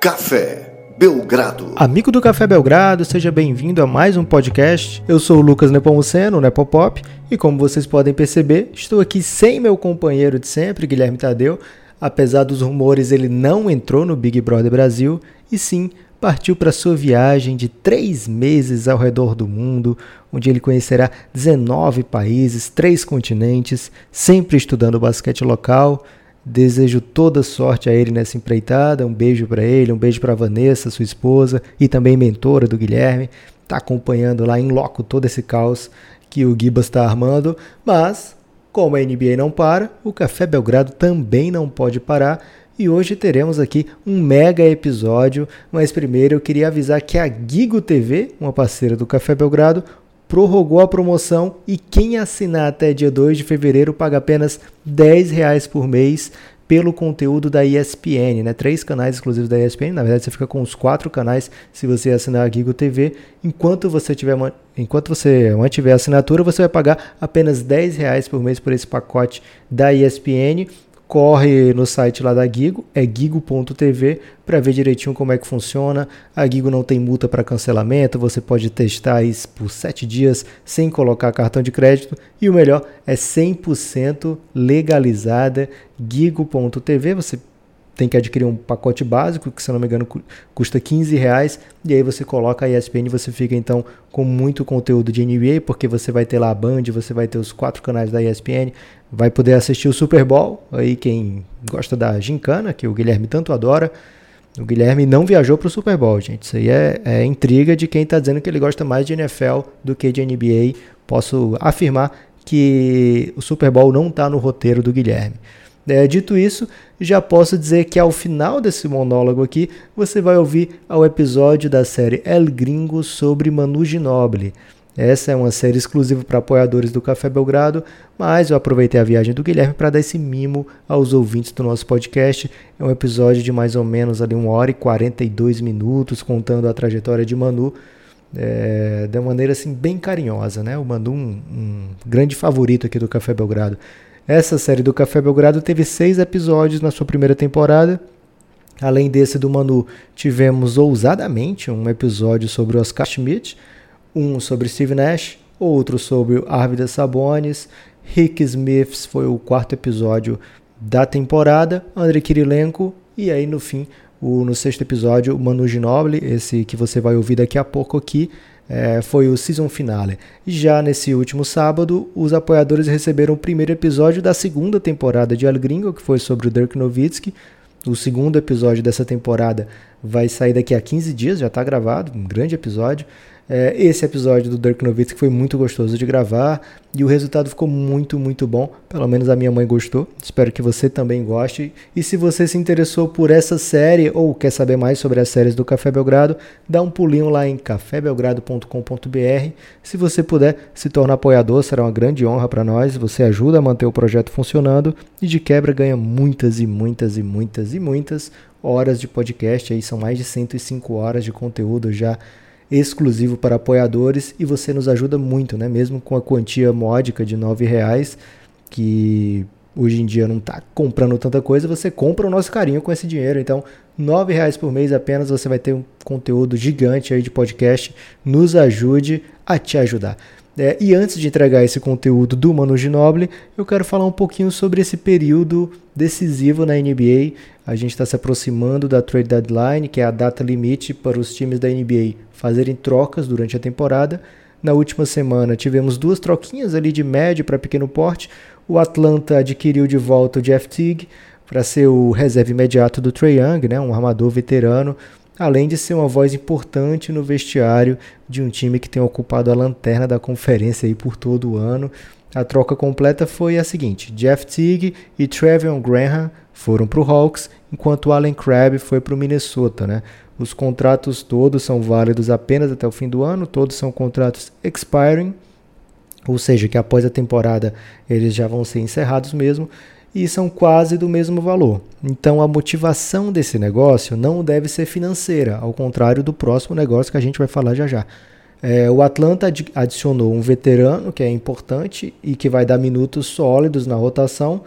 Café Belgrado. Amigo do Café Belgrado, seja bem-vindo a mais um podcast. Eu sou o Lucas Nepomuceno, Nepopop, e como vocês podem perceber, estou aqui sem meu companheiro de sempre, Guilherme Tadeu. Apesar dos rumores, ele não entrou no Big Brother Brasil, e sim partiu para sua viagem de três meses ao redor do mundo, onde ele conhecerá 19 países, três continentes, sempre estudando basquete local Desejo toda sorte a ele nessa empreitada. Um beijo para ele, um beijo para Vanessa, sua esposa, e também mentora do Guilherme. Está acompanhando lá em loco todo esse caos que o Gibas está armando. Mas, como a NBA não para, o Café Belgrado também não pode parar. E hoje teremos aqui um mega episódio. Mas primeiro eu queria avisar que a Gigo TV, uma parceira do Café Belgrado, prorrogou a promoção e quem assinar até dia 2 de fevereiro paga apenas R$ reais por mês pelo conteúdo da ESPN, né? Três canais exclusivos da ESPN. Na verdade, você fica com os quatro canais se você assinar a Gigo TV. Enquanto você tiver, enquanto você mantiver a assinatura, você vai pagar apenas R$ reais por mês por esse pacote da ESPN corre no site lá da Gigo, é gigo.tv, para ver direitinho como é que funciona. A Gigo não tem multa para cancelamento, você pode testar isso por 7 dias sem colocar cartão de crédito. E o melhor, é 100% legalizada. Gigo.tv, você tem que adquirir um pacote básico, que se não me engano custa 15 reais, e aí você coloca a ESPN e você fica então com muito conteúdo de NBA, porque você vai ter lá a Band, você vai ter os quatro canais da ESPN, vai poder assistir o Super Bowl, aí quem gosta da gincana, que o Guilherme tanto adora, o Guilherme não viajou para o Super Bowl, gente. Isso aí é, é intriga de quem está dizendo que ele gosta mais de NFL do que de NBA. Posso afirmar que o Super Bowl não está no roteiro do Guilherme. É, dito isso, já posso dizer que ao final desse monólogo aqui, você vai ouvir o episódio da série El Gringo sobre Manu Ginobili. Essa é uma série exclusiva para apoiadores do Café Belgrado, mas eu aproveitei a viagem do Guilherme para dar esse mimo aos ouvintes do nosso podcast. É um episódio de mais ou menos ali 1 hora e 42 minutos, contando a trajetória de Manu. É, de uma maneira assim bem carinhosa, né? O Manu, um, um grande favorito aqui do Café Belgrado. Essa série do Café Belgrado teve seis episódios na sua primeira temporada. Além desse do Manu, tivemos ousadamente um episódio sobre Oscar Schmidt, um sobre Steve Nash, outro sobre Arvidas Sabonis, Rick Smiths foi o quarto episódio da temporada, Andrei Kirilenko e aí no fim, o, no sexto episódio, o Manu Ginobili, esse que você vai ouvir daqui a pouco aqui, é, foi o season finale. Já nesse último sábado, os apoiadores receberam o primeiro episódio da segunda temporada de El Gringo, que foi sobre o Dirk Nowitzki. O segundo episódio dessa temporada vai sair daqui a 15 dias, já está gravado, um grande episódio. É, esse episódio do Dirk Nowitzki foi muito gostoso de gravar e o resultado ficou muito, muito bom. Pelo menos a minha mãe gostou. Espero que você também goste. E se você se interessou por essa série ou quer saber mais sobre as séries do Café Belgrado, dá um pulinho lá em cafébelgrado.com.br. Se você puder se tornar apoiador, será uma grande honra para nós. Você ajuda a manter o projeto funcionando e de quebra ganha muitas e muitas e muitas e muitas horas de podcast. Aí são mais de 105 horas de conteúdo já exclusivo para apoiadores e você nos ajuda muito, né? Mesmo com a quantia módica de R$ reais, que hoje em dia não está comprando tanta coisa, você compra o nosso carinho com esse dinheiro. Então, R$ reais por mês apenas você vai ter um conteúdo gigante aí de podcast. Nos ajude a te ajudar. É, e antes de entregar esse conteúdo do Manu Ginobili, eu quero falar um pouquinho sobre esse período decisivo na NBA. A gente está se aproximando da trade deadline, que é a data limite para os times da NBA fazerem trocas durante a temporada. Na última semana tivemos duas troquinhas ali de médio para pequeno porte. O Atlanta adquiriu de volta o Jeff Teague para ser o reserva imediato do Trae Young, né, um armador veterano além de ser uma voz importante no vestiário de um time que tem ocupado a lanterna da conferência aí por todo o ano. A troca completa foi a seguinte: Jeff Teague e Trevion Graham foram para o Hawks, enquanto Allen Crabbe foi para o Minnesota. Né? Os contratos todos são válidos apenas até o fim do ano, todos são contratos expiring, ou seja, que após a temporada eles já vão ser encerrados mesmo e são quase do mesmo valor. Então a motivação desse negócio não deve ser financeira, ao contrário do próximo negócio que a gente vai falar já já. É, o Atlanta adicionou um veterano que é importante e que vai dar minutos sólidos na rotação,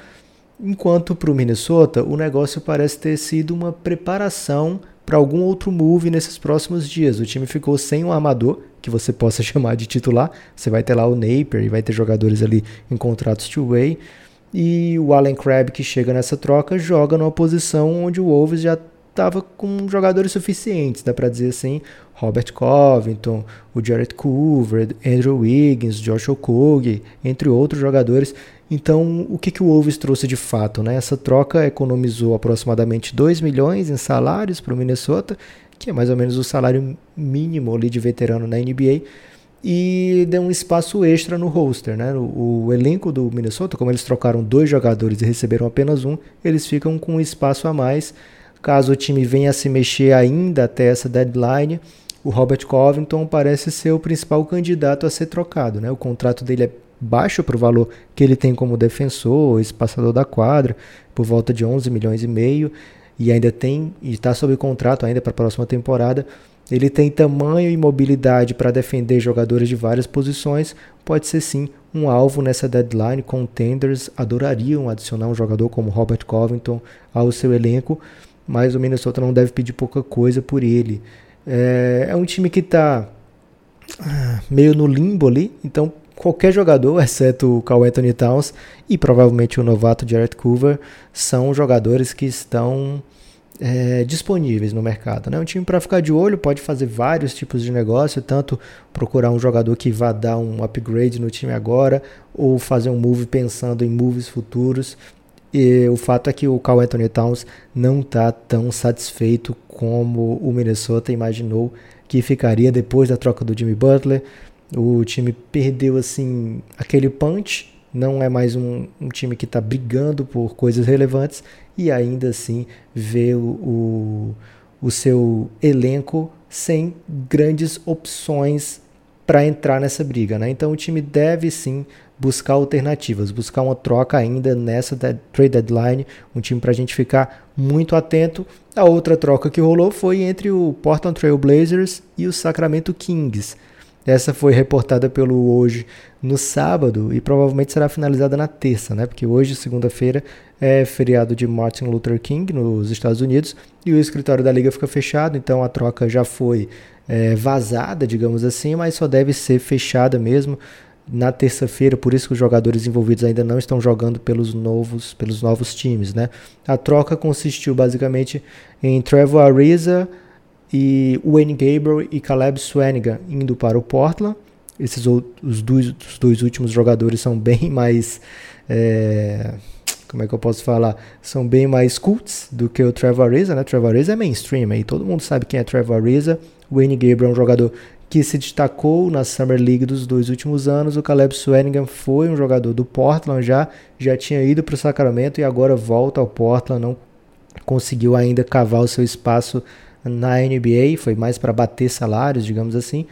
enquanto para o Minnesota o negócio parece ter sido uma preparação para algum outro move nesses próximos dias. O time ficou sem um armador que você possa chamar de titular. Você vai ter lá o Napier e vai ter jogadores ali em contratos two-way. E o Allen Crabbe que chega nessa troca joga numa posição onde o Wolves já estava com jogadores suficientes, dá para dizer assim, Robert Covington, o Jared Coover, Andrew Wiggins, Josh Okogie, entre outros jogadores. Então, o que, que o Wolves trouxe de fato? Né? Essa troca economizou aproximadamente 2 milhões em salários para o Minnesota, que é mais ou menos o salário mínimo ali de veterano na NBA, e deu um espaço extra no roster. Né? O, o elenco do Minnesota, como eles trocaram dois jogadores e receberam apenas um, eles ficam com um espaço a mais Caso o time venha a se mexer ainda até essa deadline, o Robert Covington parece ser o principal candidato a ser trocado. Né? O contrato dele é baixo para o valor que ele tem como defensor, espaçador da quadra, por volta de 11 milhões e meio, e ainda tem e está sob contrato ainda para a próxima temporada. Ele tem tamanho e mobilidade para defender jogadores de várias posições. Pode ser sim um alvo nessa deadline. Contenders adorariam adicionar um jogador como Robert Covington ao seu elenco mas o Minnesota não deve pedir pouca coisa por ele. É, é um time que está ah, meio no limbo ali, então qualquer jogador, exceto o Carl Anthony Towns e provavelmente o novato Jared Coover, são jogadores que estão é, disponíveis no mercado. Né? Um time para ficar de olho pode fazer vários tipos de negócio, tanto procurar um jogador que vá dar um upgrade no time agora, ou fazer um move pensando em moves futuros. E o fato é que o Carl Anthony Towns não está tão satisfeito como o Minnesota imaginou que ficaria depois da troca do Jimmy Butler. O time perdeu assim aquele punch, não é mais um, um time que está brigando por coisas relevantes e ainda assim vê o, o, o seu elenco sem grandes opções para entrar nessa briga. Né? Então o time deve sim buscar alternativas, buscar uma troca ainda nessa trade deadline, um time para a gente ficar muito atento. A outra troca que rolou foi entre o Portland Trail Blazers e o Sacramento Kings. Essa foi reportada pelo Hoje no sábado e provavelmente será finalizada na terça, né? Porque hoje, segunda-feira, é feriado de Martin Luther King nos Estados Unidos e o escritório da liga fica fechado, então a troca já foi é, vazada, digamos assim, mas só deve ser fechada mesmo na terça-feira, por isso que os jogadores envolvidos ainda não estão jogando pelos novos, pelos novos times, né? A troca consistiu basicamente em Trevor Ariza e Wayne Gabriel e Caleb Swanigan indo para o Portland. Esses os dois, os dois últimos jogadores são bem mais é, como é que eu posso falar? São bem mais cults do que o Trevor Ariza, né? Trevor Ariza é mainstream aí, todo mundo sabe quem é Trevor Ariza. Wayne Gabriel é um jogador que se destacou na Summer League dos dois últimos anos. O Caleb Swanigan foi um jogador do Portland já, já tinha ido para o Sacramento e agora volta ao Portland, não conseguiu ainda cavar o seu espaço na NBA, foi mais para bater salários, digamos assim.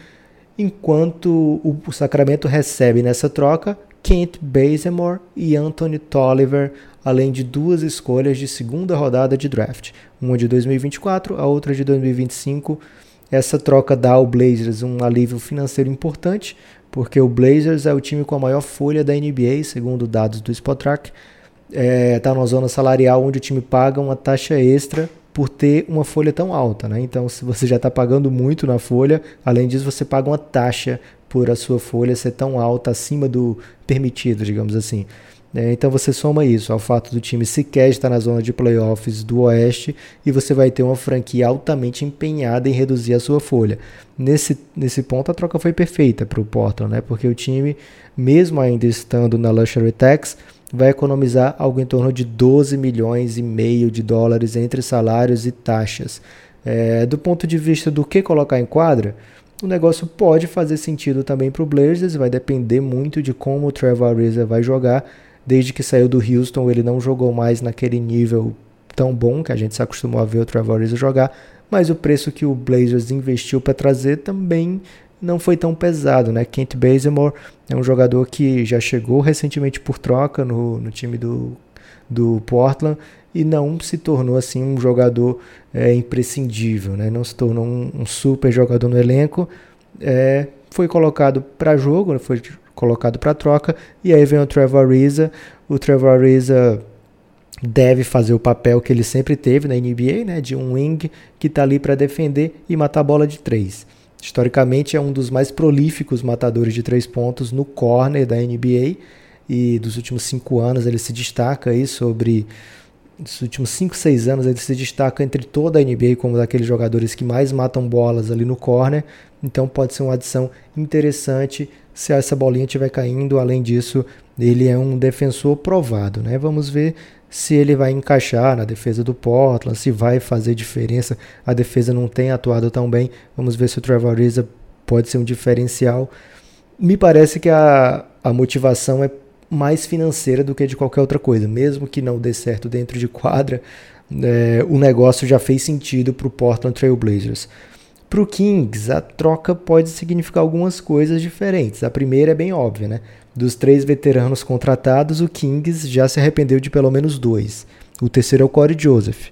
Enquanto o Sacramento recebe nessa troca Kent Bazemore e Anthony Tolliver, além de duas escolhas de segunda rodada de draft, uma de 2024, a outra de 2025 essa troca dá ao Blazers um alívio financeiro importante, porque o Blazers é o time com a maior folha da NBA, segundo dados do Spotrac. Está é, tá numa zona salarial onde o time paga uma taxa extra por ter uma folha tão alta. Né? Então, se você já está pagando muito na folha, além disso, você paga uma taxa por a sua folha ser tão alta, acima do permitido, digamos assim. É, então você soma isso ao fato do time sequer estar na zona de playoffs do Oeste e você vai ter uma franquia altamente empenhada em reduzir a sua folha. Nesse, nesse ponto a troca foi perfeita para o Portland, né? porque o time, mesmo ainda estando na Luxury Tax, vai economizar algo em torno de 12 milhões e meio de dólares entre salários e taxas. É, do ponto de vista do que colocar em quadra, o negócio pode fazer sentido também para o Blazers, vai depender muito de como o Trevor Ariza vai jogar Desde que saiu do Houston, ele não jogou mais naquele nível tão bom que a gente se acostumou a ver o Trevor Ariza jogar, mas o preço que o Blazers investiu para trazer também não foi tão pesado, né? Kent Bazemore é um jogador que já chegou recentemente por troca no, no time do, do Portland e não se tornou assim um jogador é, imprescindível, né? Não se tornou um, um super jogador no elenco, é, foi colocado para jogo, né? foi colocado para troca. E aí vem o Trevor Ariza. O Trevor Ariza deve fazer o papel que ele sempre teve na NBA, né, de um wing que está ali para defender e matar a bola de três. Historicamente é um dos mais prolíficos matadores de três pontos no corner da NBA e dos últimos cinco anos ele se destaca aí sobre nos últimos 5, 6 anos ele se destaca entre toda a NBA como daqueles jogadores que mais matam bolas ali no corner. Então pode ser uma adição interessante se essa bolinha estiver caindo. Além disso, ele é um defensor provado, né? Vamos ver se ele vai encaixar na defesa do Portland, se vai fazer diferença. A defesa não tem atuado tão bem. Vamos ver se o Trevor Ariza pode ser um diferencial. Me parece que a, a motivação é mais financeira do que de qualquer outra coisa. Mesmo que não dê certo dentro de quadra, é, o negócio já fez sentido para o Portland Trail Blazers. Para o Kings, a troca pode significar algumas coisas diferentes. A primeira é bem óbvia, né? Dos três veteranos contratados, o Kings já se arrependeu de pelo menos dois. O terceiro é o Corey Joseph.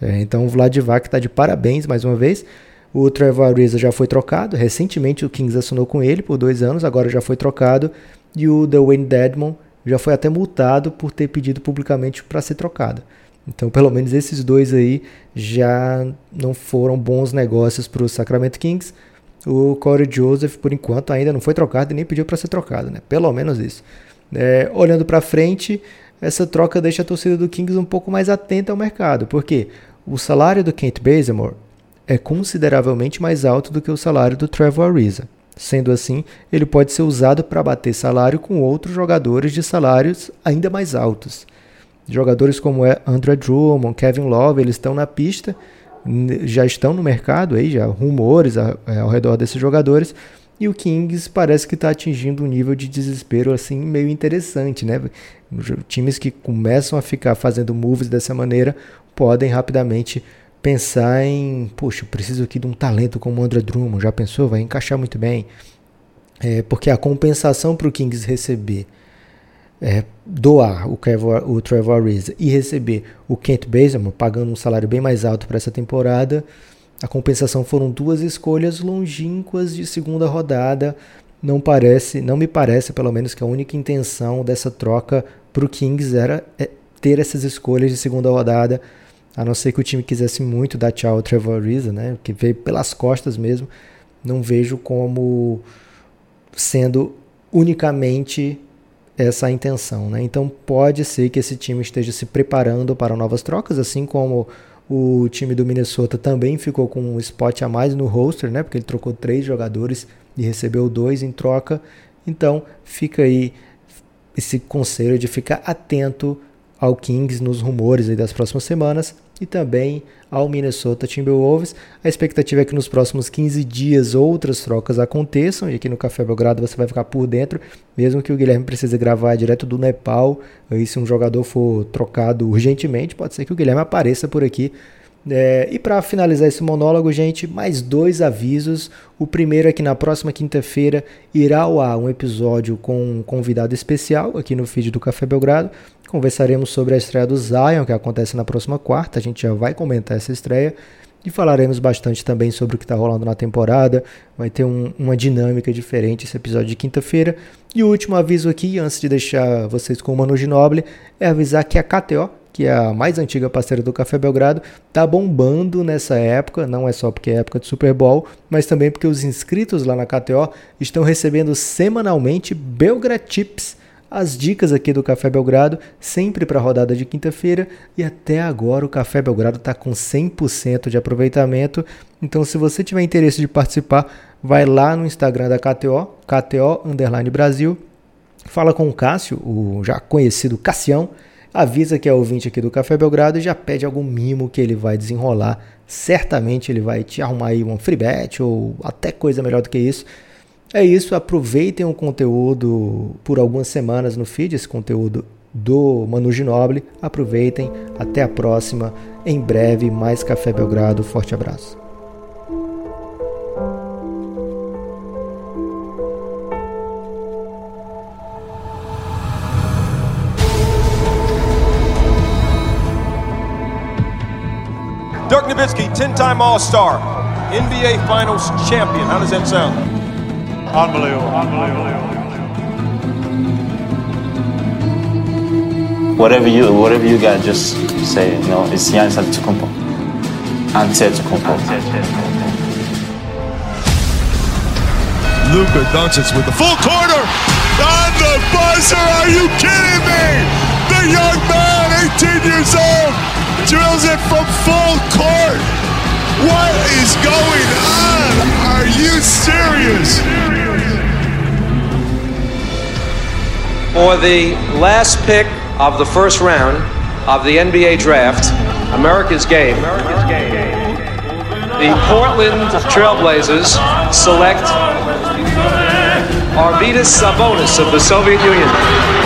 É, então o Vladivac está de parabéns mais uma vez. O Trevor Ariza já foi trocado. Recentemente o Kings assinou com ele por dois anos, agora já foi trocado e o Dwayne Dedmon já foi até multado por ter pedido publicamente para ser trocado. Então, pelo menos esses dois aí já não foram bons negócios para o Sacramento Kings. O Corey Joseph, por enquanto, ainda não foi trocado e nem pediu para ser trocado, né? Pelo menos isso. É, olhando para frente, essa troca deixa a torcida do Kings um pouco mais atenta ao mercado, porque o salário do Kent Bazemore é consideravelmente mais alto do que o salário do Trevor Ariza. Sendo assim, ele pode ser usado para bater salário com outros jogadores de salários ainda mais altos. Jogadores como Andrew Drummond, Kevin Love, eles estão na pista, já estão no mercado aí, já rumores é, ao redor desses jogadores. E o Kings parece que está atingindo um nível de desespero assim meio interessante, né? Times que começam a ficar fazendo moves dessa maneira podem rapidamente pensar em, poxa, preciso aqui de um talento como o André Drummond, já pensou? Vai encaixar muito bem. É, porque a compensação para o Kings receber, é, doar o, Trevor, o Trevor Ariza e receber o Kent Bazemore, pagando um salário bem mais alto para essa temporada, a compensação foram duas escolhas longínquas de segunda rodada. Não parece, não me parece, pelo menos, que a única intenção dessa troca para o Kings era é, ter essas escolhas de segunda rodada a não ser que o time quisesse muito dar tchau ao Trevor Ariza, né? Que veio pelas costas mesmo. Não vejo como sendo unicamente essa intenção, né? Então pode ser que esse time esteja se preparando para novas trocas, assim como o time do Minnesota também ficou com um spot a mais no roster, né? Porque ele trocou três jogadores e recebeu dois em troca. Então fica aí esse conselho de ficar atento ao Kings nos rumores das próximas semanas e também ao Minnesota Timberwolves. A expectativa é que nos próximos 15 dias outras trocas aconteçam e aqui no Café Belgrado você vai ficar por dentro, mesmo que o Guilherme precise gravar direto do Nepal. Aí se um jogador for trocado urgentemente, pode ser que o Guilherme apareça por aqui é, e para finalizar esse monólogo, gente, mais dois avisos. O primeiro é que na próxima quinta-feira irá ao ar um episódio com um convidado especial aqui no feed do Café Belgrado. Conversaremos sobre a estreia do Zion, que acontece na próxima quarta. A gente já vai comentar essa estreia. E falaremos bastante também sobre o que está rolando na temporada. Vai ter um, uma dinâmica diferente esse episódio de quinta-feira. E o último aviso aqui, antes de deixar vocês com o Manu Ginoble, é avisar que a KTO que é a mais antiga parceira do Café Belgrado, tá bombando nessa época, não é só porque é época de Super Bowl, mas também porque os inscritos lá na KTO estão recebendo semanalmente Belgratips, as dicas aqui do Café Belgrado, sempre para a rodada de quinta-feira, e até agora o Café Belgrado está com 100% de aproveitamento. Então, se você tiver interesse de participar, vai lá no Instagram da KTO, KTO Brasil, fala com o Cássio, o já conhecido Cassião, avisa que é ouvinte aqui do Café Belgrado e já pede algum mimo que ele vai desenrolar. Certamente ele vai te arrumar aí um free bet ou até coisa melhor do que isso. É isso, aproveitem o conteúdo por algumas semanas no feed, esse conteúdo do Manu Ginoble. Aproveitem, até a próxima. Em breve, mais Café Belgrado. Forte abraço. Dirk Nowitzki, 10-time All-Star, NBA Finals champion. How does that sound? Unbelievable. Unbelievable. whatever you whatever you got, just say it. No, it's Giannis Antetokounmpo. Antetokounmpo. Luka Doncic with the full corner on the buzzer. Are you kidding me? The young man, 18 years old, drills it from full court. What is going on? Are you serious? For the last pick of the first round of the NBA draft, America's game. The Portland Trailblazers select Arvidas Sabonis of the Soviet Union.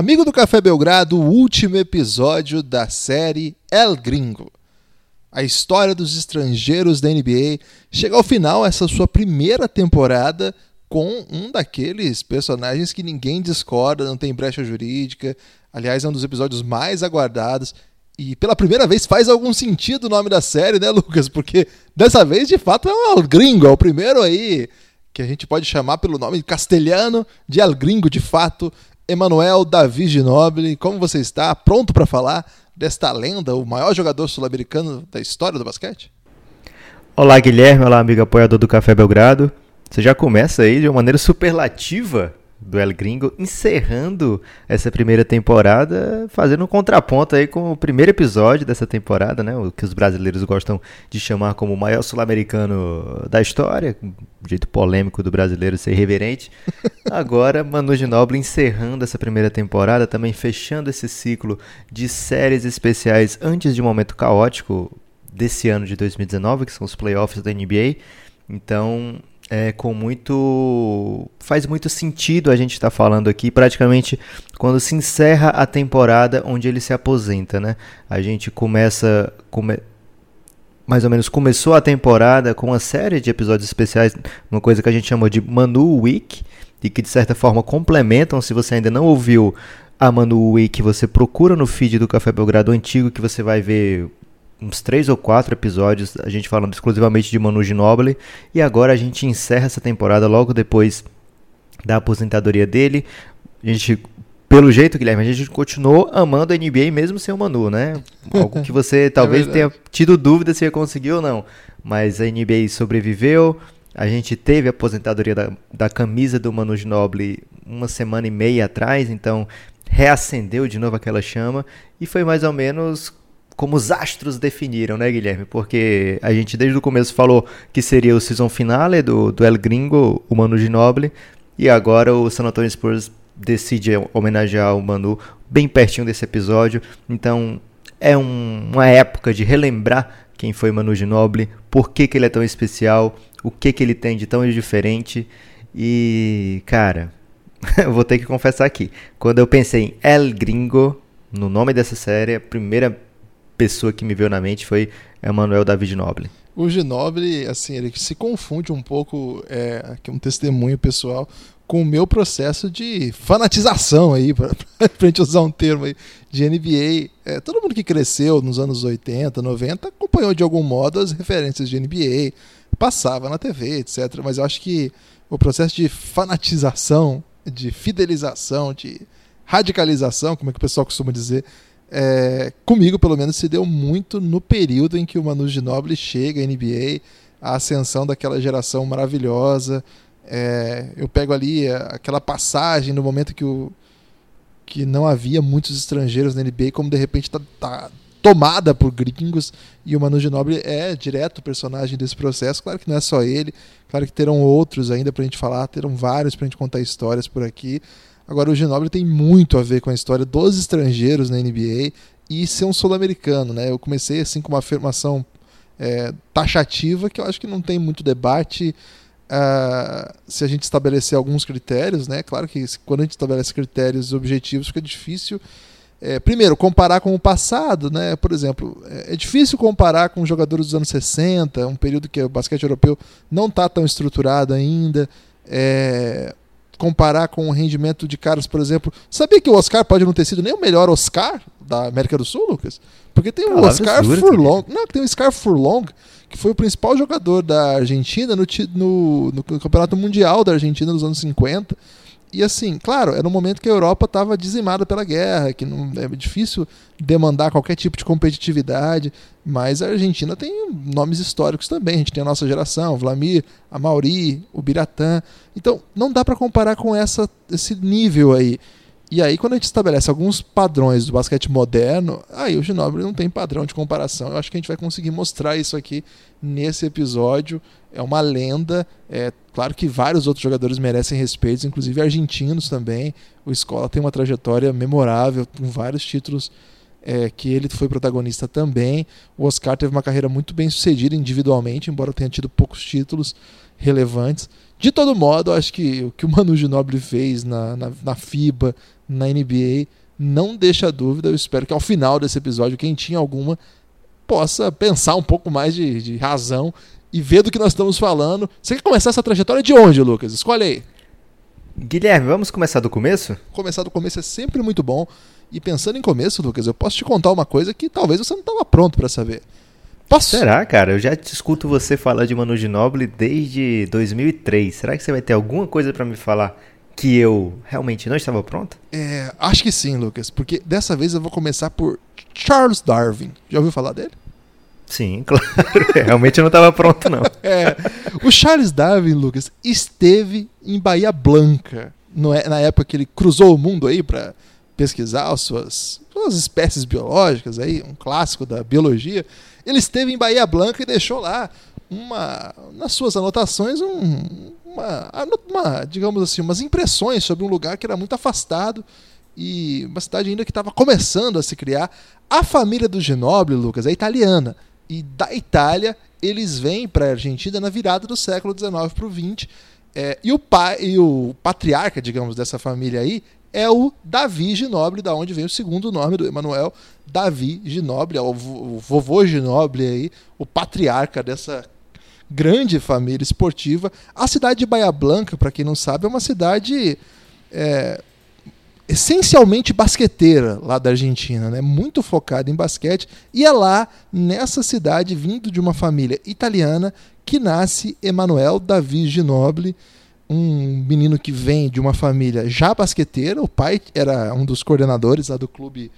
Amigo do Café Belgrado, o último episódio da série El Gringo. A história dos estrangeiros da NBA chega ao final essa sua primeira temporada com um daqueles personagens que ninguém discorda, não tem brecha jurídica. Aliás, é um dos episódios mais aguardados. E pela primeira vez faz algum sentido o nome da série, né, Lucas? Porque dessa vez, de fato, é um Gringo, é o primeiro aí que a gente pode chamar pelo nome castelhano de El Gringo, de fato. Emanuel Davi Ginobili, como você está? Pronto para falar desta lenda, o maior jogador sul-americano da história do basquete? Olá, Guilherme. Olá, amigo apoiador do Café Belgrado. Você já começa aí de uma maneira superlativa do El Gringo, encerrando essa primeira temporada, fazendo um contraponto aí com o primeiro episódio dessa temporada, né? O que os brasileiros gostam de chamar como o maior sul-americano da história, um jeito polêmico do brasileiro ser irreverente. Agora, Manu Ginóbili encerrando essa primeira temporada, também fechando esse ciclo de séries especiais antes de um momento caótico desse ano de 2019, que são os playoffs da NBA. Então, é, com muito. Faz muito sentido a gente estar tá falando aqui, praticamente quando se encerra a temporada onde ele se aposenta, né? A gente começa. Come... Mais ou menos começou a temporada com uma série de episódios especiais, uma coisa que a gente chamou de Manu Week, e que de certa forma complementam. Se você ainda não ouviu a Manu Week, você procura no feed do Café Belgrado antigo que você vai ver uns três ou quatro episódios, a gente falando exclusivamente de Manu Ginóbili, e agora a gente encerra essa temporada logo depois da aposentadoria dele. A gente, pelo jeito, Guilherme, a gente continuou amando a NBA mesmo sem o Manu, né? Algo que você talvez é tenha tido dúvida se ia conseguir ou não, mas a NBA sobreviveu. A gente teve a aposentadoria da, da camisa do Manu Ginóbili uma semana e meia atrás, então reacendeu de novo aquela chama e foi mais ou menos como os astros definiram, né, Guilherme? Porque a gente desde o começo falou que seria o season finale do, do El Gringo, o Manu Ginobili, e agora o San Antonio Spurs decide homenagear o Manu bem pertinho desse episódio. Então é um, uma época de relembrar quem foi Manu Ginobili, por que, que ele é tão especial, o que, que ele tem de tão diferente. E, cara, vou ter que confessar aqui. Quando eu pensei em El Gringo, no nome dessa série, a primeira pessoa que me veio na mente foi Emanuel David Noble. O Ginobili, assim, ele se confunde um pouco, é, aqui um testemunho pessoal, com o meu processo de fanatização aí, para a gente usar um termo aí, de NBA. É, todo mundo que cresceu nos anos 80, 90, acompanhou de algum modo as referências de NBA, passava na TV, etc. Mas eu acho que o processo de fanatização, de fidelização, de radicalização, como é que o pessoal costuma dizer, é, comigo pelo menos se deu muito no período em que o Manu Ginobili chega à NBA, a ascensão daquela geração maravilhosa. É, eu pego ali aquela passagem no momento que, o, que não havia muitos estrangeiros na NBA, como de repente está tá tomada por gringos e o Manu Ginobili é direto personagem desse processo. Claro que não é só ele, claro que terão outros ainda para a gente falar, terão vários para a gente contar histórias por aqui. Agora, o Ginobili tem muito a ver com a história dos estrangeiros na NBA e ser um sul-americano. Né? Eu comecei assim com uma afirmação é, taxativa que eu acho que não tem muito debate uh, se a gente estabelecer alguns critérios. Né? Claro que quando a gente estabelece critérios objetivos fica difícil. É, primeiro, comparar com o passado, né? Por exemplo, é, é difícil comparar com jogadores dos anos 60, um período que o basquete europeu não está tão estruturado ainda. É, comparar com o rendimento de caras, por exemplo. Sabia que o Oscar pode não ter sido nem o melhor Oscar da América do Sul, Lucas? Porque tem o Oscar Furlong. Não, tem o Oscar Furlong, que foi o principal jogador da Argentina no, no, no Campeonato Mundial da Argentina nos anos 50. E assim, claro, era um momento que a Europa estava dizimada pela guerra, que não é difícil demandar qualquer tipo de competitividade, mas a Argentina tem nomes históricos também. A gente tem a nossa geração, o Vlamir, a Mauri, o Biratã. Então, não dá para comparar com essa, esse nível aí. E aí, quando a gente estabelece alguns padrões do basquete moderno, aí o Ginobili não tem padrão de comparação. Eu acho que a gente vai conseguir mostrar isso aqui nesse episódio. É uma lenda. É claro que vários outros jogadores merecem respeito, inclusive argentinos também. O Escola tem uma trajetória memorável, com vários títulos é, que ele foi protagonista também. O Oscar teve uma carreira muito bem sucedida individualmente, embora tenha tido poucos títulos relevantes. De todo modo, acho que o que o Manu Ginobili fez na, na, na FIBA, na NBA, não deixa dúvida. Eu espero que ao final desse episódio, quem tinha alguma, possa pensar um pouco mais de, de razão e ver do que nós estamos falando. Você quer começar essa trajetória de onde, Lucas? Escolhe aí. Guilherme, vamos começar do começo? Começar do começo é sempre muito bom. E pensando em começo, Lucas, eu posso te contar uma coisa que talvez você não estava pronto para saber. Posso? Será, cara? Eu já te escuto você falar de Manu Ginobili desde 2003. Será que você vai ter alguma coisa pra me falar que eu realmente não estava pronto? É, acho que sim, Lucas, porque dessa vez eu vou começar por Charles Darwin. Já ouviu falar dele? Sim, claro. realmente eu não estava pronto, não. É, o Charles Darwin, Lucas, esteve em Bahia Blanca no é- na época que ele cruzou o mundo aí para pesquisar as suas, suas espécies biológicas aí, um clássico da biologia. Ele esteve em Bahia Blanca e deixou lá uma nas suas anotações um- uma, uma, digamos assim, umas impressões sobre um lugar que era muito afastado e uma cidade ainda que estava começando a se criar. A família do Ginobili, Lucas, é italiana. E da Itália, eles vêm para a Argentina na virada do século XIX para o XX. É, e, o pai, e o patriarca, digamos, dessa família aí é o Davi Ginobili, da onde vem o segundo nome do Emanuel, Davi Ginobili, é o, vo- o vovô Ginobili aí, o patriarca dessa grande família esportiva. A cidade de Bahia Blanca, para quem não sabe, é uma cidade é, essencialmente basqueteira lá da Argentina, né? muito focada em basquete. E é lá, nessa cidade, vindo de uma família italiana, que nasce Emanuel Davi Ginobili, um menino que vem de uma família já basqueteira. O pai era um dos coordenadores lá do clube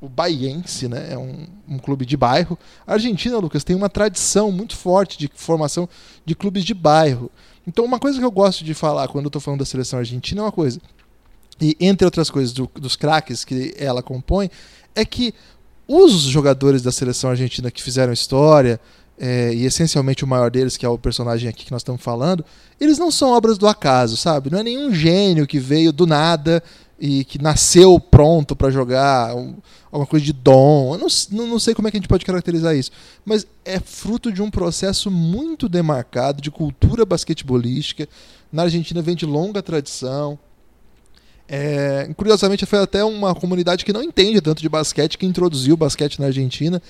o Baiense, né? É um, um clube de bairro. A Argentina, Lucas, tem uma tradição muito forte de formação de clubes de bairro. Então, uma coisa que eu gosto de falar quando eu estou falando da seleção argentina é uma coisa. E entre outras coisas do- dos craques que ela compõe, é que os jogadores da seleção argentina que fizeram história, é, e essencialmente o maior deles, que é o personagem aqui que nós estamos falando, eles não são obras do acaso, sabe? Não é nenhum gênio que veio do nada e que nasceu pronto para jogar, um- alguma coisa de dom. Eu não, não sei como é que a gente pode caracterizar isso, mas é fruto de um processo muito demarcado de cultura basquetebolística. Na Argentina vem de longa tradição. É, curiosamente, foi até uma comunidade que não entende tanto de basquete que introduziu o basquete na Argentina,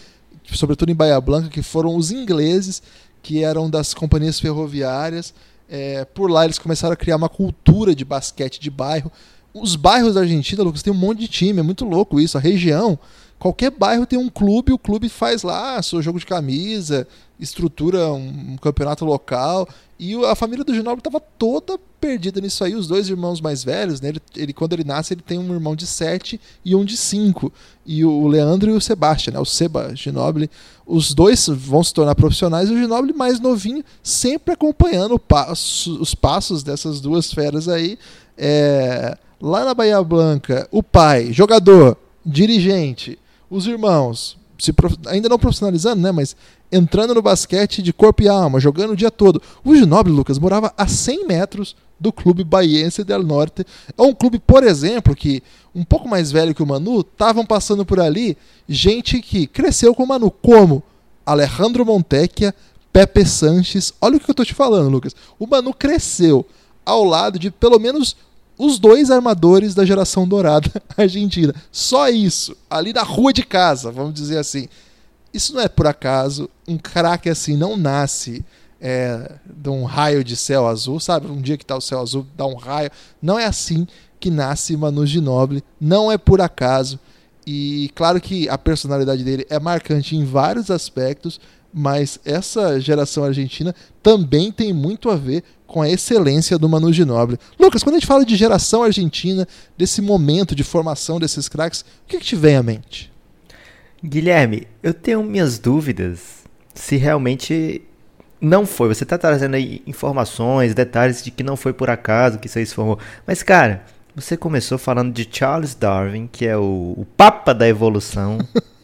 sobretudo em Bahia Blanca, que foram os ingleses, que eram das companhias ferroviárias. É, por lá eles começaram a criar uma cultura de basquete de bairro. Os bairros da Argentina, Lucas, tem um monte de time, é muito louco isso. A região, qualquer bairro tem um clube, o clube faz lá seu jogo de camisa, estrutura um, um campeonato local. E a família do Ginobili estava toda perdida nisso aí. Os dois irmãos mais velhos, né? Ele, ele- quando ele nasce, ele tem um irmão de 7 e um de 5. E o Leandro e o Sebastião, né? O Seba Ginobili. Os dois vão se tornar profissionais e o Ginobili mais novinho, sempre acompanhando passo- os passos dessas duas feras aí. É, lá na Bahia Blanca, o pai, jogador, dirigente, os irmãos, se prof- ainda não profissionalizando, né? Mas entrando no basquete de corpo e alma, jogando o dia todo. O Ginobili, Lucas, morava a 100 metros do clube Baiense del Norte. É um clube, por exemplo, que um pouco mais velho que o Manu, estavam passando por ali gente que cresceu com o Manu, como Alejandro Montecchia, Pepe Sanches. Olha o que eu tô te falando, Lucas. O Manu cresceu ao lado de pelo menos os dois armadores da geração dourada argentina. Só isso, ali na rua de casa, vamos dizer assim. Isso não é por acaso. Um craque assim não nasce é, de um raio de céu azul, sabe? Um dia que tá o céu azul, dá um raio. Não é assim que nasce Manu Ginóbili, não é por acaso. E claro que a personalidade dele é marcante em vários aspectos, mas essa geração argentina também tem muito a ver com a excelência do Manu Ginóbili. Lucas, quando a gente fala de geração argentina, desse momento de formação desses craques, o que, que te vem à mente? Guilherme, eu tenho minhas dúvidas se realmente não foi. Você está trazendo aí informações, detalhes de que não foi por acaso que isso aí se formou. Mas, cara, você começou falando de Charles Darwin, que é o, o papa da evolução.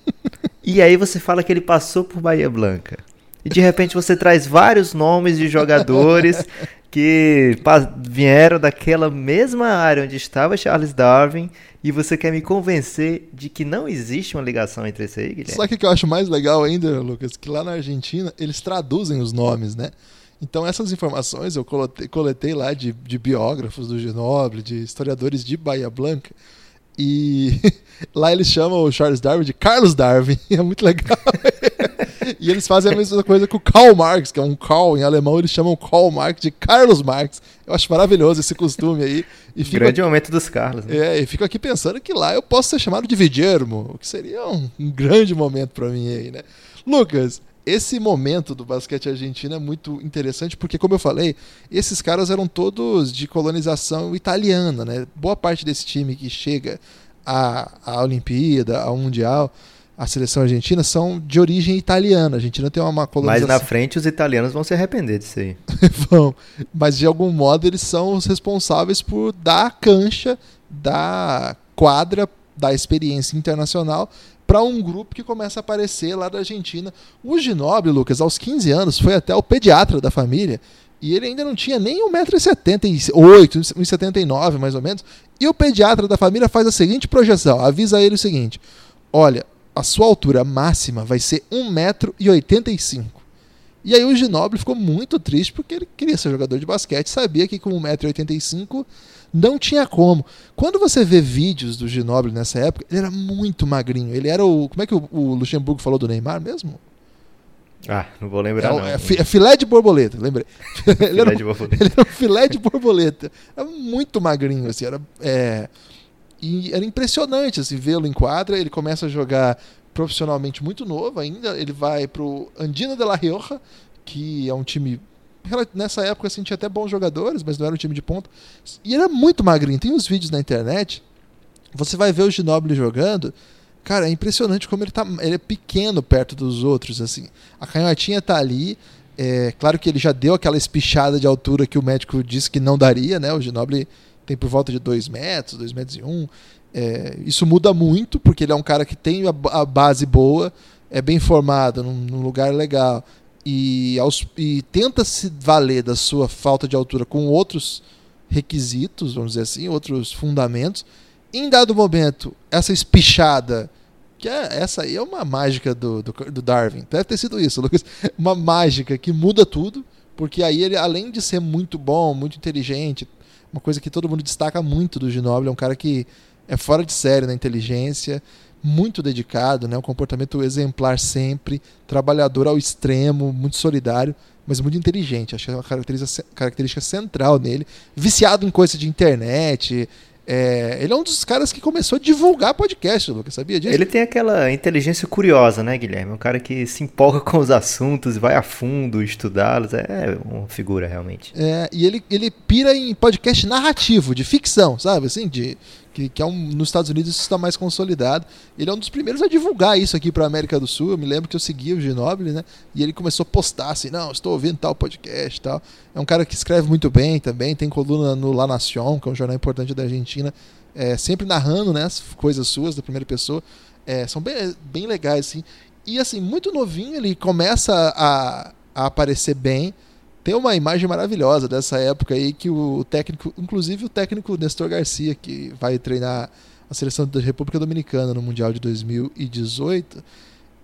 e aí você fala que ele passou por Bahia Blanca. E de repente você traz vários nomes de jogadores que vieram daquela mesma área onde estava Charles Darwin e você quer me convencer de que não existe uma ligação entre esse aí, Guilherme? Sabe o que eu acho mais legal ainda, Lucas? Que lá na Argentina eles traduzem os nomes, né? Então essas informações eu coletei, coletei lá de, de biógrafos do Genoble, de historiadores de Bahia Blanca. E lá eles chamam o Charles Darwin de Carlos Darwin. É muito legal. e eles fazem a mesma coisa com o Karl Marx, que é um Karl em alemão, eles chamam Karl Marx de Carlos Marx. Eu acho maravilhoso esse costume aí. E fico Grande aqui, momento dos Carlos. Né? É, e fico aqui pensando que lá eu posso ser chamado de Vigermo, o que seria um, um grande momento para mim aí, né? Lucas, esse momento do basquete argentino é muito interessante porque, como eu falei, esses caras eram todos de colonização italiana, né? Boa parte desse time que chega à, à Olimpíada, ao Mundial, a seleção argentina são de origem italiana. A Argentina tem uma colonização. Mas na frente os italianos vão se arrepender disso aí. vão. Mas de algum modo eles são os responsáveis por dar a cancha da quadra da experiência internacional para um grupo que começa a aparecer lá da Argentina. O Ginoble, Lucas, aos 15 anos, foi até o pediatra da família e ele ainda não tinha nem 1,78m, 1,79m mais ou menos. E o pediatra da família faz a seguinte projeção: avisa ele o seguinte: olha, a sua altura máxima vai ser 1,85m. E aí o Ginoble ficou muito triste porque ele queria ser jogador de basquete, sabia que com 1,85m não tinha como. Quando você vê vídeos do Ginoble nessa época, ele era muito magrinho. Ele era o. Como é que o, o Luxemburgo falou do Neymar mesmo? Ah, não vou lembrar. É, não. É, é filé de borboleta, lembrei. ele, era, de borboleta. ele era um filé de borboleta. Era muito magrinho, assim. Era, é, e era impressionante assim, vê-lo em quadra. Ele começa a jogar profissionalmente muito novo ainda. Ele vai pro Andina de la Rioja, que é um time nessa época assim, tinha até bons jogadores, mas não era um time de ponta. E era muito magrinho. Tem uns vídeos na internet. Você vai ver o Ginobili jogando. Cara, é impressionante como ele tá. Ele é pequeno perto dos outros, assim. A canhotinha tá ali. É, claro que ele já deu aquela espichada de altura que o médico disse que não daria, né? O Ginobili tem por volta de 2 metros, 2 metros e 1. Um. É, isso muda muito, porque ele é um cara que tem a, a base boa, é bem formado, num, num lugar legal e, aos, e tenta se valer da sua falta de altura com outros requisitos, vamos dizer assim, outros fundamentos. Em dado momento, essa espichada, que é, essa aí é uma mágica do, do, do Darwin, deve ter sido isso, Lucas, uma mágica que muda tudo, porque aí ele, além de ser muito bom, muito inteligente, uma coisa que todo mundo destaca muito do Ginobili, é um cara que é fora de série na inteligência, muito dedicado, né? um comportamento exemplar sempre, trabalhador ao extremo, muito solidário, mas muito inteligente. Acho que é uma característica, característica central nele. Viciado em coisa de internet, é, ele é um dos caras que começou a divulgar podcast, Lucas, sabia disso? Ele tem aquela inteligência curiosa, né, Guilherme? Um cara que se empolga com os assuntos, vai a fundo estudá-los. É uma figura, realmente. É, e ele, ele pira em podcast narrativo, de ficção, sabe? Assim, de, que, que é um, nos Estados Unidos isso está mais consolidado. Ele é um dos primeiros a divulgar isso aqui para a América do Sul. Eu me lembro que eu seguia o Ginobili, né? E ele começou a postar assim: não, estou ouvindo tal podcast tal. É um cara que escreve muito bem também, tem coluna no La Nación, que é um jornal importante da Argentina, é, sempre narrando né, as coisas suas da primeira pessoa. É, são bem, bem legais, assim. E assim, muito novinho, ele começa a, a aparecer bem tem uma imagem maravilhosa dessa época aí que o técnico, inclusive o técnico Nestor Garcia, que vai treinar a seleção da República Dominicana no Mundial de 2018,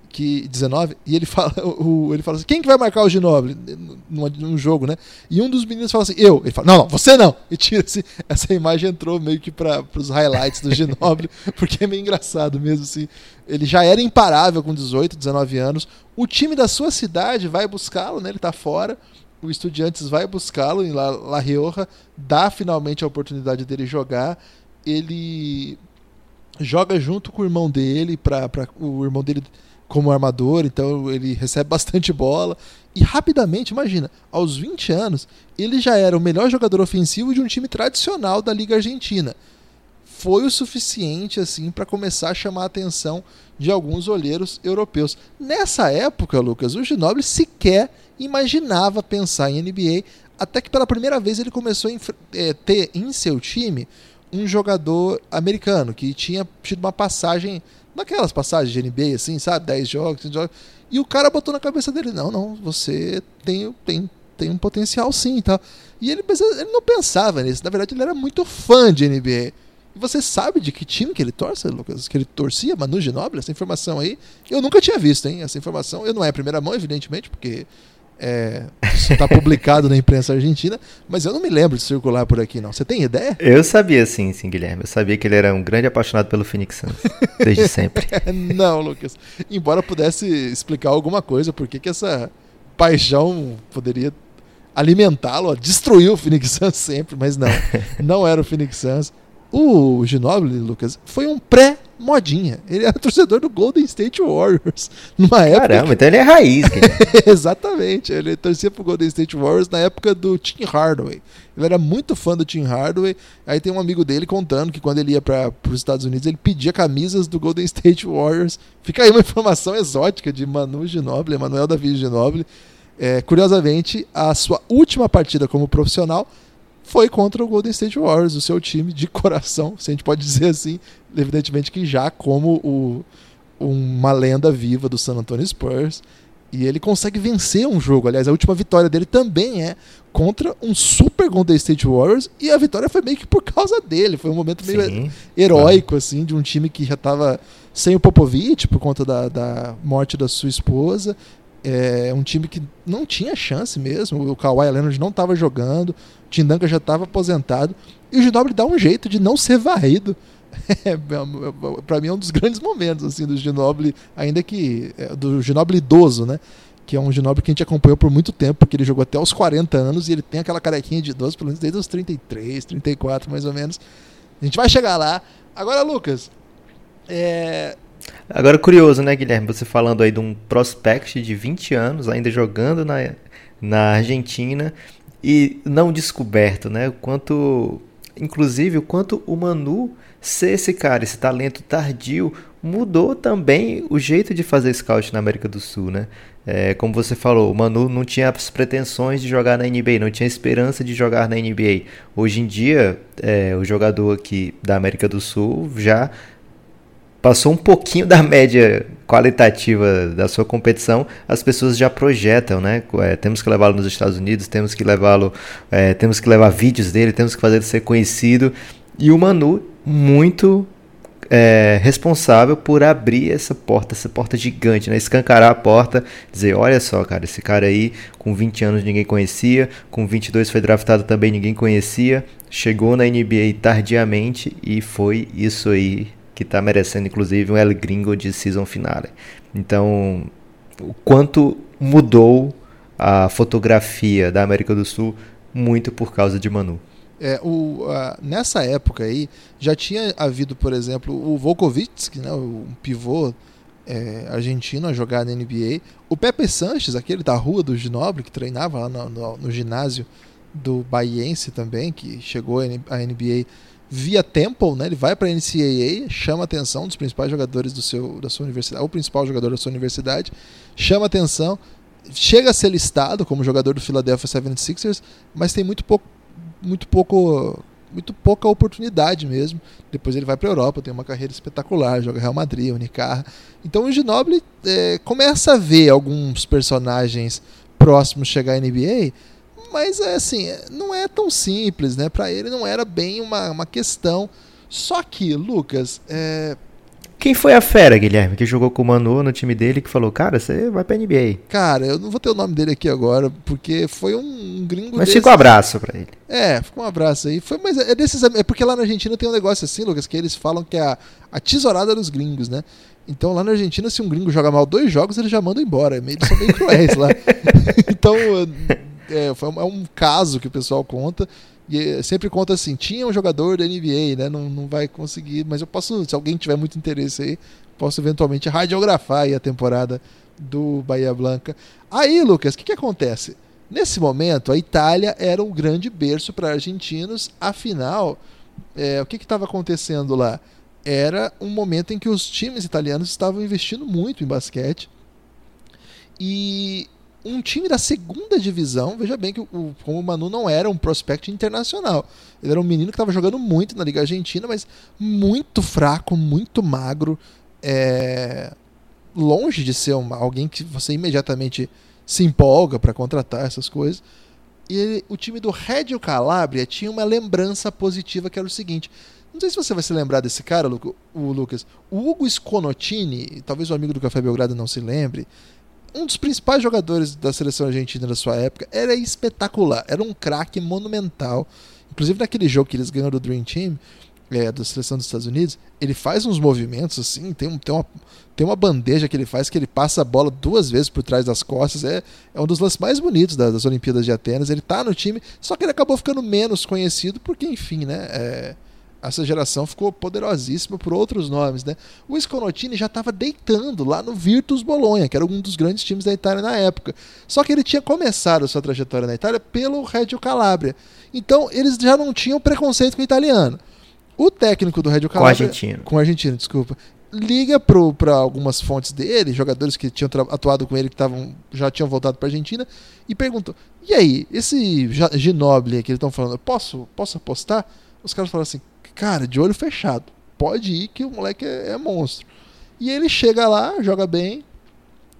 que 19 e ele fala o, ele fala assim, quem que vai marcar o Ginobili num, num jogo, né? E um dos meninos fala assim, eu. Ele fala, não, não, você não. E tira assim, essa imagem entrou meio que para os highlights do Ginobili, porque é meio engraçado mesmo assim. Ele já era imparável com 18, 19 anos. O time da sua cidade vai buscá-lo, né? Ele tá fora. O Estudiantes vai buscá-lo em La, La Rioja, dá finalmente a oportunidade dele jogar. Ele joga junto com o irmão dele para o irmão dele como armador, então ele recebe bastante bola. E rapidamente, imagina, aos 20 anos, ele já era o melhor jogador ofensivo de um time tradicional da Liga Argentina. Foi o suficiente assim para começar a chamar a atenção de alguns olheiros europeus. Nessa época, Lucas, o Ginobili sequer imaginava pensar em NBA, até que pela primeira vez ele começou a é, ter em seu time um jogador americano que tinha tido uma passagem naquelas passagens de NBA, assim, sabe? 10 jogos, 15 jogos. E o cara botou na cabeça dele: não, não, você tem, tem, tem um potencial sim tá? E ele, ele não pensava nisso. Na verdade, ele era muito fã de NBA. Você sabe de que time que ele torce, Lucas? Que ele torcia? Manu Ginóbili? Essa informação aí, eu nunca tinha visto, hein? Essa informação, eu não é a primeira mão, evidentemente, porque é, está publicado na imprensa argentina, mas eu não me lembro de circular por aqui, não. Você tem ideia? Eu sabia sim, sim, Guilherme. Eu sabia que ele era um grande apaixonado pelo Phoenix Suns, desde sempre. não, Lucas. Embora pudesse explicar alguma coisa, por que essa paixão poderia alimentá-lo, destruir o Phoenix Suns sempre, mas não. Não era o Phoenix Suns. O Ginobili, Lucas, foi um pré modinha. Ele era torcedor do Golden State Warriors. Numa época. Caramba, então ele é raiz. Exatamente. Ele torcia pro Golden State Warriors na época do Tim Hardaway. Ele era muito fã do Tim Hardaway. Aí tem um amigo dele contando que quando ele ia para os Estados Unidos, ele pedia camisas do Golden State Warriors. Fica aí uma informação exótica de Manu Ginobili, Emanuel Davi Ginobili. É, curiosamente, a sua última partida como profissional foi contra o Golden State Warriors, o seu time de coração, se a gente pode dizer assim, evidentemente que já como o, uma lenda viva do San Antonio Spurs. E ele consegue vencer um jogo. Aliás, a última vitória dele também é contra um super Golden State Warriors. E a vitória foi meio que por causa dele. Foi um momento meio Sim, heróico, assim, de um time que já estava sem o Popovich por conta da, da morte da sua esposa. É um time que não tinha chance mesmo. O Kawhi Leonard não estava jogando. Tim Duncan já estava aposentado. E o Ginobili dá um jeito de não ser varrido. É, para mim é um dos grandes momentos assim do Ginobili, ainda que é, do Ginobili idoso, né? Que é um Ginobili que a gente acompanhou por muito tempo, porque ele jogou até os 40 anos e ele tem aquela carequinha de idoso, pelo menos desde os 33, 34 mais ou menos. A gente vai chegar lá. Agora, Lucas, é, Agora, curioso, né, Guilherme? Você falando aí de um prospect de 20 anos, ainda jogando na, na Argentina e não descoberto, né? O quanto, inclusive, o quanto o Manu ser esse cara, esse talento tardio, mudou também o jeito de fazer scout na América do Sul, né? É, como você falou, o Manu não tinha as pretensões de jogar na NBA, não tinha esperança de jogar na NBA. Hoje em dia, é, o jogador aqui da América do Sul já passou um pouquinho da média qualitativa da sua competição, as pessoas já projetam, né? É, temos que levá-lo nos Estados Unidos, temos que levá-lo, é, temos que levar vídeos dele, temos que fazer ele ser conhecido. E o Manu, muito é, responsável por abrir essa porta, essa porta gigante, né? escancarar a porta, dizer: olha só, cara, esse cara aí com 20 anos ninguém conhecia, com 22 foi draftado também ninguém conhecia, chegou na NBA tardiamente e foi isso aí que está merecendo inclusive um El Gringo de season finale. Então, o quanto mudou a fotografia da América do Sul muito por causa de Manu. É, o, uh, nessa época aí já tinha havido, por exemplo, o Volkovitsky, né, um pivô é, argentino a jogar na NBA. O Pepe Sanches, aquele da rua do Ginobre, que treinava lá no, no, no ginásio do Baiense também, que chegou à NBA via Temple, né? Ele vai para a NCAA, chama a atenção dos principais jogadores do seu, da sua universidade, o principal jogador da sua universidade, chama a atenção, chega a ser listado como jogador do Philadelphia 76ers, mas tem muito pouco, muito pouco, muito pouca oportunidade mesmo. Depois ele vai para a Europa, tem uma carreira espetacular, joga Real Madrid, Unicar. Então o Ginobili é, começa a ver alguns personagens próximos chegar à NBA mas é assim, não é tão simples, né? Para ele não era bem uma, uma questão. Só que, Lucas, é, Quem foi a fera, Guilherme, que jogou com o Manu no time dele que falou, cara, você vai pra NBA? Cara, eu não vou ter o nome dele aqui agora, porque foi um, gringo Mas desse- fica um abraço pra ele. É, fica um abraço aí. Foi, mas é desses. É porque lá na Argentina tem um negócio assim, Lucas, que eles falam que é a, a tesourada dos gringos, né? Então lá na Argentina, se um gringo joga mal dois jogos, eles já mandam embora. É meio- Eles são meio cruéis lá. então, é, foi um, é um caso que o pessoal conta. E é, sempre conta assim: tinha um jogador da NBA, né? Não, não vai conseguir, mas eu posso, se alguém tiver muito interesse aí, posso eventualmente radiografar aí a temporada do Bahia Blanca. Aí, Lucas, o que, que acontece? Nesse momento, a Itália era um grande berço para argentinos, afinal, é, o que estava acontecendo lá? Era um momento em que os times italianos estavam investindo muito em basquete e um time da segunda divisão, veja bem que o, como o Manu não era um prospect internacional, ele era um menino que estava jogando muito na Liga Argentina, mas muito fraco, muito magro, é, longe de ser uma, alguém que você imediatamente se empolga para contratar essas coisas. E ele- o time do Reggio Calabria tinha uma lembrança positiva que era o seguinte. Não sei se você vai se lembrar desse cara, o Lucas. O Hugo Sconotini, talvez o amigo do Café Belgrado não se lembre, um dos principais jogadores da seleção argentina da sua época, era espetacular, era um craque monumental. Inclusive naquele jogo que eles ganham do Dream Team, é, da seleção dos Estados Unidos, ele faz uns movimentos assim, tem, um- tem, uma, tem uma bandeja que ele faz que ele passa a bola duas vezes por trás das costas. É, é um dos lances mais bonitos das, das Olimpíadas de Atenas. Ele tá no time, só que ele acabou ficando menos conhecido porque, enfim, né? é, essa geração ficou poderosíssima por outros nomes, né? O Sconotini já estava deitando lá no Virtus Bolonha, que era um dos grandes times da Itália na época. Só que ele tinha começado a sua trajetória na Itália pelo Reggio Calabria. Então, eles já não tinham preconceito com o italiano. O técnico do Reggio Com o Calabria argentino. com o argentino, desculpa. Liga para algumas fontes dele, jogadores que tinham atuado com ele, que tavam, já tinham voltado para Argentina, e perguntam: e aí, esse Ginobili que eles estão falando, posso, posso apostar? Os caras falam assim: cara, de olho fechado, pode ir que o moleque é, é monstro. E ele chega lá, joga bem.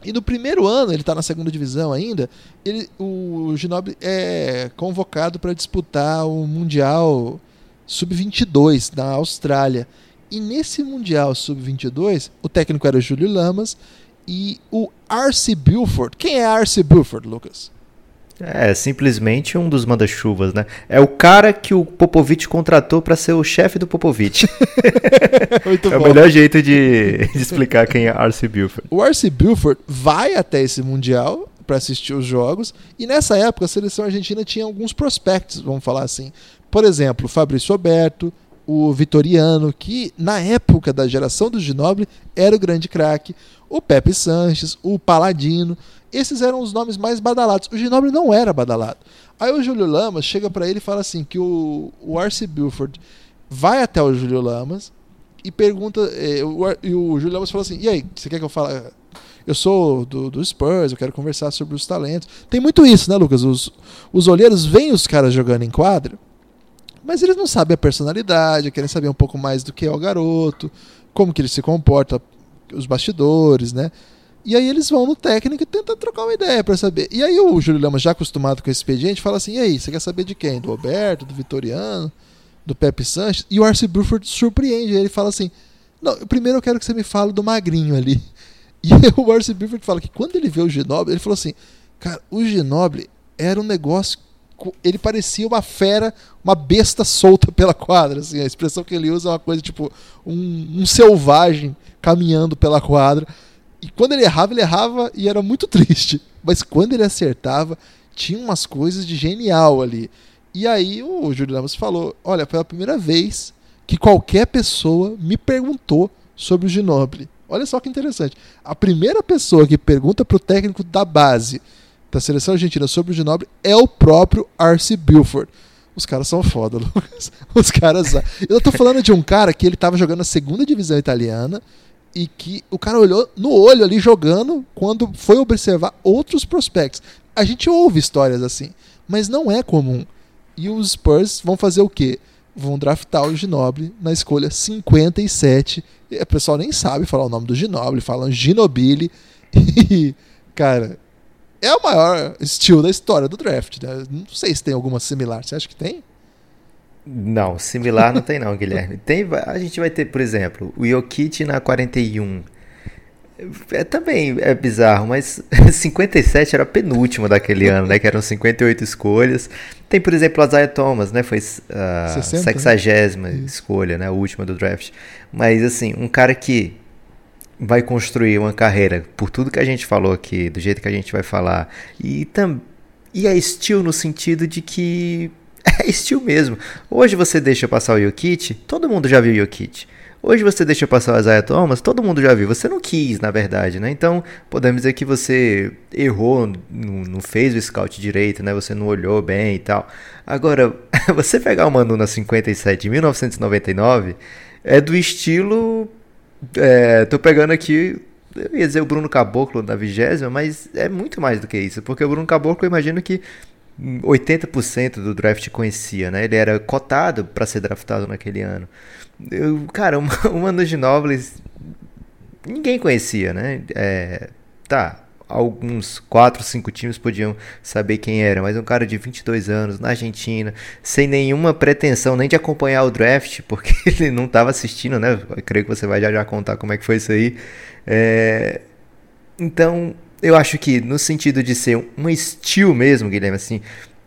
E no primeiro ano, ele está na segunda divisão ainda, ele, o Ginobili é convocado para disputar o Mundial Sub-22 na Austrália. E nesse Mundial Sub-22, o técnico era o Júlio Lamas e o Arce Buford. Quem é Arce Buford, Lucas? É, simplesmente um dos manda-chuvas, né? É o cara que o Popovich contratou pra ser o chefe do Popovich. É o melhor jeito de, de explicar quem é Arce Buford. O Arce Buford vai até esse Mundial para assistir os jogos, e nessa época a seleção argentina tinha alguns prospectos, vamos falar assim. Por exemplo, o Fabrício Alberto, o Vitoriano, que na época da geração do Ginobili era o grande craque, o Pepe Sanches, o Paladino, esses eram os nomes mais badalados. O Ginobili não era badalado. Aí o Júlio Lamas chega para ele e fala assim que o, o Arce Buford vai até o Júlio Lamas e pergunta. eh, o, Ar- e o Júlio Lamas fala assim: e aí, você quer que eu fale? Eu sou do, do Spurs, eu quero conversar sobre os talentos. Tem muito isso, né, Lucas? Os, os olheiros veem os caras jogando em quadro, mas eles não sabem a personalidade, querem saber um pouco mais do que é o garoto, como que ele se comporta, os bastidores, né? E aí eles vão no técnico e tentam trocar uma ideia para saber. E aí o Júlio Lamas, já acostumado com esse expediente, fala assim: e aí, você quer saber de quem? Do Roberto, do Vitoriano, do Pepe Sanches? E o Arce Buford surpreende. Ele fala assim: não, primeiro eu quero que você me fale do magrinho ali. E o Arce Buford fala que quando ele vê o Ginobili, ele falou assim: cara, o Ginobili era um negócio. Ele parecia uma fera, uma besta solta pela quadra. Assim, a expressão que ele usa é uma coisa tipo um, um selvagem caminhando pela quadra. E quando ele errava, ele errava e era muito triste. Mas quando ele acertava, tinha umas coisas de genial ali. E aí o Júlio Lamos falou: Olha, foi a primeira vez que qualquer pessoa me perguntou sobre o Ginobili. Olha só que interessante. A primeira pessoa que pergunta para o técnico da base da seleção argentina sobre o Ginobili é o próprio Arce Buford. Os caras são foda, Lucas. Os caras. Eu tô falando de um cara que ele tava jogando na segunda divisão italiana e que o cara olhou no olho ali jogando quando foi observar outros prospects. A gente ouve histórias assim, mas não é comum. E os Spurs vão fazer o quê? Vão draftar o Ginobili na escolha 57. E o pessoal nem sabe falar o nome do Ginobili, falam Ginobili. E, cara, é o maior estilo da história do draft. Né? Não sei se tem alguma similar. Você acha que tem? Não, similar não tem não, Guilherme. Tem, a gente vai ter, por exemplo, o Jokic na 41. É, também é bizarro, mas 57 era a penúltima daquele ano, né? Que eram 58 escolhas. Tem, por exemplo, a Isaiah Thomas, né? Foi a 60, né? escolha, né? A última do draft. Mas, assim, um cara que vai construir uma carreira, por tudo que a gente falou aqui, do jeito que a gente vai falar, e, tam, e é estilo no sentido de que é estilo mesmo. Hoje você deixa passar o Jokic, todo mundo já viu o Jokic. Hoje você deixa passar o Isaiah Thomas, todo mundo já viu. Você não quis, na verdade, né? Então, podemos dizer que você errou, não, fez o scout direito, né? Você não olhou bem e tal. Agora, você pegar o Manu na 57 de 1999 é do estilo. É, tô pegando aqui eu ia dizer o Bruno Caboclo da vigésima, mas é muito mais do que isso, porque o Bruno Caboclo eu imagino que 80% do draft conhecia, né? Ele era cotado para ser draftado naquele ano. Eu, cara, uma, uma Ginóbilis ninguém conhecia, né? É, tá, alguns 4, 5 times podiam saber quem era, mas um cara de 22 anos na Argentina, sem nenhuma pretensão nem de acompanhar o draft, porque ele não estava assistindo, né? Eu creio que você vai já, já contar como é que foi isso aí. É, então, eu acho que no sentido de ser um estilo mesmo, Guilherme, assim,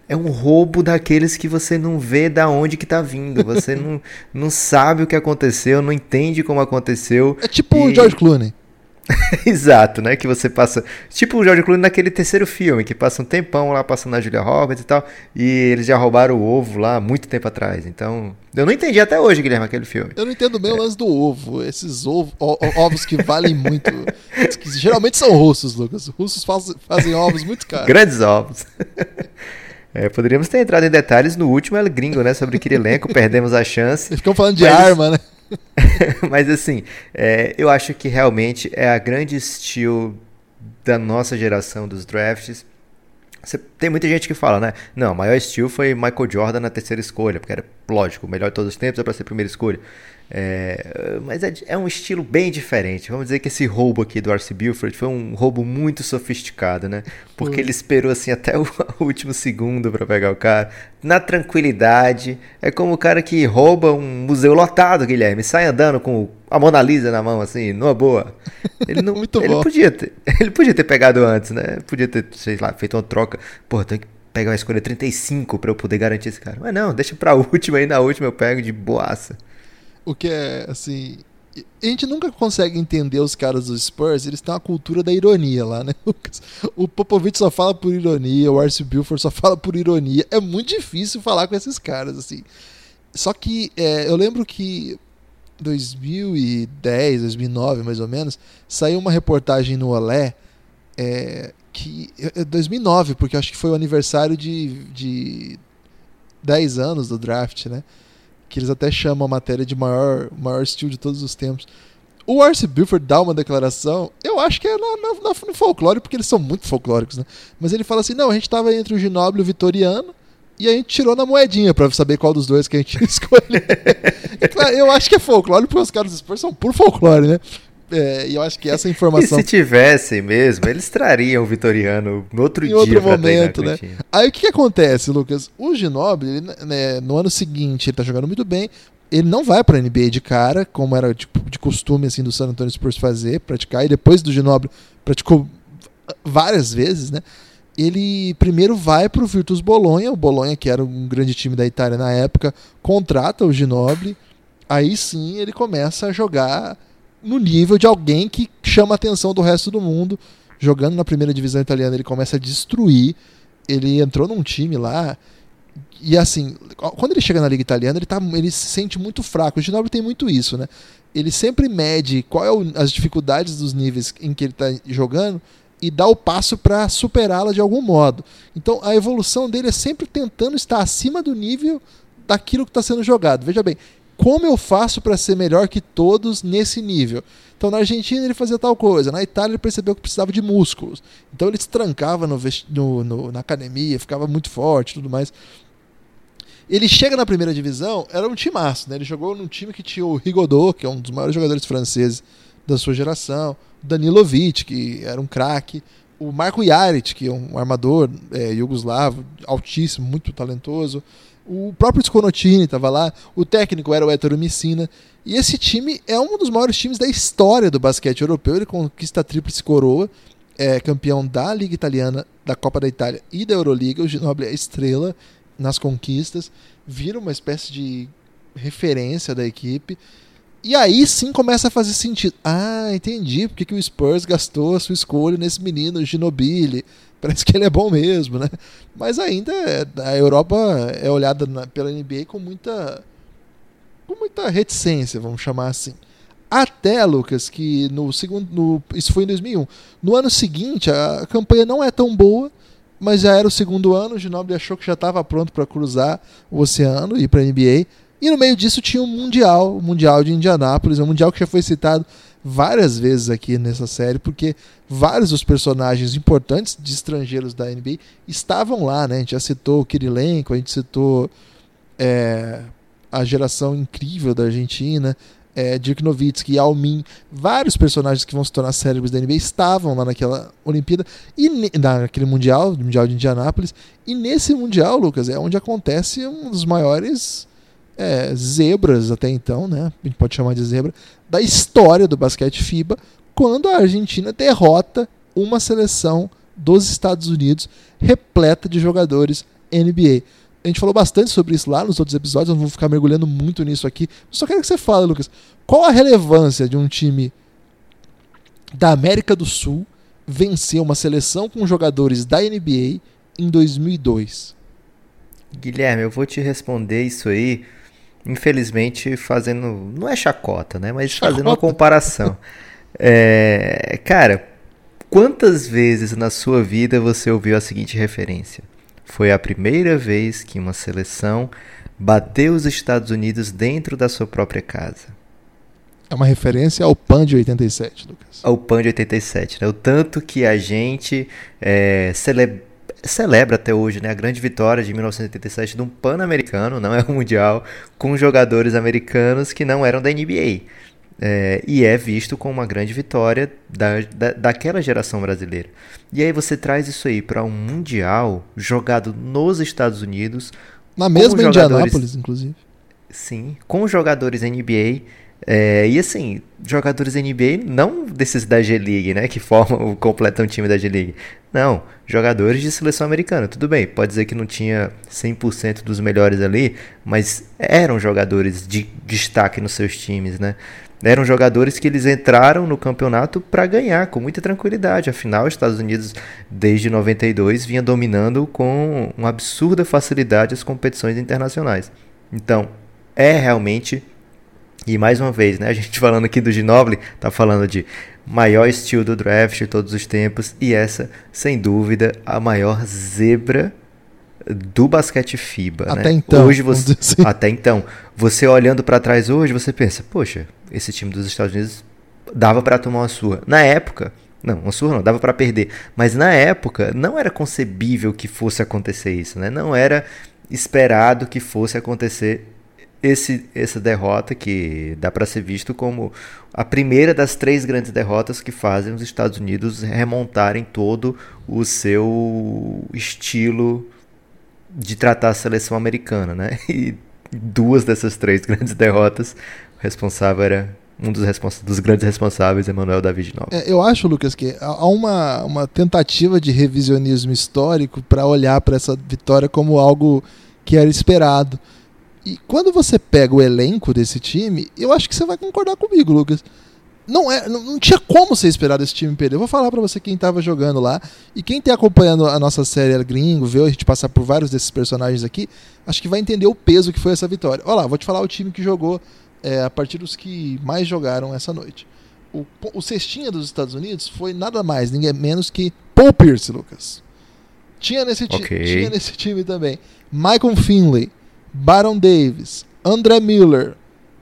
é um roubo daqueles que você não vê da onde que tá vindo. Você não, não sabe o que aconteceu, não entende como aconteceu. É tipo e... o George Clooney. Exato, né? Que você passa. Tipo o George Clooney naquele terceiro filme, que passa um tempão lá passando a Julia Roberts e tal. E eles já roubaram o ovo lá muito tempo atrás. Então. Eu não entendi até hoje, Guilherme, aquele filme. Eu não entendo bem é. o lance do ovo. Esses ovo, ovos que valem muito. que geralmente são russos, Lucas. Russos fazem, fazem ovos muito caros. Grandes ovos. É, poderíamos ter entrado em detalhes no último El Gringo, né? Sobre Kirilenko, perdemos a chance. Ficamos falando de mas... arma, né? Mas assim, é, eu acho que realmente é a grande estilo da nossa geração dos drafts. Você, tem muita gente que fala, né? Não, o maior estilo foi Michael Jordan na terceira escolha, porque era, lógico, o melhor de todos os tempos é para ser primeira escolha. É, mas é, é, um estilo bem diferente. Vamos dizer que esse roubo aqui do Arce Buford foi um roubo muito sofisticado, né? Porque ele esperou assim até o último segundo para pegar o cara, na tranquilidade. É como o cara que rouba um museu lotado, Guilherme, sai andando com a Mona Lisa na mão, assim, numa boa. Ele não, muito ele bom. podia ter, ele podia ter pegado antes, né? Podia ter, sei lá, feito uma troca. Pô, tem que pegar uma escolha 35 para eu poder garantir esse cara. Mas não, deixa pra última aí, na última eu pego de boaça o que é assim. A gente nunca consegue entender os caras dos Spurs, eles têm uma cultura da ironia lá, né? O Popovich só fala por ironia, o Arce Buford só fala por ironia. É muito difícil falar com esses caras, assim. Só que é, eu lembro que 2010, 2009 mais ou menos, saiu uma reportagem no Olé, é, que 2009, é, porque acho que foi o aniversário de, de 10 anos do draft, né? Que eles até chamam a matéria de maior, maior estilo de todos os tempos. O Arce Buford dá uma declaração, eu acho que é na, na, no folclore, porque eles são muito folclóricos, né? Mas ele fala assim: não, a gente estava entre o Ginóbili e o Vitoriano, e a gente tirou na moedinha para saber qual dos dois que a gente escolhe. eu acho que é folclore, porque os caras dos Spurs são por folclore, né? É, e eu acho que essa informação. E se tivessem mesmo, eles trariam o Vitoriano no outro em dia. Em outro momento, né? Aí o que, que, acontece, Lucas? O Ginobili, né, no ano seguinte, ele tá jogando muito bem. Ele não vai pra NBA de cara, como era tipo, de costume assim do San Antonio Spurs fazer, praticar. E depois do Ginobili, praticou várias vezes, né? Ele primeiro vai pro Virtus Bolonha, o Bolonha, que era um grande time da Itália na época, contrata o Ginobili. Aí sim ele começa a jogar no nível de alguém que chama a atenção do resto do mundo. Jogando na primeira divisão italiana, ele começa a destruir. Ele entrou num time lá. E assim, quando ele chega na Liga Italiana, ele, tá, ele se sente muito fraco. O Ginobili tem muito isso, né? Ele sempre mede qual é as dificuldades dos níveis em que ele está jogando e dá o passo para superá-la de algum modo. Então a evolução dele é sempre tentando estar acima do nível daquilo que está sendo jogado. Veja bem, como eu faço para ser melhor que todos nesse nível? Então na Argentina ele fazia tal coisa, na Itália ele percebeu que precisava de músculos. Então ele se trancava no, no, no, na academia, ficava muito forte tudo mais. Ele chega na primeira divisão, era um timaço, né? Ele jogou num time que tinha o Rigaudot, que é um dos maiores jogadores franceses da sua geração, Danilovic, que era um craque, o Marco Jaric, que é um armador é, iugoslavo, altíssimo, muito talentoso, O próprio Sconotini estava lá, o técnico era o Ettore Messina. E esse time é um dos maiores times da história do basquete europeu. Ele conquista a tríplice coroa, é campeão da Liga Italiana, da Copa da Itália e da Euroliga. O Ginobili é estrela nas conquistas, vira uma espécie de referência da equipe. E aí sim começa a fazer sentido. Ah, entendi porque que o Spurs gastou a sua escolha nesse menino, o Ginobili. Parece que ele é bom mesmo, né? Mas ainda a Europa é olhada na, pela NBA com muita com muita reticência, vamos chamar assim. Até, Lucas, que no segundo. No, isso foi em 2001. No ano seguinte, a, a campanha não é tão boa, mas já era o segundo ano. O Ginobili achou que já estava pronto para cruzar o oceano e ir para a NBA. E no meio disso tinha o um Mundial, o Mundial de Indianápolis, um Mundial que já foi citado várias vezes aqui nessa série, porque vários dos personagens importantes de estrangeiros da NBA estavam lá, né? A gente já citou o Kirilenko, a gente citou é, a geração incrível da Argentina, é, Dirk Nowitzki, Yao vários personagens que vão se tornar cérebros da NBA estavam lá naquela Olimpíada e naquele Mundial, Mundial de Indianápolis. E nesse Mundial, Lucas, é onde acontece um dos maiores é, zebras até então, né? A gente pode chamar de zebra, da história do basquete FIBA, quando a Argentina derrota uma seleção dos Estados Unidos repleta de jogadores NBA. A gente falou bastante sobre isso lá nos outros episódios, eu não vou ficar mergulhando muito nisso aqui. Só quero que você fale, Lucas, qual a relevância de um time da América do Sul vencer uma seleção com jogadores da NBA em 2002? Guilherme, eu vou te responder isso aí infelizmente fazendo. Não é chacota, né? Mas chacota. fazendo uma comparação. é, cara, quantas vezes na sua vida você ouviu a seguinte referência? Foi a primeira vez que uma seleção bateu os Estados Unidos dentro da sua própria casa. É uma referência ao PAN de 87, Lucas. Ao PAN de 87, né? O tanto que a gente é, celebra celebra até hoje né, a grande vitória de 1987 de um Pan-Americano, não é um Mundial, com jogadores americanos que não eram da NBA. É, e é visto como uma grande vitória da, da, daquela geração brasileira. E aí você traz isso aí para um Mundial jogado nos Estados Unidos. Na mesma Indianápolis, inclusive. Sim, com jogadores NBA é, e assim, jogadores NBA, não desses da G-League, né? Que formam, completam o time da G-League. Não, jogadores de seleção americana. Tudo bem, pode dizer que não tinha 100% dos melhores ali, mas eram jogadores de destaque nos seus times, né? Eram jogadores que eles entraram no campeonato para ganhar com muita tranquilidade. Afinal, os Estados Unidos, desde 92, vinha dominando com uma absurda facilidade as competições internacionais. Então, é realmente e mais uma vez, né, a gente falando aqui do Ginobili, tá falando de maior estilo do draft de todos os tempos e essa, sem dúvida, a maior zebra do basquete FIBA, até né? então. Hoje você, assim. até então, você olhando para trás hoje, você pensa, poxa, esse time dos Estados Unidos dava para tomar uma surra. Na época, não, uma surra não, dava para perder, mas na época não era concebível que fosse acontecer isso, né? Não era esperado que fosse acontecer esse, essa derrota que dá para ser visto como a primeira das três grandes derrotas que fazem os Estados Unidos remontarem todo o seu estilo de tratar a seleção americana, né? E duas dessas três grandes derrotas, o responsável era um dos, dos grandes responsáveis, Emanuel David Nova. É, eu acho, Lucas, que há uma, uma tentativa de revisionismo histórico para olhar para essa vitória como algo que era esperado. E quando você pega o elenco desse time, eu acho que você vai concordar comigo, Lucas. Não, é, não, não tinha como você esperar desse time perder. Eu vou falar para você quem estava jogando lá. E quem está acompanhando a nossa série gringo, viu a gente passar por vários desses personagens aqui, acho que vai entender o peso que foi essa vitória. Olha lá, vou te falar o time que jogou é, a partir dos que mais jogaram essa noite. O, o cestinha dos Estados Unidos foi nada mais, ninguém menos que Paul Pierce, Lucas. Tinha nesse, okay. tinha nesse time também. Michael Finley. Baron Davis, André Miller,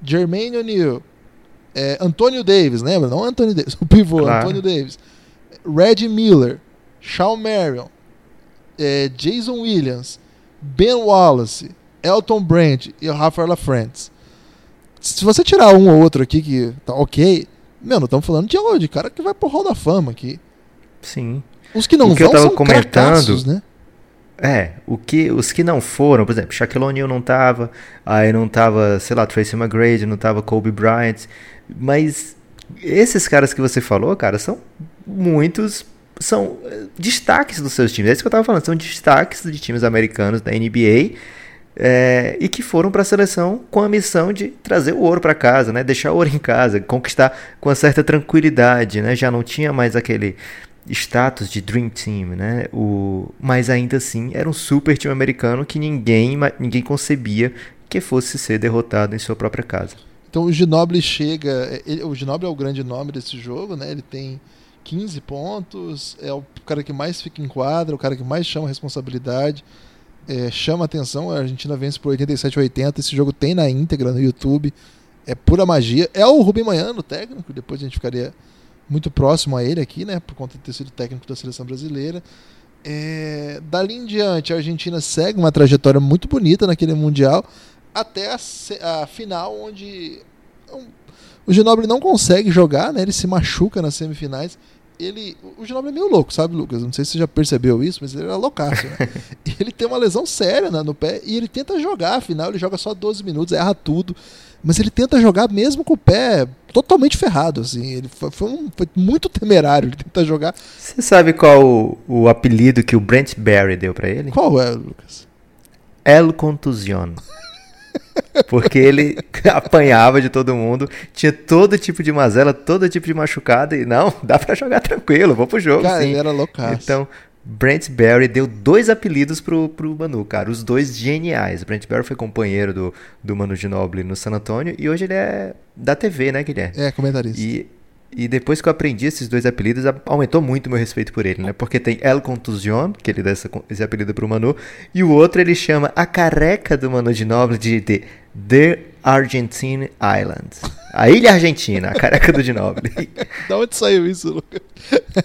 Jermaine O'Neal, é, Antônio Davis, lembra? Não Antônio Davis, o pivô, claro. Antônio Davis, Red Miller, Shawn Marion, é, Jason Williams, Ben Wallace, Elton Brand e o Rafael LaFrance. Se você tirar um ou outro aqui que tá ok, meu, não estamos falando de, de cara que vai pro Hall da Fama aqui. Sim. Os que não o que vão eu tava comentando, né? É, o que, os que não foram, por exemplo, Shaquille O'Neal não tava, aí não tava, sei lá, Tracy McGrady, não tava Kobe Bryant, mas esses caras que você falou, cara, são muitos, são eh, destaques dos seus times, é isso que eu tava falando, são destaques de times americanos da NBA, é, e que foram para a seleção com a missão de trazer o ouro para casa, né? Deixar o ouro em casa, conquistar com certa tranquilidade, né? Já não tinha mais aquele status de Dream Team, né? O, mas ainda assim era um super time americano que ninguém, ninguém concebia que fosse ser derrotado em sua própria casa. Então o Ginobili chega, ele, o Ginobili é o grande nome desse jogo, né? Ele tem 15 pontos, é o cara que mais fica em quadra, o cara que mais chama responsabilidade, é, chama atenção. A Argentina vence por 87 a 80. Esse jogo tem na íntegra no YouTube, é pura magia. É o Rubem Manhã, o técnico, depois a gente ficaria muito próximo a ele aqui, né? Por conta de ter sido técnico da seleção brasileira. É, dali em diante, a Argentina segue uma trajetória muito bonita naquele Mundial, até a, a final, onde um, o Ginobili não consegue jogar, né? Ele se machuca nas semifinais. Ele, o Ginobili é meio louco, sabe, Lucas? Não sei se você já percebeu isso, mas ele era loucaço. Né? ele tem uma lesão séria né, no pé e ele tenta jogar, afinal, ele joga só 12 minutos, erra tudo mas ele tenta jogar mesmo com o pé totalmente ferrado, assim. Ele foi, foi, um, foi muito temerário ele tentar jogar. Você sabe qual o, o, apelido que o Brent Barry deu para ele? Qual é, Lucas? El Contusion. Porque ele apanhava de todo mundo, tinha todo tipo de mazela, todo tipo de machucada, e não, dá para jogar tranquilo, vou pro jogo. Cara, sim. ele era loucaço. Então, Brent Barry deu dois apelidos pro, pro Manu, cara. Os dois geniais. Brent Barry foi companheiro do, do Manu Ginobili no San Antonio e hoje ele é da TV, né, Guilherme? É, comentarista. E, e depois que eu aprendi esses dois apelidos, aumentou muito o meu respeito por ele, né? Porque tem El Contusion, que ele dá essa, esse apelido pro Manu, e o outro ele chama a careca do Manu Ginobili de, de The Argentine Islands. A ilha argentina, a careca do Ginobili. da onde saiu isso, Lucas?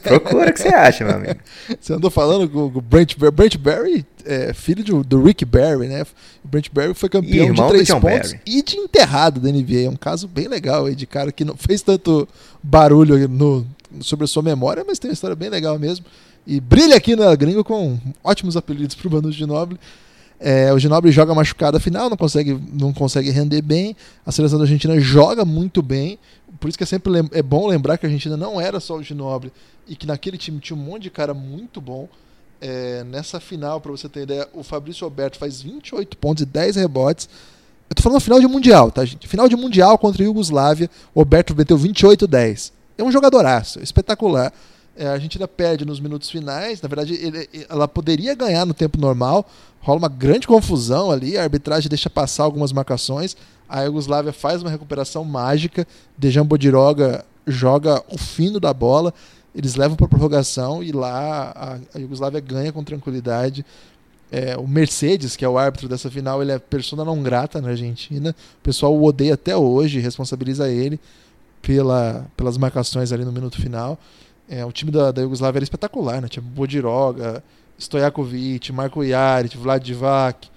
Procura o que você acha, meu amigo. Você andou falando com o Brent, Brent Barry, é, filho de, do Rick Barry, né? O Brent Barry foi campeão de três pontos Barry. e de enterrado da NBA. É um caso bem legal aí de cara que não fez tanto barulho no, sobre a sua memória, mas tem uma história bem legal mesmo. E brilha aqui na Gringo com ótimos apelidos para o Manu Ginobili. É, o Ginobili joga machucado a final, não consegue, não consegue render bem. A seleção da Argentina joga muito bem. Por isso que é sempre é bom lembrar que a Argentina não era só o Ginobili e que naquele time tinha um monte de cara muito bom. É, nessa final, para você ter ideia, o Fabrício Alberto faz 28 pontos e 10 rebotes. Eu tô falando final de Mundial, tá, gente? Final de Mundial contra a Iugoslávia, o Alberto meteu 28 10. É um jogadoraço, espetacular. É, a Argentina perde nos minutos finais. Na verdade, ele, ela poderia ganhar no tempo normal. Rola uma grande confusão ali. A arbitragem deixa passar algumas marcações. A Yugoslávia faz uma recuperação mágica. Dejan Bodiroga joga o fino da bola. Eles levam para prorrogação e lá a, a Yugoslávia ganha com tranquilidade. É, o Mercedes, que é o árbitro dessa final, ele é persona não grata na Argentina. O pessoal o odeia até hoje, responsabiliza ele pela, pelas marcações ali no minuto final. É, o time da, da Yugoslávia era espetacular, né? Tinha Bodiroga, Stojakovic, Marko Jaric, Vlad Divac,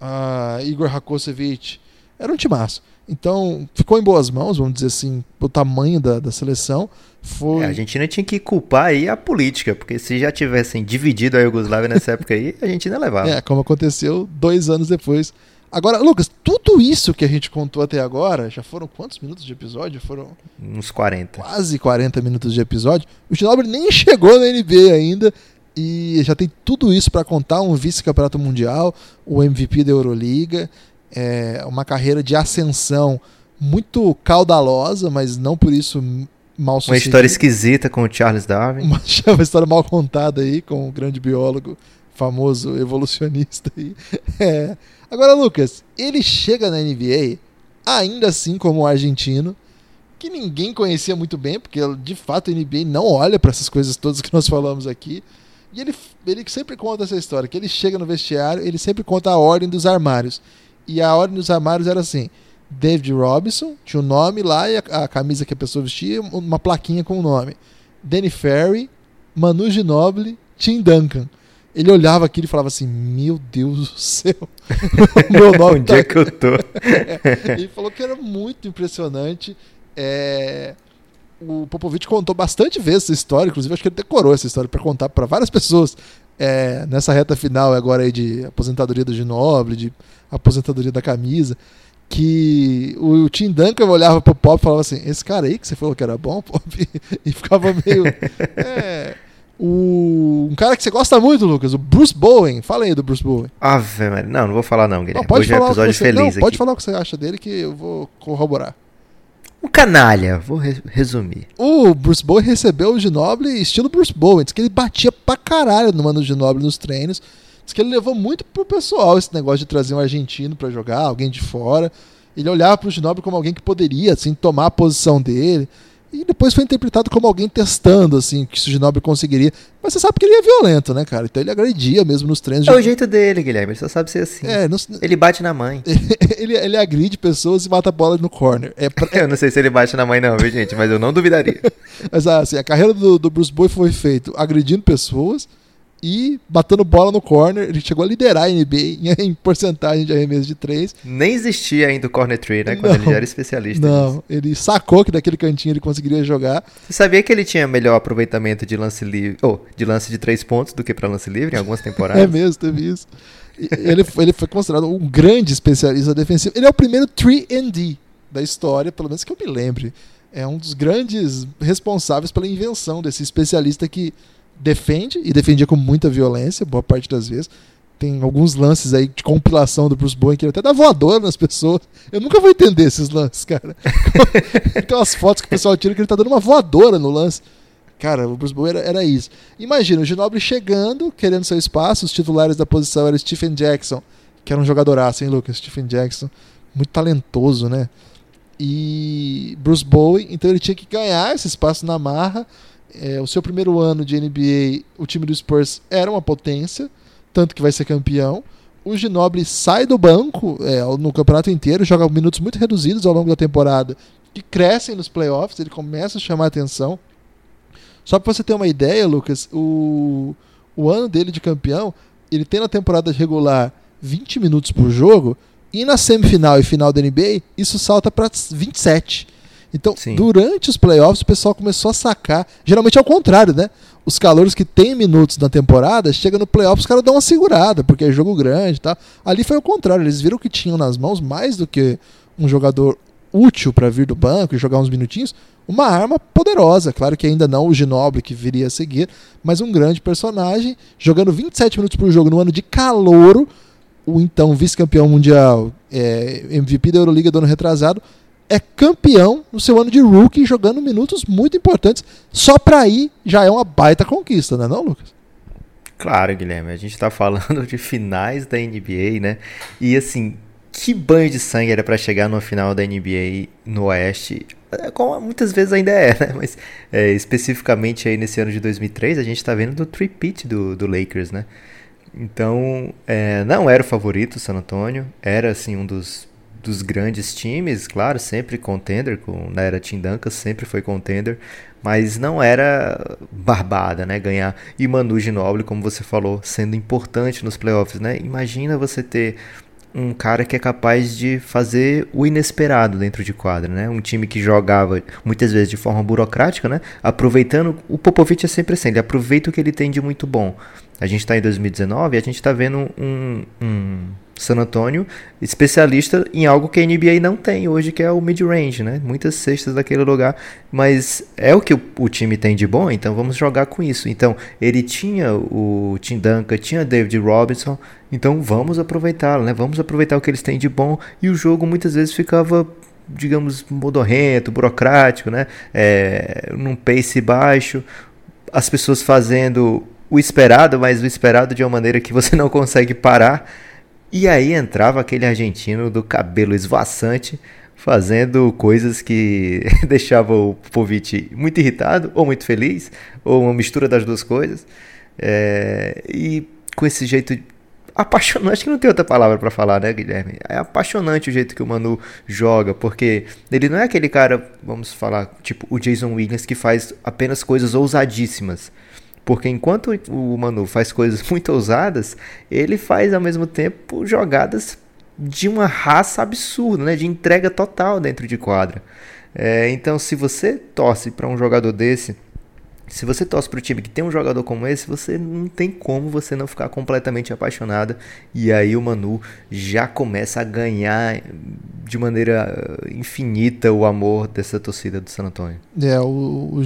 uh, Igor Rakosevic. Era um timaço. Então, ficou em boas mãos, vamos dizer assim, o tamanho da, da seleção. Foi... É, a Argentina tinha que culpar aí a política, porque se já tivessem dividido a Iugoslávia nessa época aí, a Argentina levava. É, como aconteceu dois anos depois Agora, Lucas, tudo isso que a gente contou até agora, já foram quantos minutos de episódio? Foram. Uns 40. Quase 40 minutos de episódio. O Ginobili nem chegou na NBA ainda e já tem tudo isso para contar: um vice-campeonato mundial, o MVP da Euroliga, é uma carreira de ascensão muito caudalosa, mas não por isso mal sucedida. Uma história esquisita com o Charles Darwin. Uma, uma história mal contada aí com o grande biólogo, famoso evolucionista aí. É. Agora, Lucas, ele chega na NBA, ainda assim como argentino, que ninguém conhecia muito bem, porque de fato a NBA não olha para essas coisas todas que nós falamos aqui. E ele, ele sempre conta essa história, que ele chega no vestiário, ele sempre conta a ordem dos armários. E a ordem dos armários era assim: David Robinson, tinha o um nome lá e a, a, camisa que a pessoa vestia, uma plaquinha com o nome. Danny Ferry, Manu Ginobili, Tim Duncan ele olhava aquilo e falava assim: Meu Deus do céu, meu nome Onde tá... é que eu tô? ele falou que era muito impressionante. É... o Popovich contou bastante vezes essa história, inclusive acho que ele decorou essa história para contar para várias pessoas é, nessa reta final agora aí de aposentadoria do Ginoble, de aposentadoria da camisa, que o Tim Duncan olhava pro Pop e falava assim, esse cara aí que você falou que era bom, Pop, e ficava meio... É, o, um cara que você gosta muito, Lucas, o Bruce Bowen. Fala aí do Bruce Bowen. Ave, não, não vou falar não, Guilherme. Não, pode Hoje é falar o que episódio você, feliz não, aqui. pode falar o que você acha dele que eu vou corroborar. Um canalha, vou re- resumir. O Bruce Bowen recebeu o Ginoble estilo Bruce Bowen. Diz que ele batia pra caralho no Mano Ginoble nos treinos. Diz que ele levou muito pro pessoal esse negócio de trazer um argentino pra jogar, alguém de fora. Ele olhava pro Ginoble como alguém que poderia, assim, tomar a posição dele. E depois foi interpretado como alguém testando, assim, que o Ginoble conseguiria. Mas você sabe que ele é violento, né, cara? Então ele agredia mesmo nos treinos. É de- o jeito dele, Guilherme, ele só sabe ser assim. É, não- Ele bate na mãe. ele, ele agride pessoas e mata a bola no corner. É pra- Eu não sei se ele bate na mãe não, viu, gente? Mas eu não duvidaria. Mas assim, a carreira do, do Bruce Bowen foi feita agredindo pessoas e batendo bola no corner. Ele chegou a liderar a NBA em, em porcentagem de arremesso de três. Nem existia ainda o corner tree, né? Quando ele Não. já era especialista nisso. Não, ele sacou que daquele cantinho ele conseguiria jogar. Você sabia que ele tinha melhor aproveitamento de lance livre, ou de lance de três pontos do que pra lance livre em algumas temporadas? É mesmo, teve isso. Ele, foi- ele foi considerado um grande especialista defensivo. Ele é o primeiro 3D da história, pelo menos que eu me lembre. É um dos grandes responsáveis pela invenção desse especialista que defende e defendia com muita violência, boa parte das vezes. Tem alguns lances aí de compilação do Bruce Bowen que ele até dá voadora nas pessoas. Eu nunca vou entender esses lances, cara. Tem umas fotos que o pessoal tira que ele tá dando uma voadora no lance. Cara, o Bruce Bowen era, era isso. Imagina, o Ginoble chegando, querendo seu espaço, os titulares da posição eram Stephen Jackson, que era um jogadoraço, hein, Lucas? Stephen Jackson, muito talentoso, né? E Bruce Bowen, então ele tinha que ganhar esse espaço na marra. É, o seu primeiro ano de NBA, o time do Spurs era uma potência, tanto que vai ser campeão. O Ginobili sai do banco é, no campeonato inteiro, joga minutos muito reduzidos ao longo da temporada, que crescem nos playoffs, ele começa a chamar atenção. Só para você ter uma ideia, Lucas, o, o ano dele de campeão, ele tem na temporada regular 20 minutos por jogo, e na semifinal e final da NBA, isso salta para 27. Então, Sim. durante os playoffs, o pessoal começou a sacar. Geralmente é o contrário, né? Os calouros que têm minutos na temporada, chega no playoffs, os caras dão uma segurada, porque é jogo grande e tal. Ali foi o contrário, eles viram que tinham nas mãos mais do que um jogador útil para vir do banco e jogar uns minutinhos, uma arma poderosa. Claro que ainda não o Ginoble que viria a seguir, mas um grande personagem, jogando 27 minutos por jogo no ano de calouro. O então vice-campeão mundial, é, MVP da Euroliga do ano retrasado, é campeão no seu ano de rookie, jogando minutos muito importantes. Só pra aí já é uma baita conquista, né, não, Lucas? Claro, Guilherme, a gente tá falando de finais da NBA, né? E assim, que banho de sangue era pra chegar numa final da NBA no Oeste, É, como muitas vezes ainda é, né? Mas é, especificamente aí nesse ano de 2003, a gente tá vendo do three-peat do, do Lakers, né? Então, é, não era o favorito o San Antonio, era assim um dos, dos grandes times, claro, sempre contender, com, na era Tim Duncan sempre foi contender, mas não era barbada, né, ganhar. E Manu Ginobili, como você falou, sendo importante nos playoffs, né? Imagina você ter um cara que é capaz de fazer o inesperado dentro de quadra, né? Um time que jogava muitas vezes de forma burocrática, né? Aproveitando, o Popovich é sempre assim, ele aproveita o que ele tem de muito bom. A gente está em 2019 e a gente está vendo um, um San Antonio especialista em algo que a NBA não tem hoje, que é o mid-range, né? Muitas cestas daquele lugar, mas é o que o, o time tem de bom, então vamos jogar com isso. Então, ele tinha o Tim Duncan, tinha David Robinson, então vamos aproveitá-lo, né? Vamos aproveitar o que eles têm de bom e o jogo muitas vezes ficava digamos modorrento, burocrático, né? É, num pace baixo, as pessoas fazendo o esperado, mas o esperado de uma maneira que você não consegue parar. E aí entrava aquele argentino do cabelo esvoaçante fazendo coisas que deixavam o Povich muito irritado ou muito feliz, ou uma mistura das duas coisas. É, e com esse jeito apaixonante, que não tem outra palavra para falar, né, Guilherme? É apaixonante o jeito que o Manu joga, porque ele não é aquele cara, vamos falar, tipo o Jason Williams que faz apenas coisas ousadíssimas. Porque enquanto o Manu faz coisas muito ousadas, ele faz ao mesmo tempo jogadas de uma raça absurda, né? De entrega total dentro de quadra. É, então, se você torce para um jogador desse, se você torce para o time que tem um jogador como esse, você não tem como você não ficar completamente apaixonado. E aí o Manu já começa a ganhar de maneira infinita o amor dessa torcida do San Antonio. É, o, o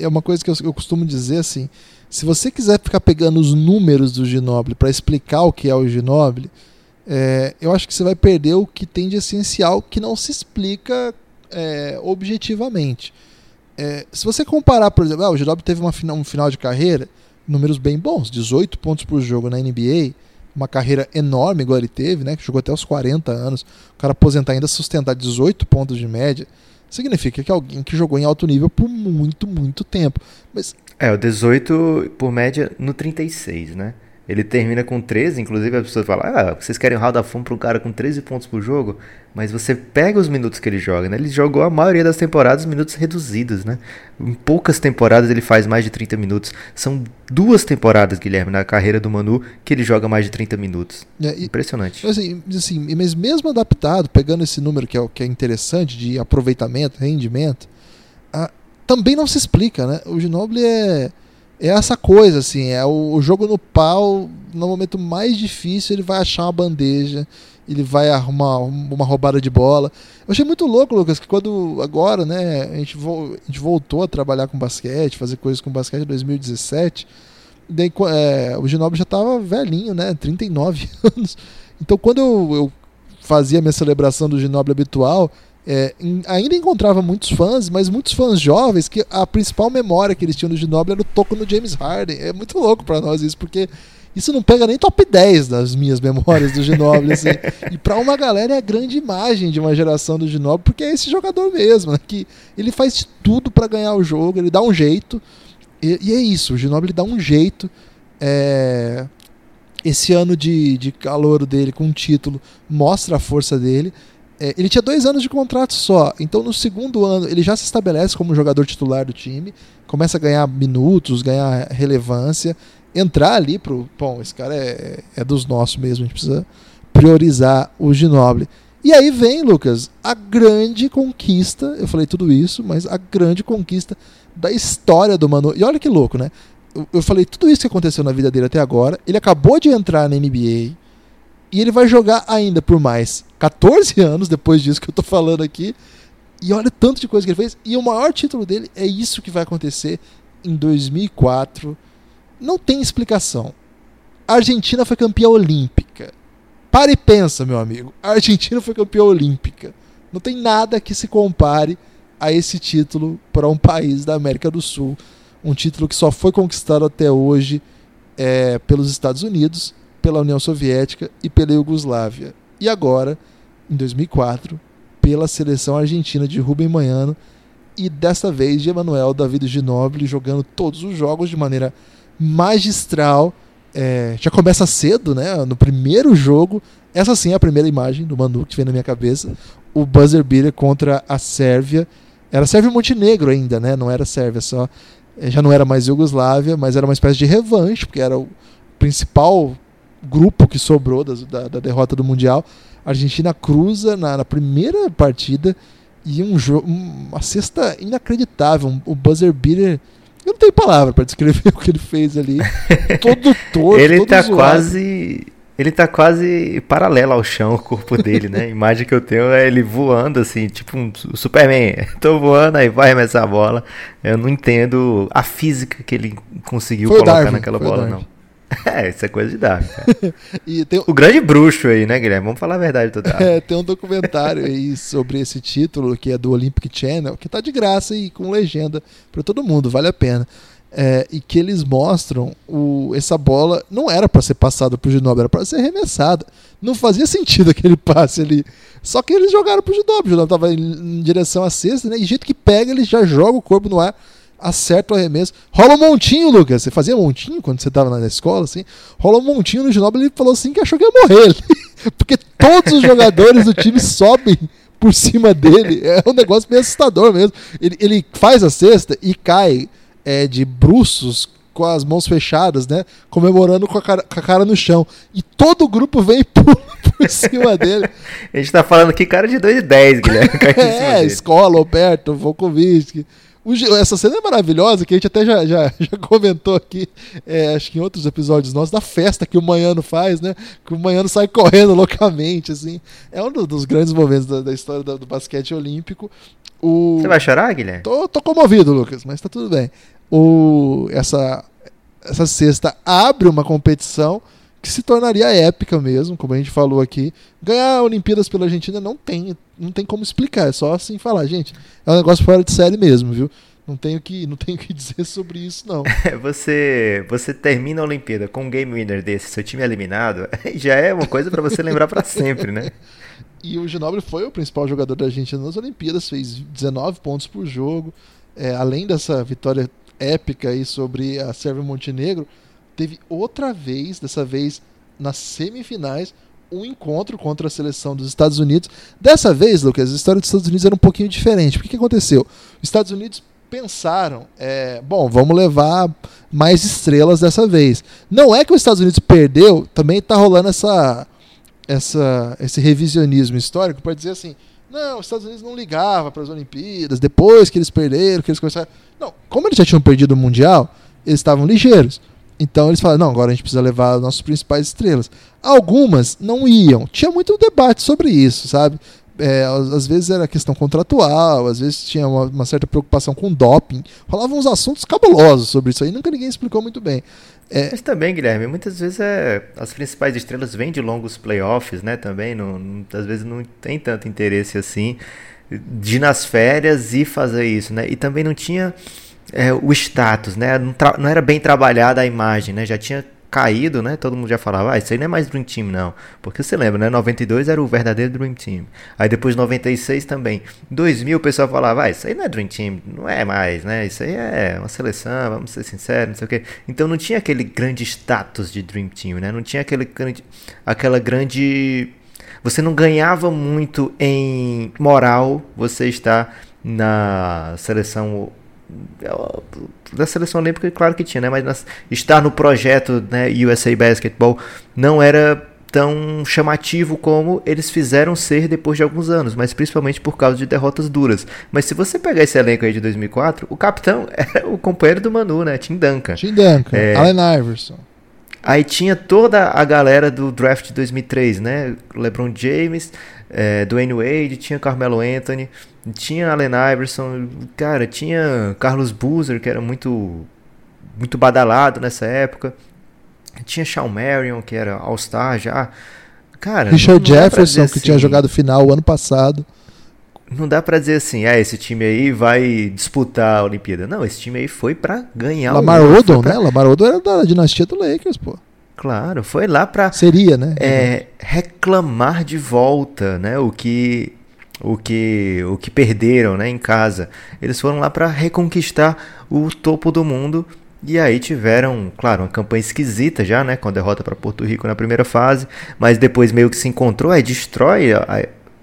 é uma coisa que eu, eu costumo dizer assim. Se você quiser ficar pegando os números do Ginobili para explicar o que é o Ginobili, é, eu acho que você vai perder o que tem de essencial que não se explica é, objetivamente. É, se você comparar, por exemplo, ah, o Ginobili teve uma final, um final de carreira, números bem bons, 18 pontos por jogo na NBA, uma carreira enorme igual ele teve, né, que jogou até os 40 anos, o cara aposentar ainda sustentar 18 pontos de média, significa que alguém que jogou em alto nível por muito, muito tempo. Mas é, o 18 por média no 36, né? Ele termina com 13, inclusive as pessoas falam: Ah, vocês querem um roda fundo para um cara com 13 pontos por jogo? Mas você pega os minutos que ele joga, né? Ele jogou a maioria das temporadas minutos reduzidos, né? Em poucas temporadas ele faz mais de 30 minutos. São duas temporadas, Guilherme, na carreira do Manu, que ele joga mais de 30 minutos. É, e, Impressionante. Assim, assim, mas mesmo adaptado, pegando esse número que é, que é interessante de aproveitamento, rendimento, a, também não se explica, né? O Ginobili é é essa coisa, assim, é o, o, jogo no pau, no momento mais difícil, ele vai achar uma bandeja, ele vai arrumar uma roubada de bola. Eu achei muito louco, Lucas, que quando agora, né, a gente, vo, a gente voltou a trabalhar com basquete, fazer coisas com basquete em 2017, daí, é, o Ginobili já estava velhinho, né, 39 anos. Então quando eu, eu fazia minha celebração do Ginobili habitual, é, em, ainda encontrava muitos fãs, mas muitos fãs jovens que a principal memória que eles tinham do Ginobili era o toco no James Harden. É muito louco para nós isso, porque isso não pega nem top 10 das minhas memórias do Ginobili. assim. E para uma galera é a grande imagem de uma geração do Ginobili, porque é esse jogador mesmo, né? que ele faz tudo para ganhar o jogo, ele dá um jeito. E, e é isso, o Ginobili dá um jeito. É... Esse ano de, de calor dele com um título mostra a força dele. É, ele tinha dois anos de contrato só, então no segundo ano ele já se estabelece como jogador titular do time, começa a ganhar minutos, ganhar relevância, entrar ali pro. Bom, esse cara é, é dos nossos mesmo, a gente precisa priorizar o Ginoble. E aí vem, Lucas, a grande conquista. Eu falei tudo isso, mas a grande conquista da história do Manu. E olha que louco, né? Eu, eu falei tudo isso que aconteceu na vida dele até agora. Ele acabou de entrar na NBA. E ele vai jogar ainda por mais 14 anos depois disso que eu tô falando aqui. E olha tanto de coisa que ele fez. E o maior título dele é isso que vai acontecer em 2004. Não tem explicação. A Argentina foi campeã olímpica. Pare e pensa, meu amigo. A Argentina foi campeã olímpica. Não tem nada que se compare a esse título para um país da América do Sul. Um título que só foi conquistado até hoje é, pelos Estados Unidos pela União Soviética e pela Iugoslávia. E agora, em 2004, pela seleção argentina de Rubem Manhano e desta vez de Emanuel David Ginóbili jogando todos os jogos de maneira magistral. É, já começa cedo, né? No primeiro jogo, essa sim é a primeira imagem do Manu que vem na minha cabeça. O buzzer beater contra a Sérvia. Era Sérvia e Montenegro ainda, né? Não era Sérvia só. É, já não era mais Iugoslávia, mas era uma espécie de revanche, porque era o principal grupo que sobrou da, da, da derrota do Mundial. A Argentina cruza na, na primeira partida e um jogo, uma cesta inacreditável, um, o buzzer beater. Eu não tenho palavra para descrever o que ele fez ali. Todo torto, ele todo tá zoado. quase ele tá quase paralelo ao chão, o corpo dele, né? A imagem que eu tenho é ele voando assim, tipo um Superman. Tô voando, aí vai arremessar a bola. Eu não entendo a física que ele conseguiu Foi colocar Darwin, naquela bola, não. É, isso é coisa de cara. E tem, O grande bruxo aí, né, Guilherme? Vamos falar a verdade do Darwin. É, tem um documentário aí sobre esse título que é do Olympic Channel, que tá de graça e com legenda para todo mundo, vale a pena. É, e que eles mostram o, essa bola não era para ser passada pro Ginobili, era para ser arremessada. Não fazia sentido aquele passe ali. Só que eles jogaram pro Ginobili, o Ginobili tava em, em direção à cesta, né? E jeito que pega, ele já joga o corpo no ar, acerta o arremesso. Rola um montinho, Lucas. Você fazia montinho quando você tava na escola, assim? Rola um montinho no Ginobili, ele falou assim que achou que ia morrer. Porque todos os jogadores do time sobem por cima dele. É um negócio meio assustador mesmo. Ele, ele faz a cesta e cai é, de bruços com as mãos fechadas, né? Comemorando com a cara, com a cara no chão. E todo o grupo vem e pula por cima dele. A gente tá falando aqui cara de 2 e 10, Guilherme. É, escola, Alberto, Volkovic. O essa cena é maravilhosa, que a gente até já, já, já comentou aqui, é, acho que em outros episódios nossos, da festa que o Manhano faz, né? Que o Manhano sai correndo loucamente, assim. É um do- dos grandes momentos da, da história do, do basquete olímpico. O... Você vai chorar, Guilherme? Tô, tô comovido, Lucas, mas tá tudo bem. O, essa, essa sexta abre uma competição que se tornaria épica mesmo, como a gente falou aqui. Ganhar Olimpíadas pela Argentina não tem, não tem como explicar, é só assim falar, gente. É um negócio fora de série mesmo, viu? Não tenho que, não tenho que dizer sobre isso, não. Você, você termina a Olimpíada com um game winner desse, seu time é eliminado, já é uma coisa pra você lembrar pra sempre, né? E o Ginóbili foi o principal jogador da Argentina nas Olimpíadas, fez 19 pontos por jogo. É, além dessa vitória épica aí sobre a Sérvia Montenegro, teve outra vez, dessa vez nas semifinais, um encontro contra a seleção dos Estados Unidos. Dessa vez, Lucas, a história dos Estados Unidos era um pouquinho diferente. Porque que aconteceu? Os Estados Unidos pensaram, é, bom, vamos levar mais estrelas dessa vez. Não é que os Estados Unidos perdeu, também está rolando essa essa, esse revisionismo histórico para dizer assim: não, os Estados Unidos não ligava para as Olimpíadas, depois que eles perderam, que eles começaram. Não, como eles já tinham perdido o Mundial, eles estavam ligeiros. Então eles falaram: não, agora a gente precisa levar as nossas principais estrelas. Algumas não iam. Tinha muito debate sobre isso, sabe? É, às, vezes era questão contratual, às vezes tinha uma, uma certa preocupação com doping. Rolavam uns assuntos cabulosos sobre isso aí, nunca ninguém explicou muito bem. É, Mas também, Guilherme, muitas vezes é, as principais estrelas vêm de longos playoffs, né? Também, não, não- às vezes não tem tanto interesse assim de ir nas férias e fazer isso, né? E também não tinha é, o status, né? Não, não era bem trabalhada a imagem, né? Já tinha caído, né? Todo mundo já falava, ah, isso aí não é mais Dream Team, não. Porque você lembra, né? 92 era o verdadeiro Dream Team. Aí depois 96 também. 2000 o pessoal falava, ah, isso aí não é Dream Team, não é mais, né? Isso aí é uma seleção, vamos ser sinceros, não sei o quê. Então não tinha aquele grande status de Dream Team, né? Não tinha aquele grande, aquela grande você não ganhava muito em moral você estar na seleção da seleção olímpica, claro que tinha, né? Mas nas- estar no projeto né, USA Basketball não era tão chamativo como eles fizeram ser depois de alguns anos, mas principalmente por causa de derrotas duras. Mas se você pegar esse elenco aí de 2004, o capitão era o companheiro do Manu, né? Tim Duncan. Tim Duncan, É. Allen Iverson. Aí tinha toda a galera do draft de 2003, né? LeBron James, eh, Dwayne Wade, tinha Carmelo Anthony, tinha Allen Iverson, cara, tinha Carlos Boozer, que era muito muito badalado nessa época. Tinha Shawn Marion, que era All-Star já. Cara, Richard Jefferson, dizer que tinha assim- jogado final o ano passado. Não dá pra dizer assim, ah, esse time aí vai disputar a Olimpíada. Não, esse time aí foi pra ganhar Lamar o Odom, pra- né? Lamar Odom era da dinastia do Lakers, pô. Claro, foi lá pra Seria, né? é, reclamar de volta, né? O que o que o que perderam, né, em casa. Eles foram lá para reconquistar o topo do mundo e aí tiveram, claro, uma campanha esquisita já, né, com a derrota para Porto Rico na primeira fase, mas depois meio que se encontrou, aí destrói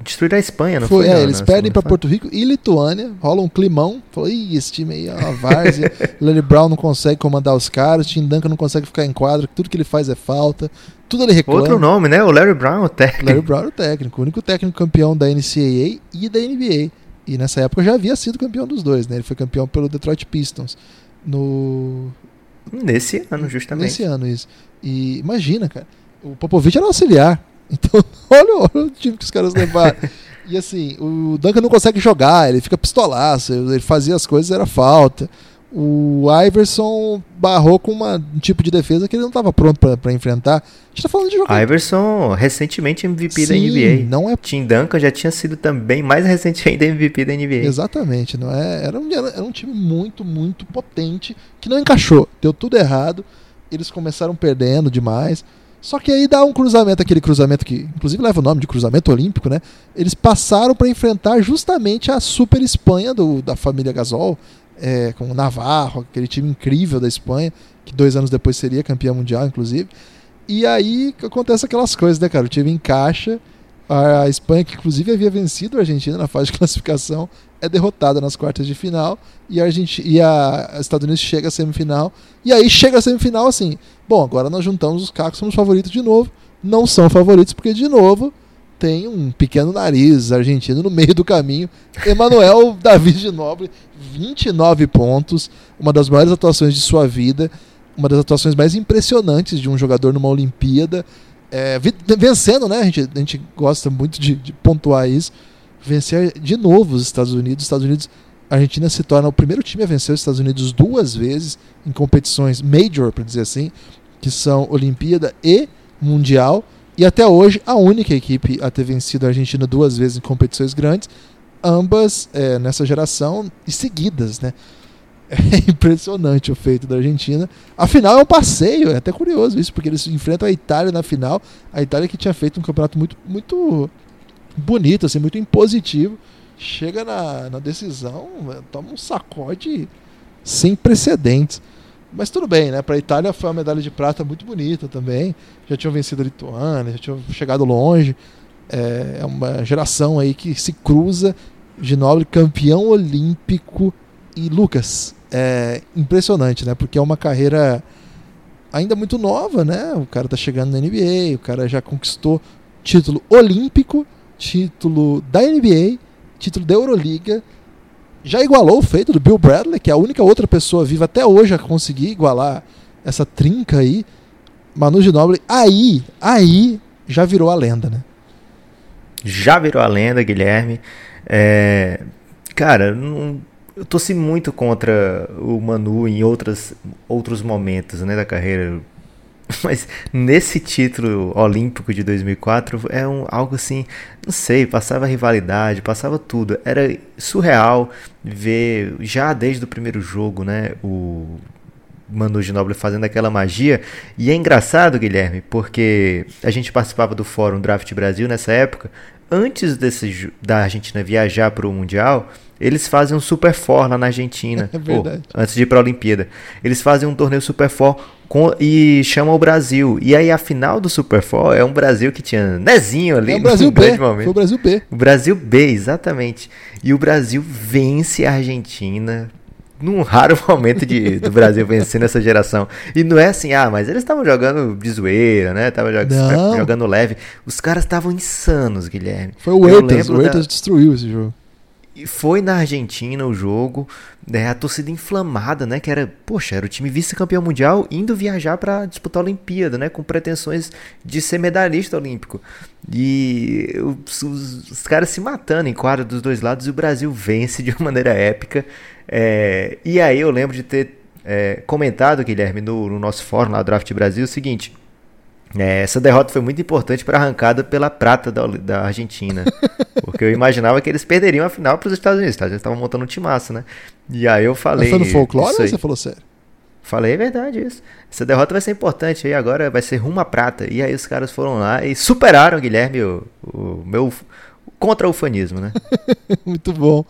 destruir a Espanha, não Foi, foi? é, na- eles na perdem fase? Porto Rico e Lituânia, rola um climão. Falou, ih, esse time aí é uma várzea. Lenny Brown não consegue comandar os caras, Tim Duncan não consegue ficar em quadra, tudo que ele faz é falta, tudo ele reclama. Outro nome, né? O Larry Brown, o técnico. Larry Brown era o técnico, o único técnico campeão da NCAA e da NBA. E nessa época já havia sido campeão dos dois, né? Ele foi campeão pelo Detroit Pistons no Nesse ano, justamente. nesse ano isso. E imagina, cara, o Popovich era um auxiliar. Então, olha, olha o time que os caras levaram. e assim, o Duncan não consegue jogar, ele fica pistolaço, ele fazia as coisas, era falta. O Iverson barrou com uma, um tipo de defesa que ele não estava pronto para enfrentar. A gente tá falando de jogar. Iverson, recentemente MVP da Sim, NBA. não é Tim Duncan já tinha sido também mais recente ainda MVP da NBA. Exatamente, não é? Era um, era um time muito, muito potente que não encaixou. Deu tudo errado. Eles começaram perdendo demais. Só que aí dá um cruzamento, aquele cruzamento que inclusive leva o nome de cruzamento olímpico, né? Eles passaram para enfrentar justamente a super Espanha do, da família Gasol, é, com o Navarro, aquele time incrível da Espanha, que dois anos depois seria campeão mundial, inclusive. E aí acontece aquelas coisas, né, cara? O time encaixa A Espanha, que inclusive havia vencido a Argentina na fase de classificação, é derrotada nas quartas de final e a, Argentina, e a Estados Unidos chega à semifinal. E aí chega a semifinal assim: bom, agora nós juntamos os cacos, somos favoritos de novo. Não são favoritos porque, de novo, tem um pequeno nariz argentino no meio do caminho. Emanuel David de Nobre, 29 pontos, uma das maiores atuações de sua vida, uma das atuações mais impressionantes de um jogador numa Olimpíada. É, vencendo, né? A gente, a gente gosta muito de, de pontuar isso. Vencer de novo os Estados Unidos. Os Estados Unidos, a Argentina se torna o primeiro time a vencer os Estados Unidos duas vezes em competições major, para dizer assim, que são Olimpíada e Mundial. E até hoje, a única equipe a ter vencido a Argentina duas vezes em competições grandes, ambas é, nessa geração e seguidas, né? É impressionante o feito da Argentina. A final é um passeio, é até curioso isso, porque eles enfrentam a Itália na final. A Itália que tinha feito um campeonato muito, muito bonito, assim, muito impositivo. Chega na, na decisão, toma um sacode sem precedentes. Mas tudo bem, né? Para a Itália foi uma medalha de prata muito bonita também. Já tinham vencido a Lituânia, já tinham chegado longe. É, é uma geração aí que se cruza. Ginóbili campeão olímpico e Lucas, é impressionante, né? Porque é uma carreira ainda muito nova, né? O cara tá chegando na NBA, o cara já conquistou título olímpico, título da NBA, título da Euroliga. Já igualou o feito do Bill Bradley, que é a única outra pessoa viva até hoje a conseguir igualar essa trinca aí. Manu Ginobili, aí, aí já virou a lenda, né? Já virou a lenda, Guilherme. É... Cara, não eu torci muito contra o Manu em outras, outros momentos né, da carreira. Mas nesse título olímpico de 2004 é um, algo assim, não sei, passava rivalidade, passava tudo. Era surreal ver já desde o primeiro jogo, né, o Manu Ginóbili fazendo aquela magia. E é engraçado, Guilherme, porque a gente participava do Fórum Draft Brasil nessa época, antes desse, da Argentina viajar para o Mundial eles fazem um Super Four lá na Argentina. É verdade. Pô, antes de ir para a Olimpíada. Eles fazem um torneio Super Four com, e chamam o Brasil. E aí a final do Super Four é um Brasil que tinha Nezinho ali. É o Brasil B. Foi o Brasil B. O Brasil B, exatamente. E o Brasil vence a Argentina num raro momento de, do Brasil vencendo essa geração. E não é assim, ah, mas eles estavam jogando de zoeira, né? Estavam jogando, jogando leve. Os caras estavam insanos, Guilherme. Foi o Eitas, o Eitas da... destruiu esse jogo. E foi na Argentina o jogo, né, a torcida inflamada, né, que era, poxa, era o time vice-campeão mundial indo viajar para disputar a Olimpíada, né, com pretensões de ser medalhista olímpico. E os, os, os caras se matando em quadra dos dois lados e o Brasil vence de uma maneira épica. É, e aí eu lembro de ter é, comentado, Guilherme, no, no nosso fórum lá, Draft Brasil, o seguinte. É, essa derrota foi muito importante para a arrancada pela prata da, da Argentina. Porque eu imaginava que eles perderiam a final para os Estados Unidos. Os Estados Unidos estavam montando um timaço, né? E aí eu falei. Foi no folclore ou você falou sério? Falei é verdade isso. Essa derrota vai ser importante aí, agora vai ser rumo à prata. E aí os caras foram lá e superaram, Guilherme, o, o meu contra-ufanismo, né? Muito bom.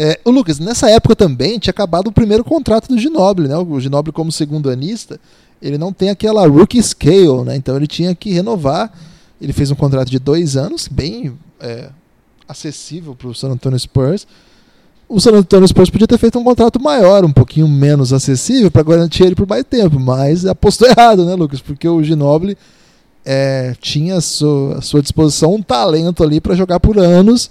É, o Lucas, nessa época também tinha acabado o primeiro contrato do Ginoble, né? O Ginoble como segundo anista ele não tem aquela rookie scale, né? Então ele tinha que renovar. Ele fez um contrato de dois anos, bem é, acessível para o San Antonio Spurs. O San Antonio Spurs podia ter feito um contrato maior, um pouquinho menos acessível, para garantir ele por mais tempo, mas apostou errado, né, Lucas? Porque o Ginobili é, tinha à sua, à sua disposição um talento ali para jogar por anos.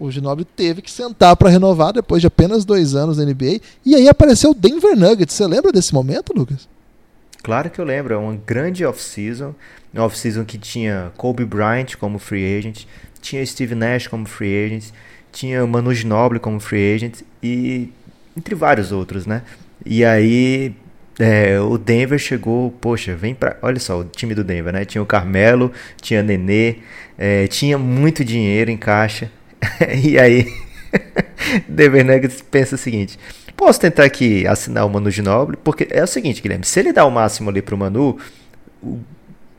O Ginobili teve que sentar para renovar depois de apenas dois anos na NBA. E aí apareceu o Denver Nuggets. Você lembra desse momento, Lucas? Claro que eu lembro, é uma grande off-season, uma off-season que tinha Kobe Bryant como free agent, tinha Steve Nash como free agent, tinha Manu Ginobili como free agent e entre vários outros, né? E aí é, o Denver chegou, poxa, vem pra. Olha só, o time do Denver, né? Tinha o Carmelo, tinha Nenê, é, tinha muito dinheiro em caixa. e aí, Denver Nuggets pensa o seguinte: Posso tentar aqui assinar o Manu Ginobili, porque é o seguinte, Guilherme, se ele dá o máximo ali pro Manu,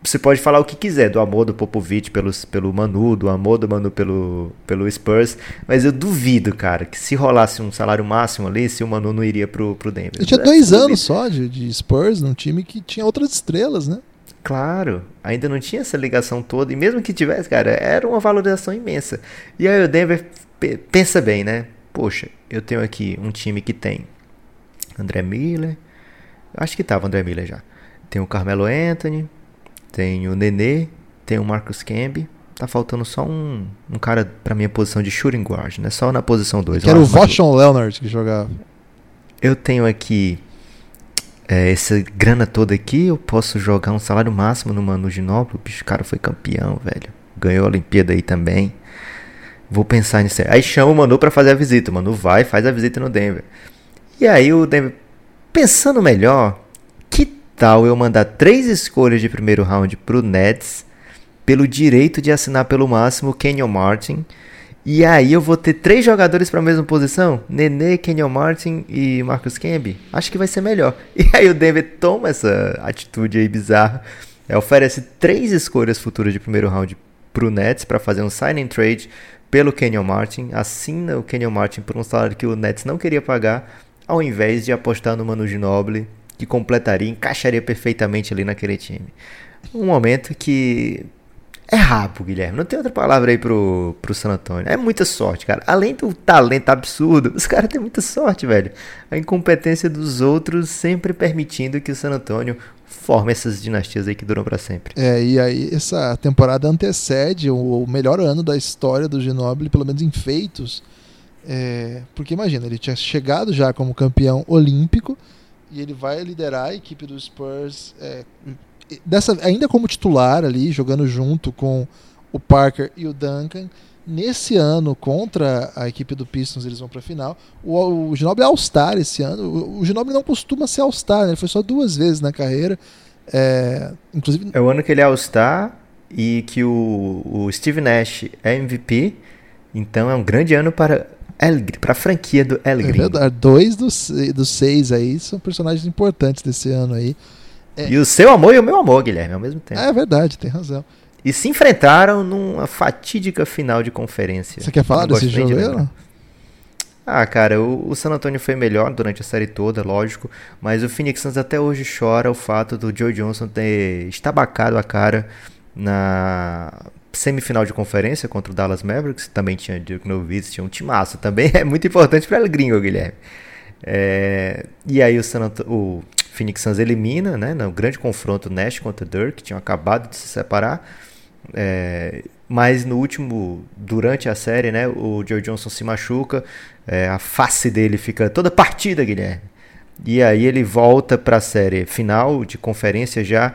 você pode falar o que quiser do amor do Popovich pelo, pelo Manu, do amor do Manu pelo, pelo Spurs, mas eu duvido, cara, que se rolasse um salário máximo ali, se o Manu não iria pro, pro Denver. Ele tinha dois anos só de, de Spurs, num time que tinha outras estrelas, né? Claro, ainda não tinha essa ligação toda, e mesmo que tivesse, cara, era uma valorização imensa. E aí o Denver pensa bem, né? Poxa, eu tenho aqui um time que tem André Miller, acho que tava André Miller já. Tem o Carmelo Anthony, tem o Nenê, tem o Marcus Camby. Tá faltando só um, um cara pra minha posição de shooting guard, né? Só na posição 2. Que era o Voshon Leonard que jogava. Eu tenho aqui é, essa grana toda aqui, eu posso jogar um salário máximo no Manu Ginóbili. O cara foi campeão, velho. Ganhou a Olimpíada aí também. Vou pensar nisso. Aí chama o Manu pra fazer a visita. O Manu vai, faz a visita no Denver. E aí o Denver, pensando melhor, que tal eu mandar três escolhas de primeiro round pro Nets pelo direito de assinar pelo máximo Kenyon Martin. E aí eu vou ter três jogadores para a mesma posição? Nenê, Kenyon Martin e Marcus Camby? Acho que vai ser melhor. E aí o Denver toma essa atitude aí bizarra. É, oferece três escolhas futuras de primeiro round pro Nets para fazer um sign and trade pelo Kenyon Martin. Assina o Kenyon Martin por um salário que o Nets não queria pagar, ao invés de apostar no Manu Ginobili, que completaria, encaixaria perfeitamente ali naquele time. Um momento que é rabo, Guilherme. Não tem outra palavra aí pro, pro San Antonio. É muita sorte, cara. Além do talento absurdo, os caras têm muita sorte, velho. A incompetência dos outros sempre permitindo que o San Antonio forme essas dinastias aí que duram para sempre. É, e aí essa temporada antecede o, melhor ano da história do Ginobili, pelo menos em feitos. É, porque imagina, ele tinha chegado já como campeão olímpico e ele vai liderar a equipe do Spurs é, dessa, ainda como titular ali, jogando junto com o Parker e o Duncan. Nesse ano, contra a equipe do Pistons, eles vão para a final. O, o Ginobili é All-Star esse ano. O, o Ginobili não costuma ser All-Star, né? ele foi só duas vezes na carreira. É, inclusive... é o ano que ele é All-Star e que o, o Steve Nash é MVP. Então é um grande ano para para a franquia do El É verdade, dois dos, dos seis aí são personagens importantes desse ano aí. É. E o seu amor e o meu amor, Guilherme, ao mesmo tempo. É verdade, tem razão. E se enfrentaram numa fatídica final de conferência. Você quer falar desse jogo aí, Ah, cara, o, o, San Antonio foi melhor durante a série toda, lógico, mas o Phoenix Suns até hoje chora o fato do Joe Johnson ter estabacado a cara na semifinal de conferência contra o Dallas Mavericks, também tinha Dirk Nowitzki, tinha um timaço, também é muito importante para o gringo, Guilherme. É, e aí o, San Antonio, o Phoenix Suns elimina, né, no grande confronto Nash contra Dirk, que tinham acabado de se separar. É, mas no último, durante a série, né, o Joe Johnson se machuca, é, a face dele fica toda partida, Guilherme. E aí ele volta para a série final de conferência já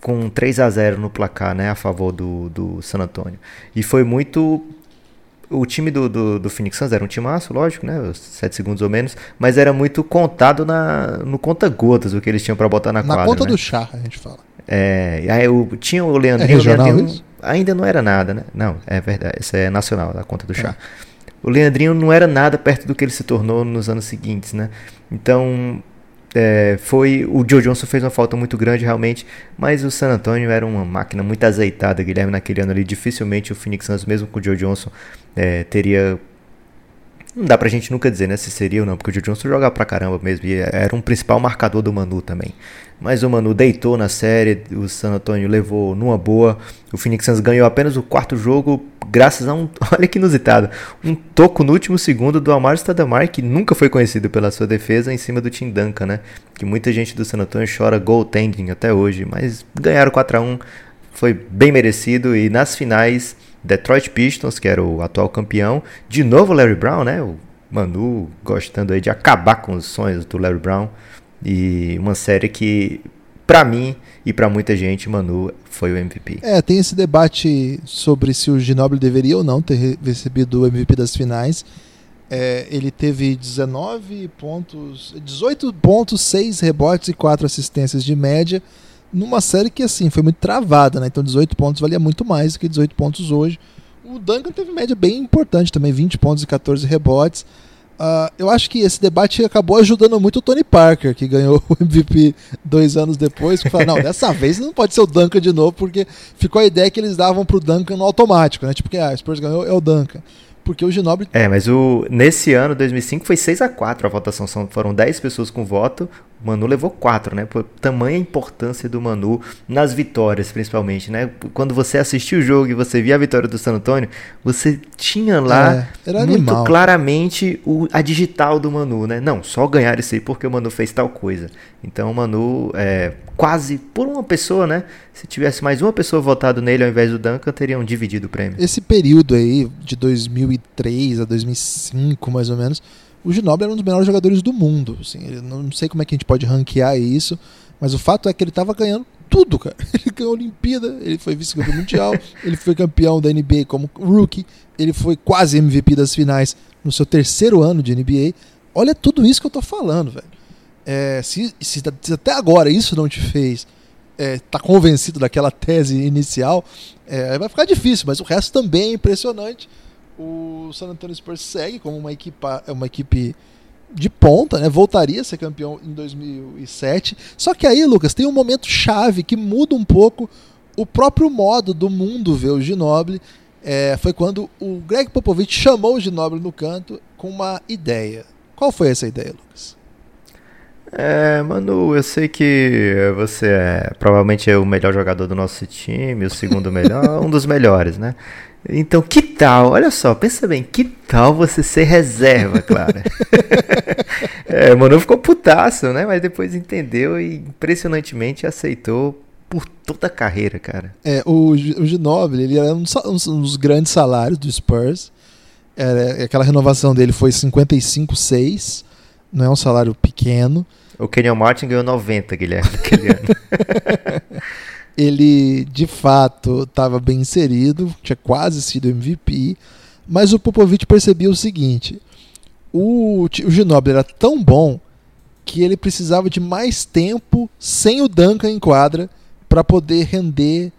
com 3 a 0 no placar, né, a favor do, do San Antonio. E foi muito o time do, do, do Phoenix Suns era um timaço, lógico, né? Sete segundos ou menos, mas era muito contado na, no conta-gotas o que eles tinham para botar na, na quadra. Na conta né? do chá, a gente fala. É, aí eu, tinha o Leandrinho. É regional o Leandrinho ainda não era nada, né? Não, é verdade, isso é nacional, da conta do chá. É. O Leandrinho não era nada perto do que ele se tornou nos anos seguintes, né? Então, é, foi o Joe Johnson fez uma falta muito grande realmente, mas o San Antonio era uma máquina muito azeitada, Guilherme naquele ano ali, dificilmente o Phoenix Suns mesmo com o Joe Johnson é, teria não dá pra gente nunca dizer, né, se seria ou não, porque o Joe Johnson joga pra caramba mesmo, e era um principal marcador do Manu também. Mas o Manu deitou na série, o San Antonio levou numa boa, o Phoenix Suns ganhou apenas o quarto jogo, graças a um, olha que inusitado, um toco no último segundo do Amar Stadamar, que nunca foi conhecido pela sua defesa, em cima do Tim Duncan, né, que muita gente do San Antonio chora goaltending até hoje, mas ganharam 4 a 1 foi bem merecido, e nas finais Detroit Pistons, que era o atual campeão. De novo Larry Brown, né? O Manu gostando aí de acabar com os sonhos do Larry Brown. E uma série que, para mim e para muita gente, Manu foi o MVP. É, tem esse debate sobre se o Ginobili deveria ou não ter recebido o MVP das finais. É, ele teve 19 pontos, 18 pontos, 6 rebotes e 4 assistências de média numa série que assim foi muito travada, né? Então 18 pontos valia muito mais do que 18 pontos hoje. O Duncan teve média bem importante também, 20 pontos e 14 rebotes. Uh, eu acho que esse debate acabou ajudando muito o Tony Parker, que ganhou o MVP dois anos depois. Que falou, não, dessa vez não pode ser o Duncan de novo, porque ficou a ideia que eles davam pro Duncan no automático, né? Tipo, que ah, o Spurs ganhou, é o Duncan. Porque o Ginobili... É, mas o, nesse ano, 2005, foi 6 a 4 a votação. São, foram 10 pessoas com voto, Manu levou quatro, né? Por tamanha importância do Manu nas vitórias, principalmente, né? Quando você assistiu o jogo e você via a vitória do San Antônio, você tinha lá É, muito animal. claramente o, a digital do Manu, né? Não, só ganhar isso aí porque o Manu fez tal coisa. Então o Manu, é, quase por uma pessoa, né? Se tivesse mais uma pessoa votado nele ao invés do Duncan, teriam dividido o prêmio. Esse período aí, de 2003 a 2005, mais ou menos, o Ginobili era um dos melhores jogadores do mundo. Assim, não sei como é que a gente pode ranquear isso, mas o fato é que ele estava ganhando tudo, cara. Ele ganhou a Olimpíada, ele foi vice-campeão mundial, ele foi campeão da NBA como rookie, ele foi quase MVP das finais no seu terceiro ano de NBA. Olha tudo isso que eu tô falando, velho. É, se, se- se até agora isso não te fez é, tá convencido daquela tese inicial, é, vai ficar difícil, mas o resto também é impressionante. O San Antonio Spurs segue como uma, equipa, uma equipe de ponta, né? Voltaria a ser campeão em 2007. Só que aí, Lucas, tem um momento chave que muda um pouco o próprio modo do mundo ver o Ginobili. É, foi quando o Greg Popovich chamou o Ginobili no canto com uma ideia. Qual foi essa ideia, Lucas? É, Manu, eu sei que você é provavelmente é o melhor jogador do nosso time, o segundo melhor, um dos melhores, né? Então, que tal? Olha só, pensa bem, que tal você ser reserva, Clara? é, Manu ficou putaço, né? Mas depois entendeu e impressionantemente aceitou por toda a carreira, cara. É, o, o Ginobili, ele era um, dos sa- um dos grandes salários do Spurs. Era, aquela renovação dele foi 55,6. Não é um salário pequeno. O Kenyon Martin ganhou 90, Guilherme, aquele ano. Ele, de fato, estava bem inserido, tinha quase sido MVP. Mas o Popovich percebia o seguinte: o, o Ginobili era tão bom que ele precisava de mais tempo sem o Duncan em quadra para poder render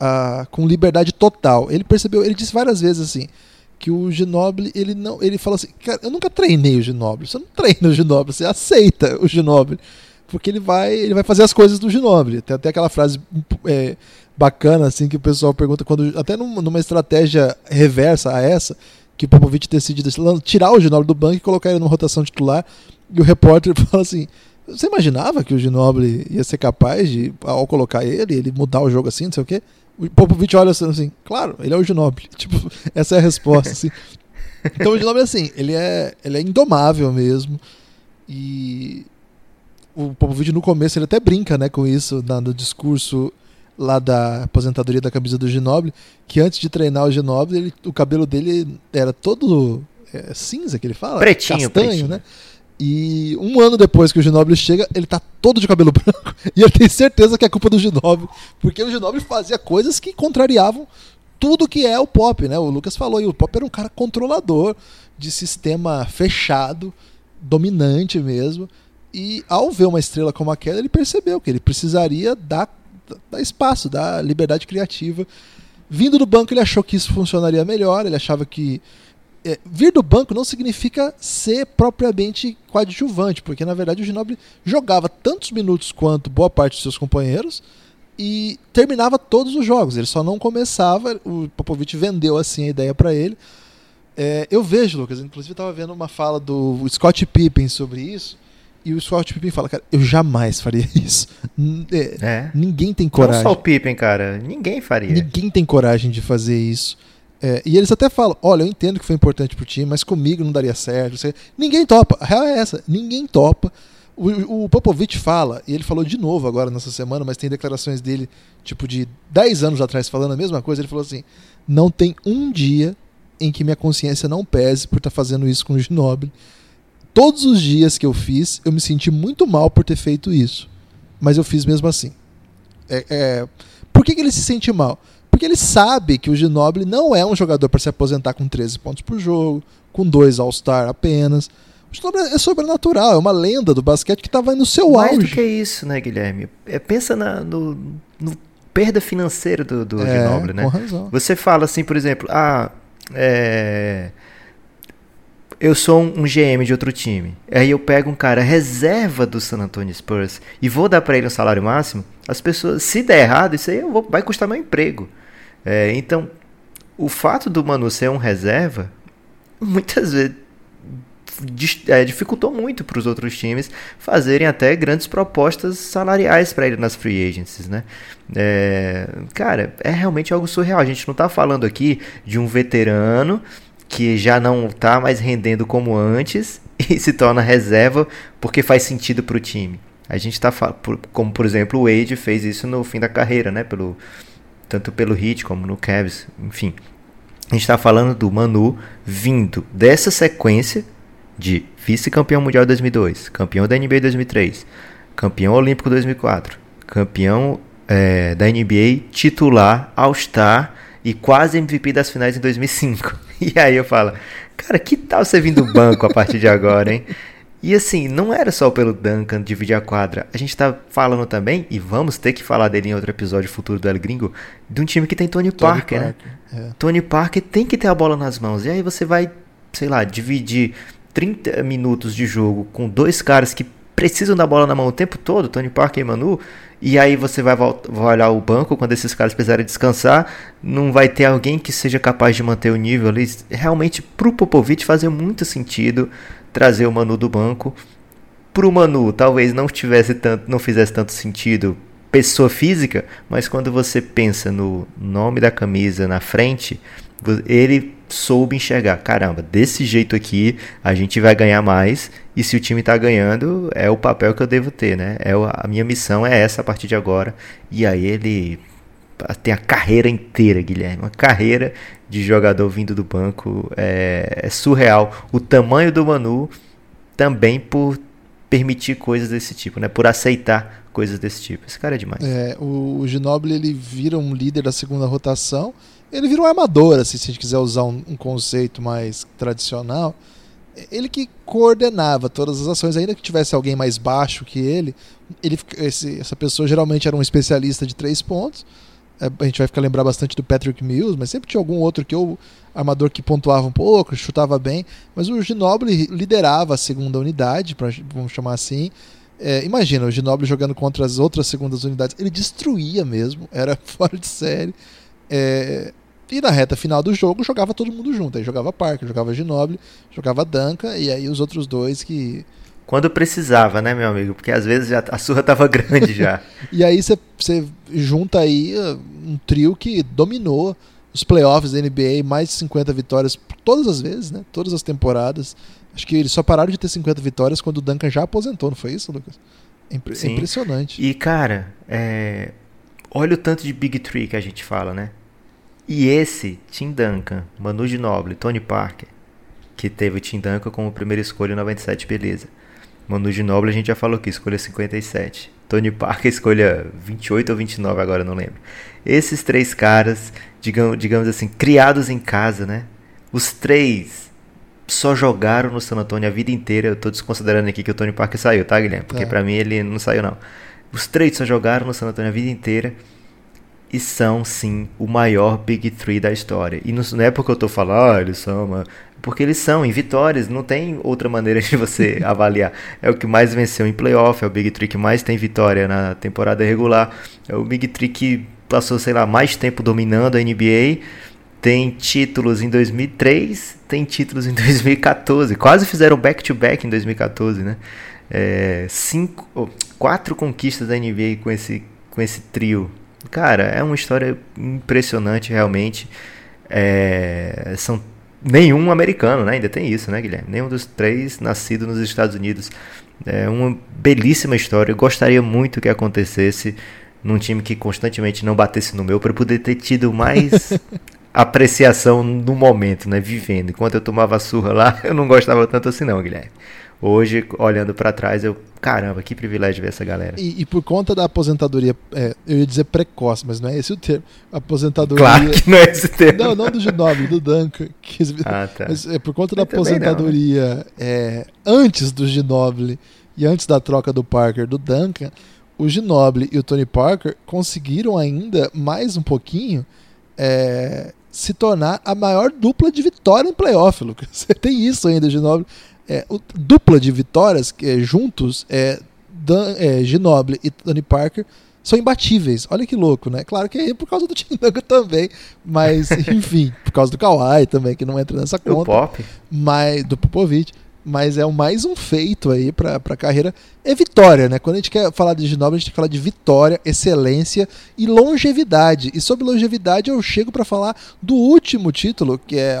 ah, com liberdade total. Ele percebeu, ele disse várias vezes assim que o Ginobili, ele não, ele falou assim, cara, eu nunca treinei o Ginobili. Você não treina o Ginobili, você aceita o Ginobili, porque ele vai, ele vai fazer as coisas do Ginobili. Tem até aquela frase é, bacana assim que o pessoal pergunta quando até num- numa estratégia reversa a essa, que o Popovich decide tirar o Ginobili do banco e colocar ele numa rotação titular, e o repórter fala assim: "Você imaginava que o Ginobili ia ser capaz de ao colocar ele, ele mudar o jogo assim, não sei o quê?" O Popovich olha assim, assim, claro, ele é o Ginobili. Tipo, essa é a resposta, assim. Então o Ginobili, assim, ele é, ele é indomável mesmo. E o Popovich no começo ele até brinca, né, com isso na- no discurso lá da aposentadoria da camisa do Ginobili, que antes de treinar o Ginobili, ele- o cabelo dele era todo é, cinza que ele fala, Pretinho, castanho, pretinho. né? E um ano depois que o Ginobili chega, ele tá todo de cabelo branco. E ele tem certeza que é culpa do Ginobili. Porque o Ginobili fazia coisas que contrariavam tudo que é o pop, né? O Lucas falou, e o pop era um cara controlador de sistema fechado, dominante mesmo. E ao ver uma estrela como aquela, ele percebeu que ele precisaria dar, dar espaço, dar liberdade criativa. Vindo do banco, ele achou que isso funcionaria melhor, ele achava que é, vir do banco não significa ser propriamente coadjuvante, porque na verdade o Ginobili jogava tantos minutos quanto boa parte dos seus companheiros e terminava todos os jogos. Ele só não começava. O Popovich vendeu assim a ideia para ele. É, eu vejo, Lucas, inclusive estava vendo uma fala do Scott Pippen sobre isso. E o Scott Pippen fala, cara, eu jamais faria isso. É, É. Ninguém tem Não coragem. só o Pippen, cara. Ninguém faria. Ninguém tem coragem de fazer isso. É, e eles até falam: olha, eu entendo que foi importante pro time, mas comigo não daria certo. Você- Ninguém topa. A real é essa: ninguém topa. O, o Popovich fala, e ele falou de novo agora nessa semana, mas tem declarações dele, tipo, de 10 anos atrás, falando a mesma coisa. Ele falou assim: não tem um dia em que minha consciência não pese por estar fazendo isso com o Ginobili. Todos os dias que eu fiz, eu me senti muito mal por ter feito isso. Mas eu fiz mesmo assim. É, é, Por que, que ele se sente mal? Porque ele sabe que o Ginobili não é um jogador para se aposentar com 13 pontos por jogo, com dois All-Star apenas. É sobrenatural, é uma lenda do basquete que estava no seu Mais do auge. que isso, né, Guilherme? É, pensa na, no, no perda financeira do, do É, Ginobili, né? com razão. Você fala assim, por exemplo, ah, é, eu sou um, GM de outro time. Aí eu pego um cara reserva do San Antonio Spurs e vou dar para ele um salário máximo. As pessoas, se der errado, isso aí vou- vai custar meu emprego. É, então, o fato do Manu ser um reserva, muitas vezes é, dificultou muito para os outros times fazerem até grandes propostas salariais para ele nas free agencies, né? É, cara, é realmente algo surreal. A gente não está falando aqui de um veterano que já não está mais rendendo como antes e se torna reserva porque faz sentido para o time. A gente está como por exemplo o Wade fez isso no fim da carreira, né? Pelo tanto pelo Heat como no Cavs, enfim. A gente está falando do Manu vindo dessa sequência de vice-campeão mundial 2002, campeão da NBA 2003, campeão olímpico 2004, campeão é, da NBA titular, All-Star e quase MVP das finais em 2005. E aí eu falo, cara, que tal você vir do banco a partir de agora, hein? E assim, não era só pelo Duncan dividir a quadra. A gente tá falando também, e vamos ter que falar dele em outro episódio futuro do El Gringo, de um time que tem Tony, Tony Parker, Parker, né? É. Tony Parker tem que ter a bola nas mãos. E aí você vai, sei lá, dividir 30 minutos de jogo com dois caras que precisam da bola na mão o tempo todo, Tony Parker e Manu, e aí você vai, vai olhar o banco quando esses caras precisarem descansar, não vai ter alguém que seja capaz de manter o nível ali. Realmente, pro Popovich fazer muito sentido trazer o Manu do banco. Pro Manu, talvez não tivesse tanto, não fizesse tanto sentido pessoa física, mas quando você pensa no nome da camisa na frente, ele soube enxergar, caramba, desse jeito aqui a gente vai ganhar mais e se o time está ganhando é o papel que eu devo ter, né? É a minha missão é essa a partir de agora. E aí ele tem a carreira inteira, Guilherme, uma carreira de jogador vindo do banco é, é surreal. O tamanho do Manu também por permitir coisas desse tipo, né? Por aceitar coisas desse tipo. Esse cara é demais. É, o, o Ginobili ele vira um líder da segunda rotação. Ele vira um armador, assim, se a gente quiser usar um, um conceito mais tradicional. Ele que coordenava todas as ações, ainda que tivesse alguém mais baixo que ele, ele esse, essa pessoa geralmente era um especialista de três pontos é, a gente vai ficar lembrar bastante do Patrick Mills, mas sempre tinha algum outro que ou armador que pontuava um pouco, chutava bem, mas o Ginobili liderava a segunda unidade, pra, vamos chamar assim. É, imagina o Ginobili jogando contra as outras segundas unidades, ele destruía mesmo, era fora de série. É, e na reta final do jogo jogava todo mundo junto, aí jogava Parker, jogava Ginobili, jogava Duncan e aí os outros dois que quando precisava, né, meu amigo? Porque às vezes já, a surra tava grande já. e aí você junta aí uh, um trio que dominou os playoffs da NBA, mais de 50 vitórias todas as vezes, né? Todas as temporadas. Acho que eles só pararam de ter 50 vitórias quando o Duncan já aposentou, não foi isso, Lucas? É impre Sim. impressionante. E, cara, é... olha o tanto de Big Three que a gente fala, né? E esse, Tim Duncan, Manu Ginobili, Tony Parker, que teve o Tim Duncan como primeira escolha em 97, beleza. Manu Ginobili a gente já falou que escolha 57. Tony Parker escolha 28 ou 29 agora, não lembro. Esses três caras, digamos, digamos assim, criados em casa, né? Os três só jogaram no San Antonio a vida inteira. Eu tô desconsiderando aqui que o Tony Parker saiu, tá, Guilherme? Porque é. para mim ele não saiu não. Os três só jogaram no San Antonio a vida inteira e são sim o maior Big Three da história. E não, é porque eu tô falando, ah, eles são uma porque eles são em vitórias, não tem outra maneira de você avaliar. É o que mais venceu em playoff, é o Big Three que mais tem vitória na temporada regular, é o Big Three que passou, sei lá, mais tempo dominando a NBA, tem títulos em 2003, tem títulos em 2014, quase fizeram back-to-back -back em 2014, né? É, cinco, oh, quatro conquistas da NBA com esse, com esse trio. Cara, é uma história impressionante realmente. É, são nenhum americano, né? Ainda tem isso, né, Guilherme? Nenhum dos três nascido nos Estados Unidos. É uma belíssima história. Eu gostaria muito que acontecesse num time que constantemente não batesse no meu para poder ter tido mais apreciação no momento, né? Vivendo. Enquanto eu tomava surra lá, eu não gostava tanto assim, não, Guilherme. Hoje, olhando para trás, eu caramba, que privilégio ver essa galera. E, e por conta da aposentadoria, é, eu ia dizer precoce, mas não é esse o termo. Aposentadoria. Claro que não é esse termo. Não, não do Ginobili, do Duncan. Que, ah, tá. Mas é por conta da aposentadoria não, né? é, antes do Ginobili e antes da troca do Parker do Duncan, o Ginobili e o Tony Parker conseguiram ainda mais um pouquinho é, se tornar a maior dupla de vitória em playoff, Lucas. Você tem isso ainda, Ginobili é, o, dupla de vitórias é, juntos, é, Dan, é, Ginobili e Tony Parker são imbatíveis. Olha que louco, né? Claro que é por causa do Tim Duncan também, mas enfim, por causa do Kawhi também, que não entra nessa conta. Do Pop. Mas, do Popovich. Mas é mais um feito aí para a carreira. É vitória, né? Quando a gente quer falar de Ginóbili, a gente tem que falar de vitória, excelência e longevidade. E sobre longevidade, eu chego para falar do último título, que é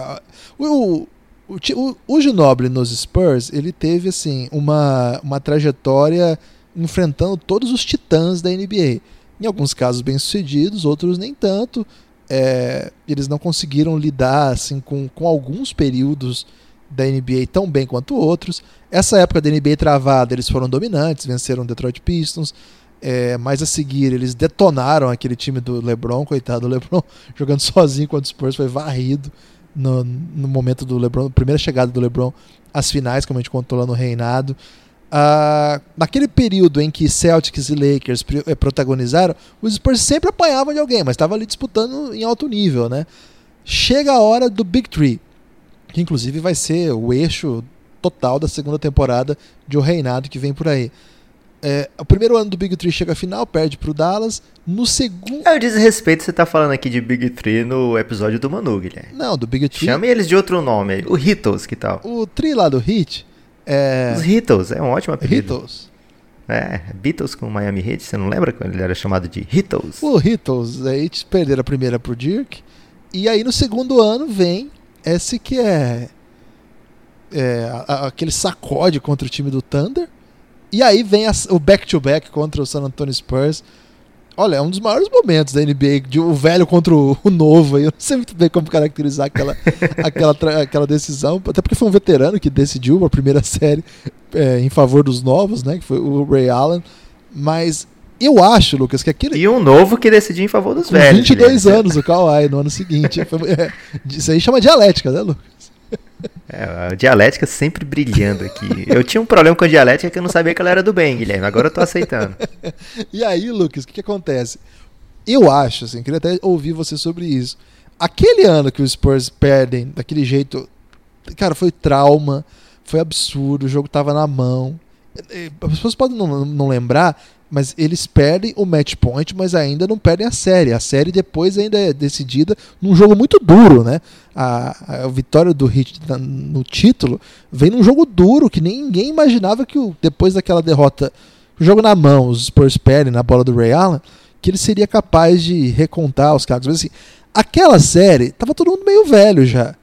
o, o, o, o nos Spurs. Ele teve assim uma, uma trajetória enfrentando todos os titãs da NBA. Em alguns casos bem sucedidos, outros nem tanto. É, eles não conseguiram lidar assim com, com alguns períodos da NBA tão bem quanto outros. Essa época da NBA travada, eles foram dominantes, venceram o Detroit Pistons. É, mas a seguir, eles detonaram aquele time do LeBron, coitado do LeBron, jogando sozinho contra o Spurs, foi varrido no, no momento do LeBron, primeira chegada do LeBron às finais, como a gente contou lá no reinado. Uh, naquele período em que Celtics e Lakers eh, protagonizaram, os Spurs sempre apanhavam de alguém, mas estava ali disputando em alto nível, né? Chega a hora do Big Three que inclusive vai ser o eixo total da segunda temporada de O Reinado que vem por aí. É, o primeiro ano do Big Three chega à final, perde pro Dallas. No segundo. É o desrespeito você tá falando aqui de Big Three no episódio do Manu, Guilherme. Não, do Big Three. Chame eles de outro nome aí. O Hittles, que tal? O Tree lá do Hit. É... Os Hittles, é um ótimo apelido. Hittles. É, Beatles com Miami Heat, você não lembra quando ele era chamado de Hittles? O Hittles, aí perderam a primeira pro Dirk. E aí no segundo ano vem esse que é, é a, aquele sacode contra o time do Thunder. E aí vem a, o back-to-back -back contra o San Antonio Spurs. Olha, é um dos maiores momentos da NBA, de o velho contra o, o novo. Eu não sei muito bem como caracterizar aquela, aquela, aquela decisão, até porque foi um veterano que decidiu a primeira série é, em favor dos novos, né? Que foi o Ray Allen. Mas eu acho, Lucas, que aquele. E um novo que decidiu em favor dos Com velhos. 22 né? anos o Kawhi no ano seguinte. É, isso aí chama dialética, né, Lucas? É, a dialética sempre brilhando aqui. Eu tinha um problema com a dialética que eu não sabia que ela era do bem, Guilherme. Agora eu tô aceitando. e aí, Lucas, o que, que acontece? Eu acho, assim, queria até ouvir você sobre isso. Aquele ano que os Spurs perdem daquele jeito, cara, foi trauma, foi absurdo, o jogo tava na mão. As pessoas podem não, não lembrar, mas eles perdem o match point, mas ainda não perdem a série. A série depois ainda é decidida num jogo muito duro, né? A, a vitória do Heat no título vem num jogo duro que ninguém imaginava que o, depois daquela derrota, o jogo na mão, os Spurs perdem na bola do Ray Allen, que ele seria capaz de recontar os cargos. Mas assim, aquela série tava todo mundo meio velho já.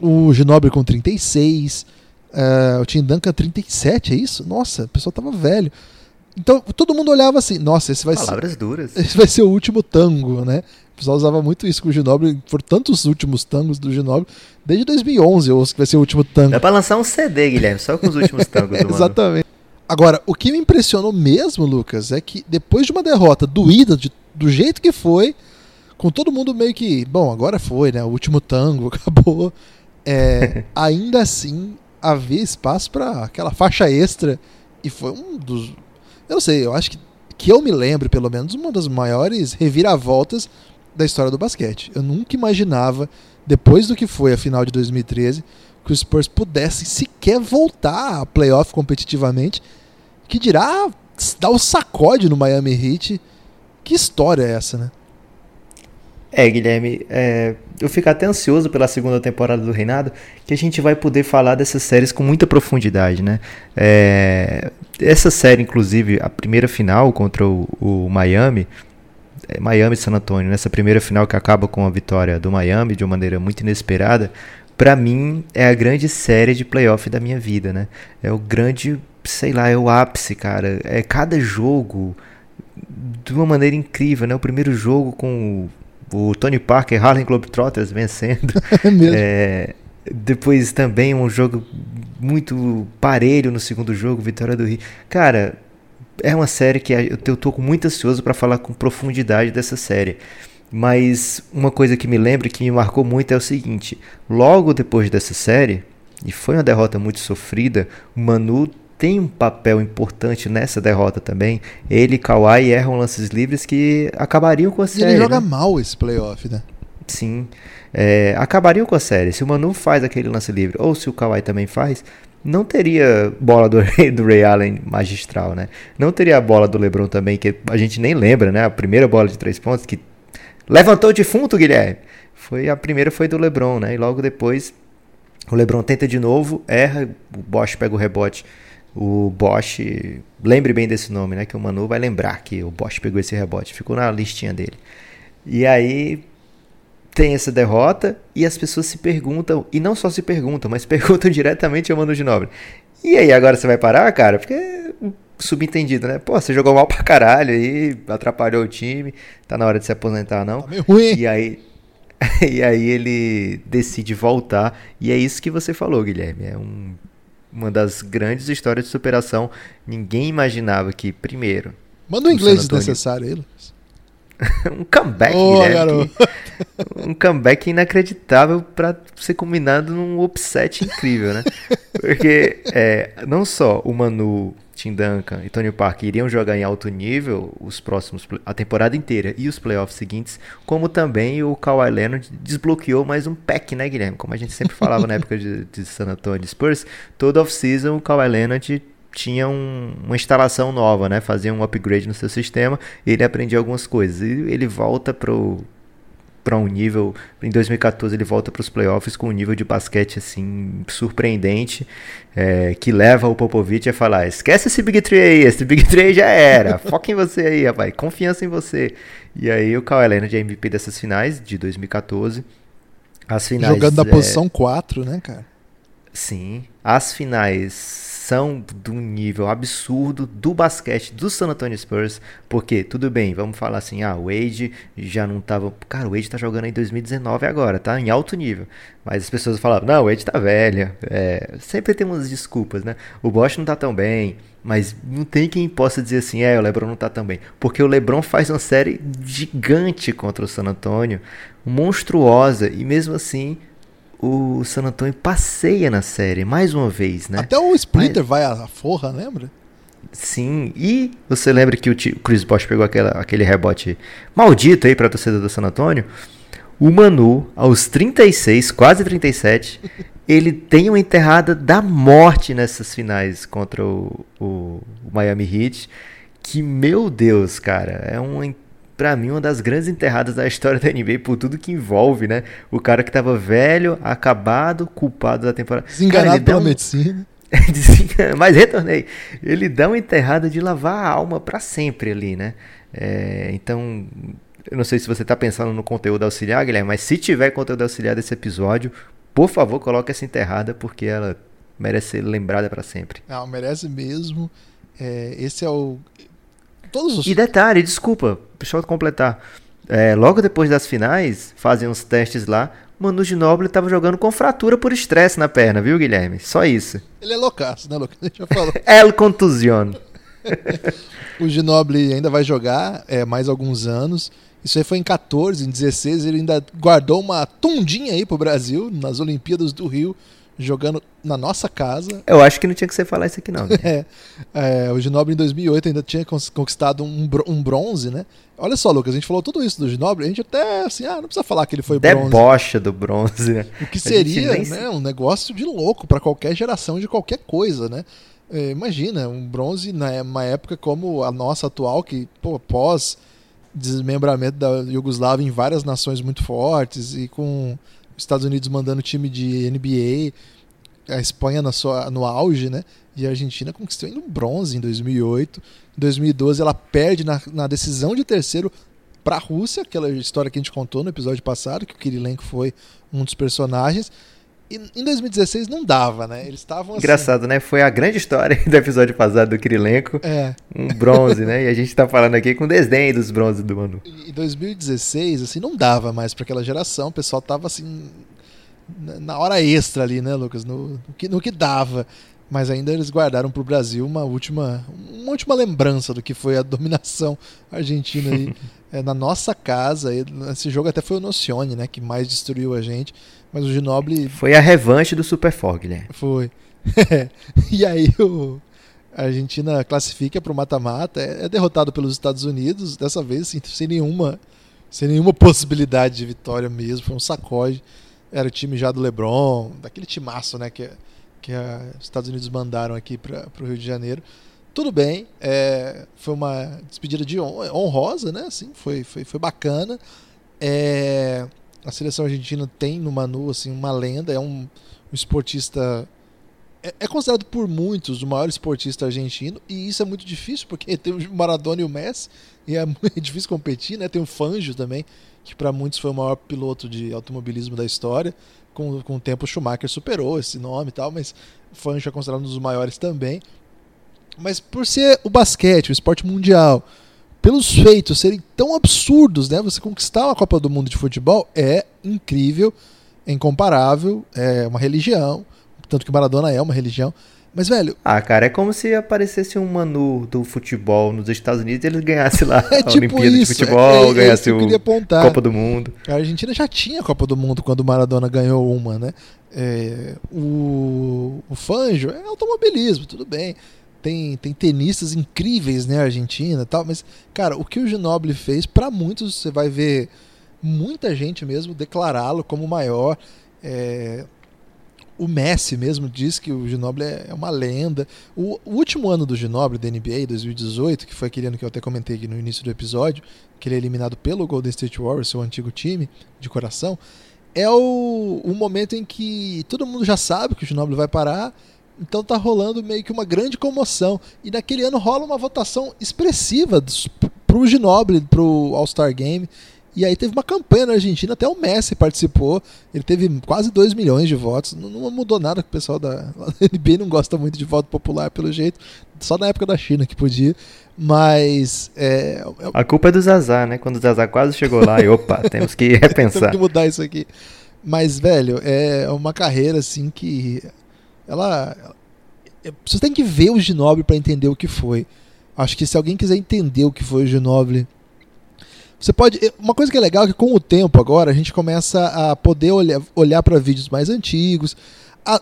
O Ginobili com 36, uh, o Tim Duncan 37, é isso? Nossa, o pessoal tava velho. Então todo mundo olhava assim, nossa, esse vai Palavras ser. duras. Esse vai ser o último tango, né? O pessoal usava muito isso com o Ginobili, por tantos últimos tangos do Ginobili, desde 2011 eu ouço que vai ser o último tango. Dá pra lançar um CD, Guilherme, só com os últimos tangos do Exatamente. Agora, o que me impressionou mesmo, Lucas, é que depois de uma derrota doída, de, do jeito que foi, com todo mundo meio que, bom, agora foi, né? O último tango acabou. É, ainda assim, havia espaço para aquela faixa extra e foi um dos eu sei, eu acho que, que eu me lembro, pelo menos, uma das maiores reviravoltas da história do basquete. Eu nunca imaginava, depois do que foi a final de 2013, que os Spurs pudessem sequer voltar a playoff competitivamente. Que dirá dar o sacode no Miami Heat. Que história é essa, né? É, Guilherme, é, eu fico até ansioso pela segunda temporada do Reinado, que a gente vai poder falar dessas séries com muita profundidade, né? É, essa série, inclusive, a primeira final contra o, o Miami, é, Miami e San Antonio, nessa primeira final que acaba com a vitória do Miami de uma maneira muito inesperada, para mim é a grande série de playoff da minha vida, né? É o grande, sei lá, é o ápice, cara. É cada jogo de uma maneira incrível, né? O primeiro jogo com o Tony Parker, Harlem Globetrotters vencendo. é, depois também um jogo muito parelho no segundo jogo, vitória do Rio. Cara, é uma série que eu tô muito ansioso para falar com profundidade dessa série. Mas uma coisa que me lembra que me marcou muito é o seguinte: logo depois dessa série, e foi uma derrota muito sofrida, o Manu tem um papel importante nessa derrota também. Ele e Kawhi erram lances livres que acabariam com a série. Ele joga né? mal esse playoff, né? Sim. É, acabariam com a série. Se o Manu faz aquele lance livre, ou se o Kawhi também faz, não teria bola do, do Ray Allen magistral, né? Não teria a bola do LeBron também, que a gente nem lembra, né? A primeira bola de três pontos que levantou o defunto, Guilherme. Foi, a primeira foi do LeBron, né? E logo depois O LeBron tenta de novo, erra, o Bosch pega o rebote. O Bosch, lembre bem desse nome, né? Que o Manu vai lembrar que o Bosch pegou esse rebote, ficou na listinha dele. E aí tem essa derrota e as pessoas se perguntam, e não só se perguntam, mas perguntam diretamente ao Manu Ginóbili. E aí, agora você vai parar, cara? Porque subentendido, né? Pô, você jogou mal pra caralho aí, atrapalhou o time, tá na hora de se aposentar, não? Tá meio ruim. E aí, e aí ele decide voltar, e é isso que você falou, Guilherme. É um, uma das grandes histórias de superação. Ninguém imaginava que, primeiro. Manda um inglês desnecessário aí, Lucas. um comeback, Ô, Guilherme. um comeback inacreditável pra ser combinado num upset incrível, né? Porque é, não só o Manu, Tim Duncan e Tony Parker iriam jogar em alto nível os próximos a temporada inteira e os playoffs seguintes, como também o Kawhi Leonard desbloqueou mais um pack, né, Guilherme? Como a gente sempre falava na época de, de San Antonio Spurs, todo off-season o Kawhi Leonard tinha um- uma instalação nova, né? Fazia um upgrade no seu sistema e ele aprendia algumas coisas. E ele volta pro para um nível em 2014 ele volta para os playoffs com um nível de basquete assim surpreendente é, que leva o Popovich a falar esquece esse Big Three aí esse Big Three já era foca em você aí rapaz confiança em você e aí o Kawhi Leonard é MVP dessas finais de 2014 as finais Jogando na é, posição 4, né, cara? Sim, as finais são um nível absurdo do basquete do San Antonio Spurs, porque tudo bem, vamos falar assim, ah, o Wade já não tava, cara, o Wade tá jogando em 2019 agora, tá em alto nível, mas as pessoas falavam, não, o Wade tá velho, é, sempre tem umas desculpas, né, o Bosch não tá tão bem, mas não tem quem possa dizer assim, é, o LeBron não tá tão bem, porque o LeBron faz uma série gigante contra o San Antonio, monstruosa, e mesmo assim o San Antonio passeia na série mais uma vez, né? Até o Splinter vai à forra, lembra? Sim, e você lembra que o Chris Bosh pegou aquela, aquele rebote maldito aí pra torcida do San Antonio? O Manu, aos 36, quase 37, ele tem uma enterrada da morte nessas finais contra o, o, o Miami Heat. Que, meu Deus, cara, é uma, pra mim, uma das grandes enterradas da história da NBA por tudo que envolve, né? O cara que tava velho, acabado, culpado da temporada. Cara, Desenganado dá pela um- medicina. Mas retornei. Ele dá uma enterrada de lavar a alma pra sempre ali, né? É, então, eu não sei se você tá pensando no conteúdo auxiliar, Guilherme, mas se tiver conteúdo auxiliar desse episódio, por favor, coloque essa enterrada, porque ela merece ser lembrada pra sempre. Não, merece mesmo. É, esse é o. Todos os. E detalhe, desculpa, deixa eu completar. É, logo depois das finais, fazem uns testes lá. Manu Ginóbili tava jogando com fratura por estresse na perna, viu, Guilherme? Só isso. Ele é loucaço, né, Lucas? A gente já falou. El contusión. O Ginobili ainda vai jogar é, mais alguns anos. Isso aí foi em 14, em 16 ele ainda guardou uma tundinha aí pro Brasil nas Olimpíadas do Rio, jogando na nossa casa. Eu acho que não tinha que você falar isso aqui, não. Guilherme. É, é, o Ginobili em 2008 ainda tinha conquistado um, um bronze, né? Olha só, Lucas, a gente falou tudo isso do Ginobili, a gente até assim, ah, não precisa falar que ele foi bronze. Debocha do bronze, né? O que seria nem né, um negócio de louco para qualquer geração de qualquer coisa, né? É, imagina, um bronse numa época como a nossa atual, que pô, pós desmembramento da Iugoslávia em várias nações muito fortes e com Estados Unidos mandando time de NBA, a Espanha na sua, no auge, né? E a Argentina conquistou ainda um bronze em 2008. Em 2012 ela perde na, na decisão de terceiro para a Rússia, aquela história que a gente contou no episódio passado, que o Kirilenko foi um dos personagens. Em 2016 não dava, né? Eles estavam assim. Engraçado, né? Foi a grande história do episódio passado do Kirilenko. É. Um bronze, né? E a gente tá falando aqui com desdém dos bronzes do Manu. Em 2016, assim, não dava mais para aquela geração. O pessoal tava assim na- hora extra ali, né, Lucas? No, no que, no que dava. Mas ainda eles guardaram para o Brasil uma última, uma última lembrança do que foi a dominação argentina aí é, na nossa casa. Esse jogo até foi o Nocione, né, que mais destruiu a gente. Mas o Ginobili Foi a revanche do Super Fog, Guilherme. Foi. e aí o, a Argentina classifica para o mata-mata, é, é derrotado pelos Estados Unidos, dessa vez assim, sem nenhuma sem nenhuma possibilidade de vitória mesmo, foi um sacode. Era o time já do LeBron, daquele timaço, né, que que os Estados Unidos mandaram aqui para o Rio de Janeiro. Tudo bem, é, foi uma despedida de hon- honrosa, né? Assim, foi, foi, foi bacana. É, a seleção argentina tem no Manu assim uma lenda, é um, um esportista. É, é considerado por muitos o maior esportista argentino, e isso é muito difícil, porque tem o Maradona e o Messi, e é muito difícil competir, né? Tem o Fangio também, que para muitos foi o maior piloto de automobilismo da história. Com, com o tempo, o Schumacher superou esse nome e tal, mas o Fangio é considerado um dos maiores também. Mas por ser o basquete, o esporte mundial, pelos feitos serem tão absurdos, né? Você conquistar uma Copa do Mundo de futebol é incrível, é incomparável, é uma religião, tanto que Maradona é uma religião. Mas, velho. Ah, cara, é como se aparecesse um Manu do futebol nos Estados Unidos e ele ganhasse lá é a tipo Olimpíada isso, de futebol, é, é ganhasse o a Copa do Mundo. A Argentina já tinha a Copa do Mundo quando o Maradona ganhou uma, né? É, o, o Fanjo é automobilismo, tudo bem tem, tem tenistas incríveis, né, Argentina tal, mas, cara, o que o Ginobili fez, para muitos, você vai ver muita gente mesmo declará-lo como o maior. É, o Messi mesmo diz que o Ginobili é, é uma lenda. O, o, último ano do Ginobili da NBA, 2018, que foi aquele ano que eu até comentei aqui no início do episódio, que ele é eliminado pelo Golden State Warriors, seu antigo time de coração, é o, o momento em que todo mundo já sabe que o Ginobili vai parar, então tá rolando meio que uma grande comoção. E naquele ano rola uma votação expressiva pro Ginobili, pro All-Star Game. E aí teve uma campanha na Argentina, até o Messi participou. Ele teve quase 2 milhões de votos. Não, não mudou nada, o pessoal da, da NBA não gosta muito de voto popular, pelo jeito. Só na época da China que podia. Mas. É, é... A culpa é do Zazá, né? Quando o Zazá quase chegou lá e opa, temos que repensar. temos que mudar isso aqui. Mas, velho, é uma carreira assim que ela, é, você tem que ver o Ginobili para entender o que foi. Acho que se alguém quiser entender o que foi o Ginobili, você pode. Uma coisa que é legal é que com o tempo agora a gente começa a poder olhar, olhar para vídeos mais antigos.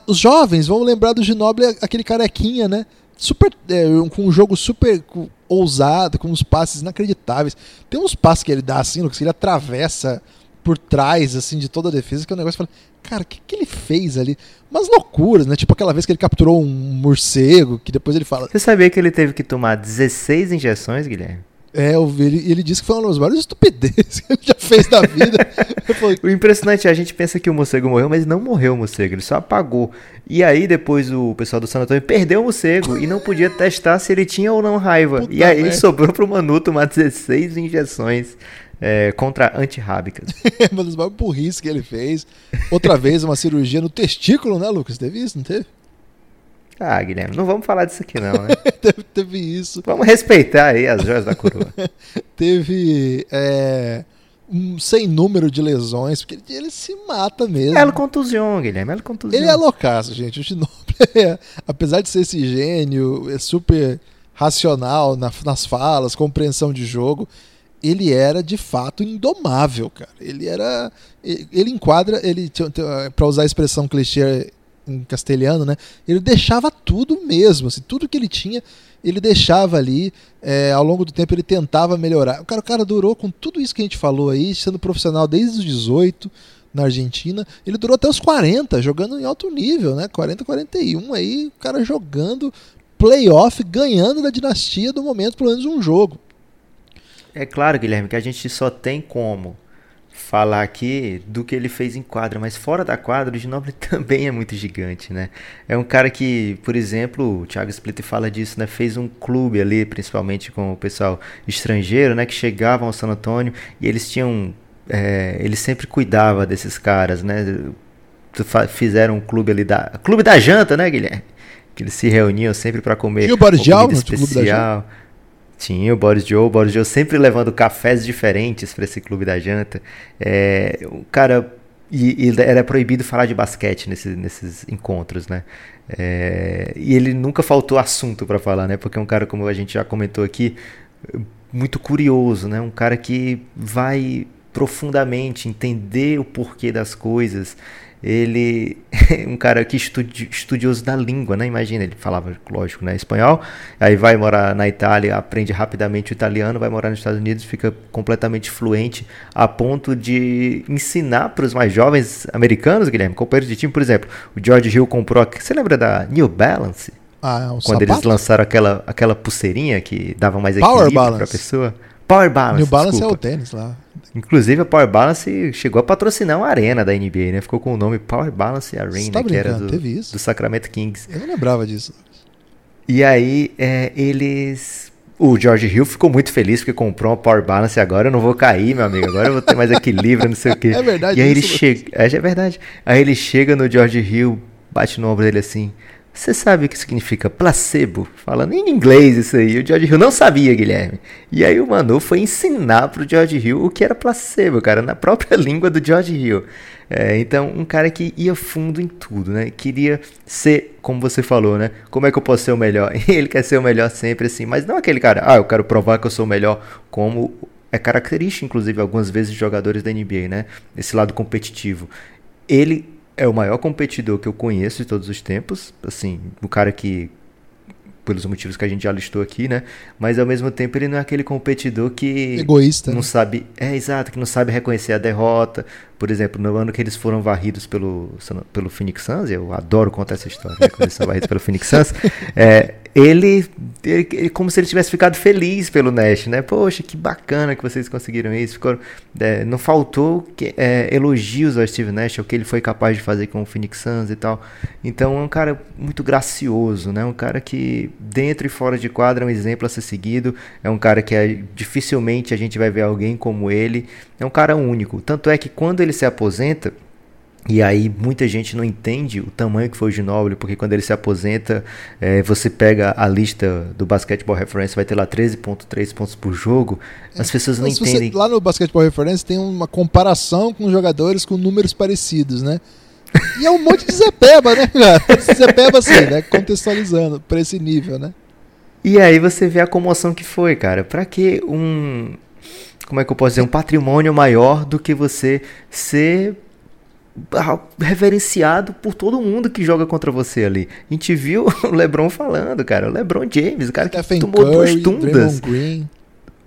os jovens vão lembrar do Ginobili, aquele carequinha, né? Super, é, com um jogo super ousado, com uns passes inacreditáveis. Tem uns passes que ele dá assim, que ele atravessa por trás, assim, de toda a defesa, que é um negócio que fala, cara, o que, que ele fez ali? Umas loucuras, né? Tipo aquela vez que ele capturou um morcego, que depois ele fala. Você sabia que ele teve que tomar 16 injeções, Guilherme? É, ele, ele disse que foi uma das maiores estupidezes que ele já fez da vida. o impressionante é a gente pensa que o morcego morreu, mas não morreu o morcego, ele só apagou. E aí depois o pessoal do San Antônio perdeu o morcego e não podia testar se ele tinha ou não raiva. Puta e aí merda. sobrou pro Manu tomar 16 injeções é, contra antirrábicas. uma das maiores burrices que ele fez. Outra vez, uma cirurgia no testículo, né, Lucas? Teve isso, não teve? Ah, Guilherme, não vamos falar disso aqui não, né? teve, teve, isso. Vamos respeitar aí as joias da coroa. teve é, um sem número de lesões, porque ele, se mata mesmo. Ela contusião, Guilherme, ela contusião. Ele é loucaço, gente. O Ginobili, é, apesar de ser esse gênio, é super racional na, nas falas, compreensão de jogo, ele era de fato indomável, cara. Ele era. Ele enquadra, ele para usar a expressão clichê em castelhano, né? Ele deixava tudo mesmo, assim, tudo que ele tinha, ele deixava ali. É, ao longo do tempo ele tentava melhorar. O cara, o cara durou com tudo isso que a gente falou aí, sendo profissional desde os 18 na Argentina. Ele durou até os 40, jogando em alto nível, né? 40, 41 aí, o cara jogando playoff, ganhando da dinastia do momento, pelo menos um jogo. É claro, Guilherme, que a gente só tem como falar aqui do que ele fez em quadra, mas fora da quadra, o Ginobili também é muito gigante, né? É um cara que, por exemplo, o Thiago Splitter fala disso, né? Fez um clube ali, principalmente com o pessoal estrangeiro, né? Que chegavam ao San Antônio e eles tinham... É, ele sempre cuidava desses caras, né? Fizeram um clube ali da... Clube da janta, né, Guilherme? Que eles se reuniam sempre para comer Tinha o Boris comida especial. Tinha o Boris Joe, o Boris Joe sempre levando cafés diferentes para esse clube da janta. É, o cara. E, e, era proibido falar de basquete nesse, nesses encontros, né? É, e ele nunca faltou assunto para falar, né? Porque é um cara, como a gente já comentou aqui, muito curioso, né? Um cara que vai profundamente entender o porquê das coisas ele um cara que estudi estudioso da língua, né? Imagina, ele falava, lógico, né, espanhol, aí vai morar na Itália, aprende rapidamente o italiano, vai morar nos Estados Unidos, fica completamente fluente a ponto de ensinar para os mais jovens americanos, Guilherme, companheiros de time, por exemplo, o George Hill comprou, você lembra da New Balance? Ah, um Quando sapato? eles lançaram aquela, aquela pulseirinha que dava mais equilíbrio para a pessoa. Power Balance. New Balance desculpa. é o tênis lá. Inclusive a Power Balance chegou a patrocinar uma arena da NBA, né? Ficou com o nome Power Balance Arena, tá que era do, Teve isso? do Sacramento Kings. Eu não lembrava disso. E aí é, eles. O George Hill ficou muito feliz porque comprou uma Power Balance e agora eu não vou cair, meu amigo. Agora eu vou ter mais equilíbrio, não sei o quê. É verdade E aí ele isso, chega. É, é verdade. Aí ele chega no George Hill, bate no ombro dele assim. Você sabe o que significa placebo? Falando em inglês isso aí. O George Hill não sabia, Guilherme. E aí o Manu foi ensinar pro George Hill o que era placebo, cara, na própria língua do George Hill. É, então, um cara que ia fundo em tudo, né? Queria ser, como você falou, né? Como é que eu posso ser o melhor? Ele quer ser o melhor sempre assim, mas não aquele cara, ah, eu quero provar que eu sou o melhor, como é característica, inclusive, algumas vezes de jogadores da NBA, né? Esse lado competitivo. Ele é o maior competidor que eu conheço de todos os tempos, assim, o cara que pelos motivos que a gente já listou aqui, né? Mas ao mesmo tempo ele não é aquele competidor que Egoísta, não né? sabe, é exato, que não sabe reconhecer a derrota. Por exemplo, no ano que eles foram varridos pelo pelo Phoenix Suns, eu adoro contar essa história, né? quando eles são varridos pelo Phoenix Suns, é, ele, ele, como se ele tivesse ficado feliz pelo Nash, né? Poxa, que bacana que vocês conseguiram isso. Ficou, é, não faltou que, é, elogios ao Steve Nash, ao que ele foi capaz de fazer com o Phoenix Suns e tal. Então é um cara muito gracioso, né? Um cara que dentro e fora de quadra é um exemplo a ser seguido. É um cara que é, dificilmente a gente vai ver alguém como ele. É um cara único. Tanto é que quando ele se aposenta e aí muita gente não entende o tamanho que foi o Ginóbili, porque quando ele se aposenta, eh, você pega a lista do Basketball Reference, vai ter lá 13.3 pontos por jogo, as pessoas não Mas você- entendem. lá no Basketball Reference tem uma comparação com jogadores com números parecidos, né? E é um monte de Zé Peba, né, cara? Zé Peba, assim, né? Contextualizando pra esse nível, né? E aí você vê a comoção que foi, cara. Pra que um. Como é que eu posso dizer? Um patrimônio maior do que você ser ah, reverenciado por todo mundo que joga contra você ali. A gente viu o LeBron falando, cara. O LeBron James, o cara que Stephen tomou duas Curry, tundas. Draymond Green.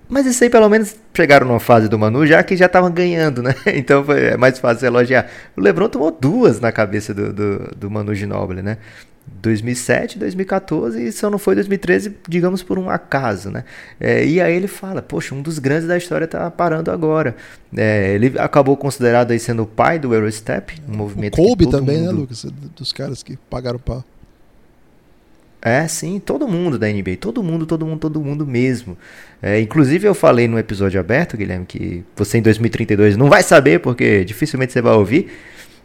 Mas isso aí pelo menos chegaram numa fase do Manu já que já estavam ganhando, né? Então foi, é mais fácil elogiar. O Lebron tomou duas na cabeça do, do, do Manu Ginóbili, né? 2007, 2014 e só não foi 2013, digamos por um acaso, né? É, e aí ele fala, poxa, um dos grandes da história tá parando agora. É, ele acabou considerado aí sendo o pai do Eurostep, um O movimento Kobe que todo também, né, mundo- Lucas? Dos caras que pagaram pau. É, sim, todo mundo da NBA, todo mundo, todo mundo, todo mundo mesmo. É, inclusive eu falei no episódio aberto, Guilherme, que você em 2032 não vai saber, porque dificilmente você vai ouvir,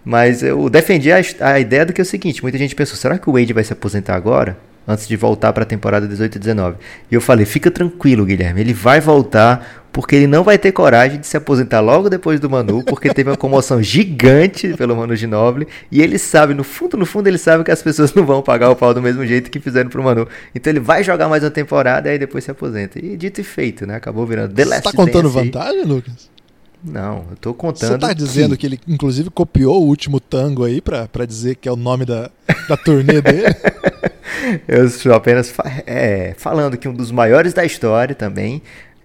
mas eu defendi a, a ideia do que é o seguinte, muita gente pensou, será que o Wade vai se aposentar agora? Antes de voltar para a temporada 18 e 19. E eu falei, fica tranquilo, Guilherme, ele vai voltar porque ele não vai ter coragem de se aposentar logo depois do Manu, porque teve uma comoção gigante pelo Manu Ginóbili, e ele sabe, no fundo, no fundo, ele sabe que as pessoas não vão pagar o pau do mesmo jeito que fizeram pro Manu. Então ele vai jogar mais uma temporada e aí depois se aposenta. E dito e feito, né? Acabou virando The Você Last tá contando Dance vantagem, Lucas? Não, eu tô contando. Você tá dizendo que... ele, inclusive, copiou o último tango aí pra dizer que é o nome da, da turnê dele? Eu estou apenas é, falando que um dos maiores da história também,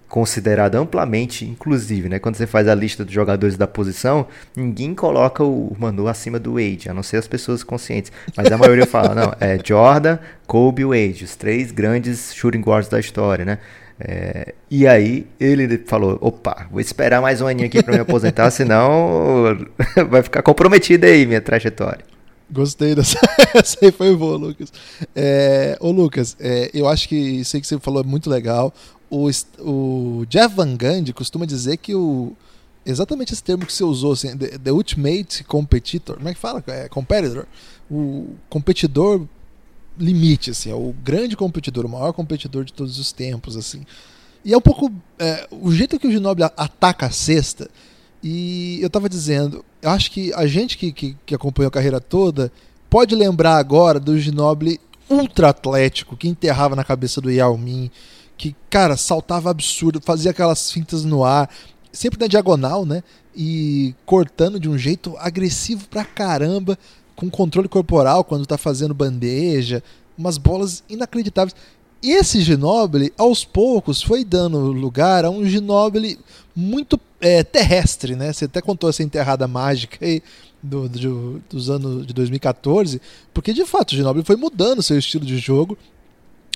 considerado amplamente, inclusive, né? Quando você faz a lista dos jogadores da posição, ninguém coloca o Manu acima do Wade, a não ser as pessoas conscientes. Mas a maioria fala, não, é Jordan, Kobe e Wade, os três grandes shooting guards da história, né? É, e aí ele falou, opa, vou esperar mais um aninho aqui para me aposentar, senão vai ficar comprometida aí minha trajetória. Gostei dessa. Essa aí foi boa, Lucas. É, ô, Lucas, é, eu acho que isso aí que você falou é muito legal. O, o Jeff Van Gundy costuma dizer que o. Exatamente esse termo que você usou, assim, the, the ultimate competitor. Como é que fala? É, competitor. O competidor limite, assim, é o grande competidor, o maior competidor de todos os tempos, assim. E é um pouco. é, o jeito que o Ginobili ataca a cesta. E eu tava dizendo, eu acho que a gente que, que, que acompanhou a carreira toda pode lembrar agora do Ginobili ultra atlético que enterrava na cabeça do Yao Ming, que, cara, saltava absurdo, fazia aquelas fintas no ar, sempre na diagonal, né? E cortando de um jeito agressivo pra caramba, com controle corporal quando tá fazendo bandeja, umas bolas inacreditáveis. Esse Ginobili, aos poucos, foi dando lugar a um Ginobili muito é, terrestre, né? Você até contou essa enterrada mágica aí do, do- dos anos de 2014, porque de fato o Ginobili foi mudando seu estilo de jogo,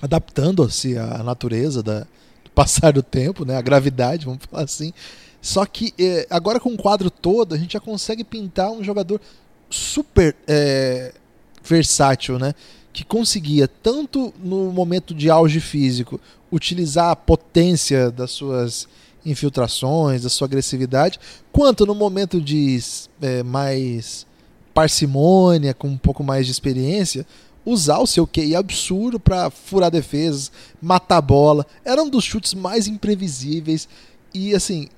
adaptando-se à natureza da, do passar do tempo, né? A gravidade, vamos falar assim. Só que é, agora com o quadro todo, a gente já consegue pintar um jogador super é, versátil, né? Que conseguia, tanto no momento de auge físico, utilizar a potência das suas infiltrações, da sua agressividade, quanto no momento de é, mais parcimônia, com um pouco mais de experiência, usar o seu QI absurdo para furar defesas, matar bola. Era um dos chutes mais imprevisíveis. E assim,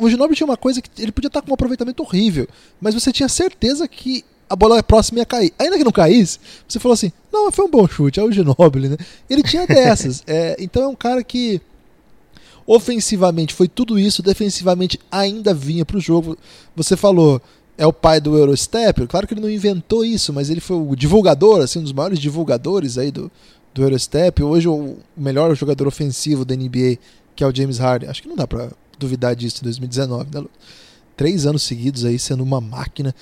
o Ginobili tinha uma coisa que ele podia estar com um aproveitamento horrível, mas você tinha certeza que a bola próxima ia cair. Ainda que não caísse, você falou assim: não, foi um bom chute, é o Ginobili, né? Ele tinha dessas. é, então é um cara que ofensivamente foi tudo isso, defensivamente ainda vinha para o jogo. Você falou, é o pai do Eurostep. Claro que ele não inventou isso, mas ele foi o divulgador, assim, um dos maiores divulgadores aí do, do Eurostep. Hoje o melhor jogador ofensivo da NBA, que é o James Harden. Acho que não dá para duvidar disso em 2019, né? Três anos seguidos aí sendo uma máquina.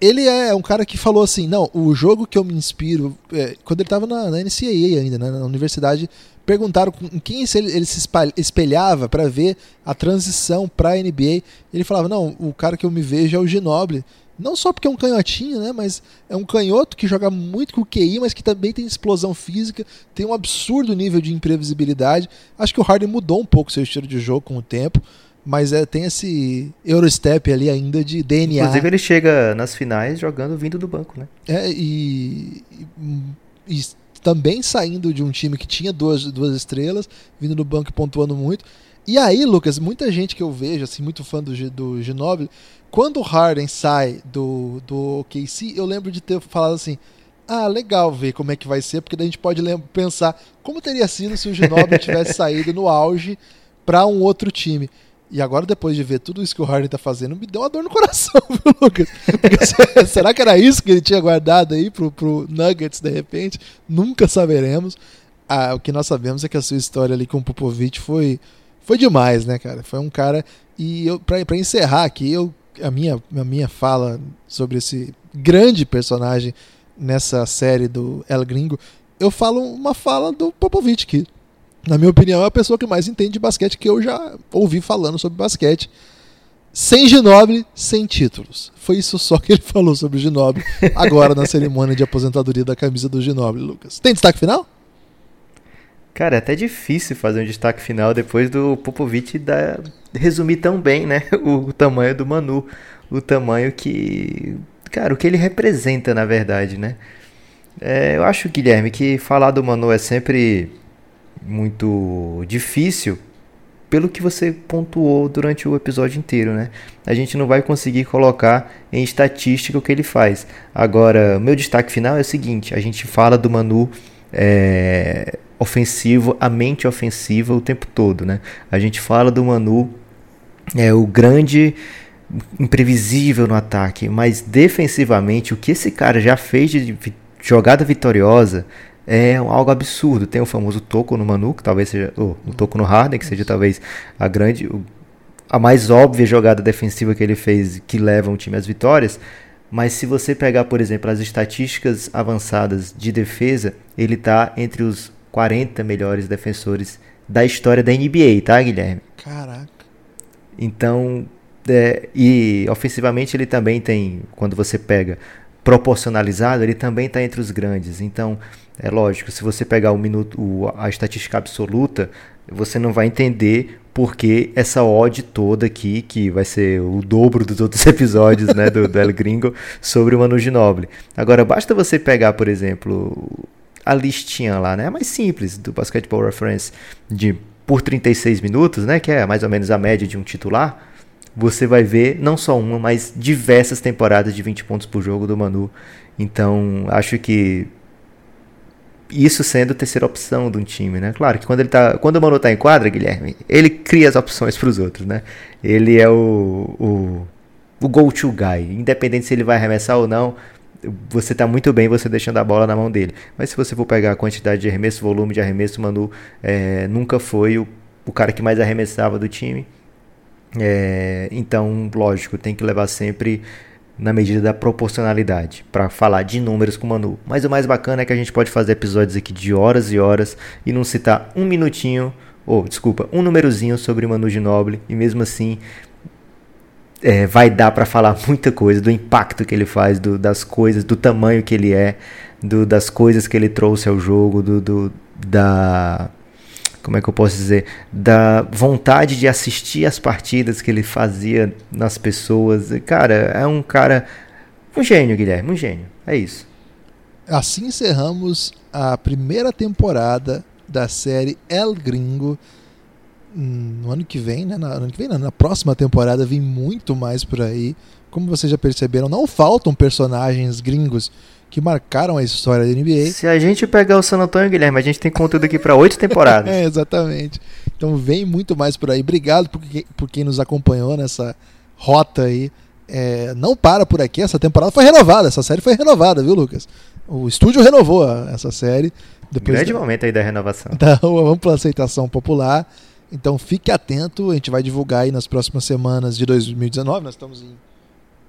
Ele é um cara que falou assim: não, o jogo que eu me inspiro. É, quando ele estava na, na, NCAA ainda, né, na universidade, perguntaram em quem ele, ele se espelhava para ver a transição para a NBA. Ele falava: não, o cara que eu me vejo é o Ginobili. Não só porque é um canhotinho, né? Mas é um canhoto que joga muito com o QI, mas que também tem explosão física, tem um absurdo nível de imprevisibilidade. Acho que o Harden mudou um pouco seu estilo de jogo com o tempo, mas é, tem esse Eurostep ali ainda de DNA. Inclusive ele chega nas finais jogando vindo do banco, né? É, e, e, e também saindo de um time que tinha duas, duas estrelas, vindo do banco e pontuando muito. E aí, Lucas, muita gente que eu vejo, assim, muito fã do, do Ginobili, quando o Harden sai do, do OKC, eu lembro de ter falado assim, ah, legal ver como é que vai ser, porque daí a gente pode pensar como teria sido se o Ginobili tivesse saído no auge para um outro time. E agora, depois de ver tudo isso que o Harden tá fazendo, me deu uma dor no coração, viu, Lucas? Porque, será que era isso que ele tinha guardado aí pro, pro Nuggets, de repente? Nunca saberemos. Ah, o que nós sabemos é que a sua história ali com o Popovich foi, foi demais, né, cara? Foi um cara. E eu, pra, pra encerrar aqui, eu, a, minha, a minha fala sobre esse grande personagem nessa série do El Gringo, eu falo uma fala do Popovich, que na minha opinião, é a pessoa que mais entende de basquete que eu já ouvi falando sobre basquete. Sem Ginobili, sem títulos. Foi isso só que ele falou sobre o Ginobili agora na cerimônia de aposentadoria da camisa do Ginobili, Lucas. Tem destaque final? Cara, é até difícil fazer um destaque final depois do Popovich da... resumir tão bem, né? O tamanho do Manu. O tamanho que. Cara, o que ele representa, na verdade, né? É, eu acho, Guilherme, que falar do Manu é sempre muito difícil pelo que você pontuou durante o episódio inteiro, né? A gente não vai conseguir colocar em estatística o que ele faz. Agora, meu destaque final é o seguinte: a gente fala do Manu é, ofensivo, a mente ofensiva o tempo todo, né? A gente fala do Manu é o grande imprevisível no ataque, mas defensivamente o que esse cara já fez de jogada vitoriosa, é algo absurdo. Tem o famoso toco no Manu, que talvez seja. Oh, o toco no Harden, que seja talvez a grande. a mais óbvia jogada defensiva que ele fez que leva um time às vitórias. Mas se você pegar, por exemplo, as estatísticas avançadas de defesa, ele está entre os 40 melhores defensores da história da NBA, tá, Guilherme? Caraca. Então, é, e ofensivamente ele também tem, quando você pega proporcionalizado, ele também está entre os grandes. Então, é lógico, se você pegar o minuto, o, a estatística absoluta, você não vai entender porque essa odd toda aqui, que vai ser o dobro dos outros episódios né, do, do El Gringo, sobre o Manu Ginobili. Agora, basta você pegar, por exemplo, a listinha lá, né, mais simples, do Basketball Reference, de por 36 minutos, né, que é mais ou menos a média de um titular, você vai ver não só uma, mas diversas temporadas de 20 pontos por jogo do Manu. Então, acho que isso sendo a terceira opção de um time, né? Claro que quando ele tá, quando o Manu tá em quadra, Guilherme, ele cria as opções para os outros, né? Ele é o, o, o go-to guy, independente se ele vai arremessar ou não. Você tá muito bem você deixando a bola na mão dele. Mas se você for pegar a quantidade de arremesso, volume de arremesso, Manu é, nunca foi o, o cara que mais arremessava do time. É, então, lógico, tem que levar sempre na medida da proporcionalidade, para falar de números com o Manu. Mas o mais bacana é que a gente pode fazer episódios aqui de horas e horas e não citar um minutinho ou desculpa, um númerozinho sobre Manu Ginóbili e mesmo assim é, vai dar para falar muita coisa do impacto que ele faz, do, das coisas, do tamanho que ele é, do, das coisas que ele trouxe ao jogo, do, do, da como é que eu posso dizer, da vontade de assistir as partidas que ele fazia nas pessoas. Cara, é um cara, um gênio, Guilherme, um gênio. É isso. Assim encerramos a primeira temporada da série El Gringo. No ano que vem, né? Na, ano que vem, não, na próxima temporada vem muito mais por aí. Como vocês já perceberam, não faltam personagens gringos que marcaram a história da NBA. Se a gente pegar o San Antonio, Guilherme, a gente tem conteúdo aqui para oito temporadas. é, exatamente. Então vem muito mais por aí. Obrigado por, que, por quem nos acompanhou nessa rota aí. É, não para por aqui, essa temporada foi renovada, essa série foi renovada, viu, Lucas? O estúdio renovou essa série. Depois Grande da, momento aí da renovação. Da ampla aceitação popular. Então fique atento, a gente vai divulgar aí nas próximas semanas de 2019. Nós estamos em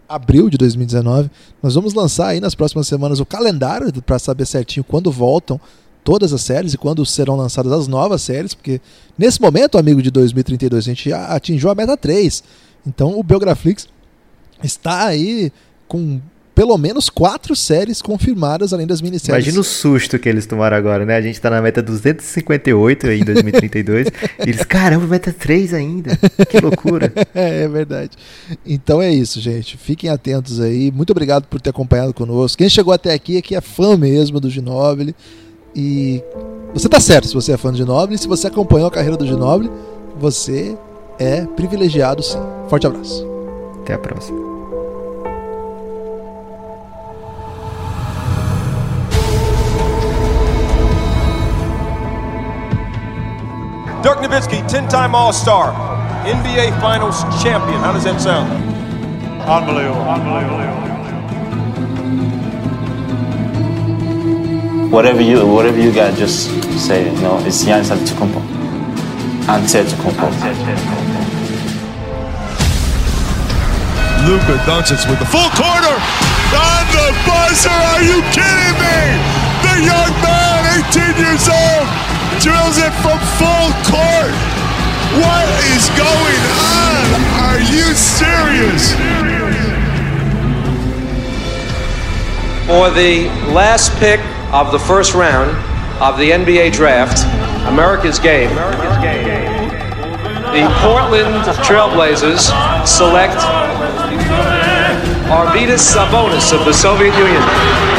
abril de 2019. Nós vamos lançar aí nas próximas semanas o calendário para saber certinho quando voltam todas as séries e quando serão lançadas as novas séries, porque nesse momento, amigo de 2032, a gente atingiu a meta 3. Então o Biograflix está aí com pelo menos quatro séries confirmadas além das minisséries. Imagina o susto que eles tomaram agora, né? A gente tá na meta 258 em 2032 e eles, caramba, meta 3 ainda. Que loucura. é, é verdade. Então é isso, gente. Fiquem atentos aí. Muito obrigado por ter acompanhado conosco. Quem chegou até aqui é que é fã mesmo do Ginobili. E você tá certo se você é fã do Ginobili. Se você acompanhou a carreira do Ginobili, você é privilegiado sim. Forte abraço. Até a próxima. Dirk Nowitzki, 10-time All-Star, NBA Finals champion. How does that sound? Unbelievable. Unbelievable. Whatever you whatever you got, just say it. You know, it's Giannis Antetokounmpo. Antetokounmpo. Luka Doncic with the full corner on the buzzer. Are you kidding me? The young man, 18 years old, drills it from full court. What is going on? Are you serious? For the last pick of the first round of the NBA draft, America's game. America's game. The Portland Trailblazers select Arvidas Sabonis of the Soviet Union.